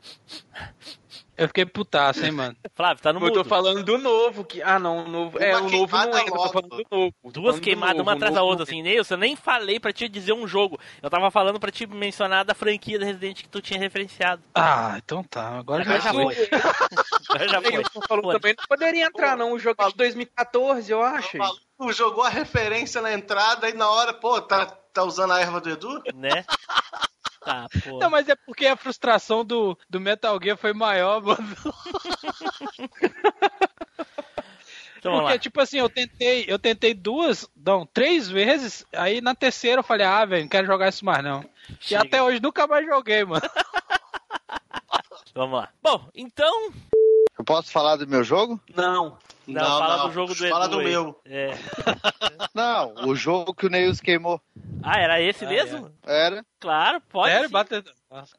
Eu fiquei putaço, hein, mano. Flávio, tá no eu tô mudo. falando do novo. Que... Ah, não, o novo. É, Uma o novo não é, eu tô falando do novo. Duas queimadas, novo, uma atrás da outra, assim. Nilson, eu nem falei pra te dizer um jogo. Eu tava falando pra te mencionar da franquia da Resident que tu tinha referenciado. Ah, então tá. Agora já, Agora já foi. foi. Agora já foi. Falou também não poderia entrar, não. O jogo é de 2014, eu acho. O jogou a referência na entrada e na hora, pô, tá, tá usando a erva do Edu? Né? Tá, pô. Não, mas é porque a frustração do, do Metal Gear foi maior, mano. Então, vamos Porque, lá. tipo assim, eu tentei, eu tentei duas, não, três vezes, aí na terceira eu falei, ah, velho, não quero jogar isso mais não. Chega. E até hoje nunca mais joguei, mano. Vamos lá. Bom, então. Eu posso falar do meu jogo? Não. Não, fala do jogo do Fala Edu do aí. meu. É. Não, o jogo que o Neils queimou. Ah, era esse Ah, mesmo? Era, Claro, pode. Sério, sim. bate...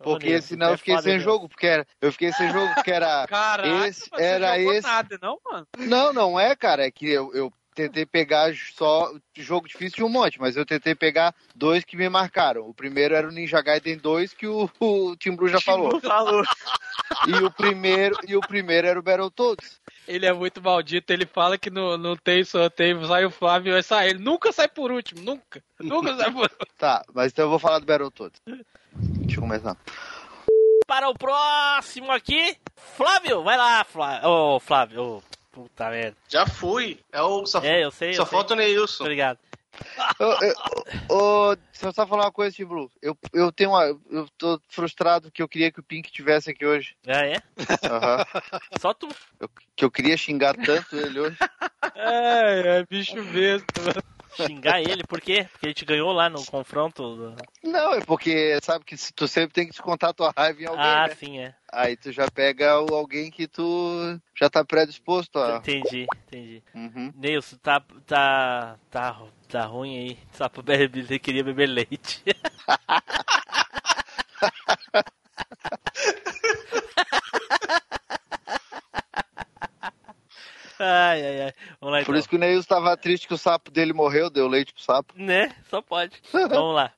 porque senão tu é eu fiquei sem jogo, porque era, eu fiquei sem jogo, porque era Caraca, esse, era esse. nada, não, mano? Não, não é, cara, é que eu, eu tentei pegar só jogo difícil de um monte, mas eu tentei pegar dois que me marcaram. O primeiro era o Ninja Gaiden 2 que o, o Tim Blue já falou. Falou. E o primeiro, e o primeiro era o Battletoads. Ele é muito maldito, ele fala que não, não tem sorteio, sai o Flávio e vai sair. Ele nunca sai por último, nunca. Nunca sai por último. Tá, mas então eu vou falar do Battletoads. Deixa eu começar. Para o próximo aqui, Flávio. Vai lá, Flávio. Ô, Flávio. Ô, puta merda. Já fui. É o, só É, eu sei. só eu sei. falta o Neilson. Obrigado. Ô, ô, ô, Deixa eu só falar uma coisa, Tim Blue. Eu, eu tenho uma. Eu tô frustrado que eu queria que o Pink tivesse aqui hoje. Ah, é? Aham. Só tu. Eu- que eu queria xingar tanto ele hoje. É, é bicho mano. Xingar ele, por quê? Porque ele te ganhou lá no confronto. Não, é porque sabe que tu sempre tem que descontar tua raiva em alguém, Ah, né? sim, é. Aí tu já pega o, alguém que tu já tá predisposto a. Entendi, entendi. Uhum. Nilson, tá, tá, tá, tá ruim aí. Beber, ele queria beber leite. ai, ai, ai. Vamos lá então. Por isso que o Neils tava triste que o sapo dele morreu, deu leite pro sapo. Né? Só pode. Vamos lá.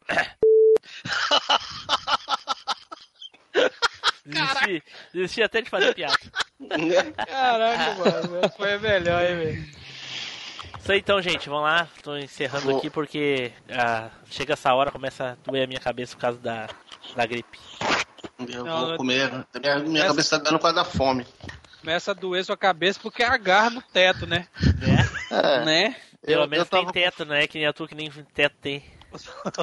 Desisti, desisti até de fazer piada. Caraca, mano. Foi a melhor, hein, velho. Isso aí então, gente, vamos lá. Tô encerrando Vou. aqui porque ah, chega essa hora, começa a doer a minha cabeça por causa da, da gripe. Eu Não, vou comer. Minha, minha Essa- cabeça tá dando por causa da fome. Começa a doer sua cabeça porque agarra no teto, né? É, Né? Pelo eu, eu menos tava, tem teto, né? Que nem a tua que nem teto tem.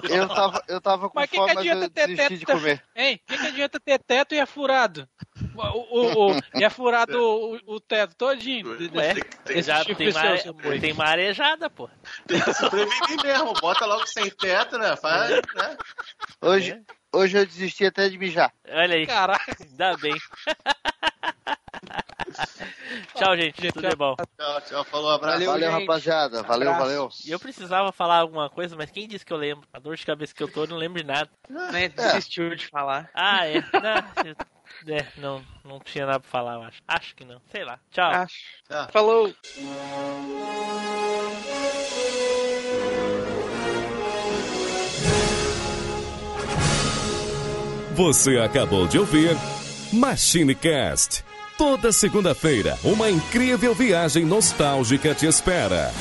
eu tava, eu tava com Mas que fome, que adianta eu ter teto? de comer. Hein? O que, que adianta ter teto e é furado? O, o, o- e é furado o, o teto todinho. Ué, Esse já tipo tem, mare... seu, tem marejada, pô. Tem que sobreviver mesmo. Bota logo sem teto, né? Faz, né? Hoje, hoje eu desisti até de mijar. Olha aí, Caraca. ainda bem. Tchau, gente. Tudo de bom. Tchau, tchau. Falou, abraço. Valeu, Valeu, rapaziada. Valeu, Abraço. valeu. E eu precisava falar alguma coisa, mas quem disse que eu lembro? A dor de cabeça que eu tô, eu não lembro de nada. Né? Desistiu de falar. Ah, é. Não, é, não, não tinha nada pra falar, eu acho. Acho que não. Sei lá. Tchau. Acho. Tchau. Falou. Você acabou de ouvir MachineCast. Toda segunda-feira, uma incrível viagem nostálgica te espera.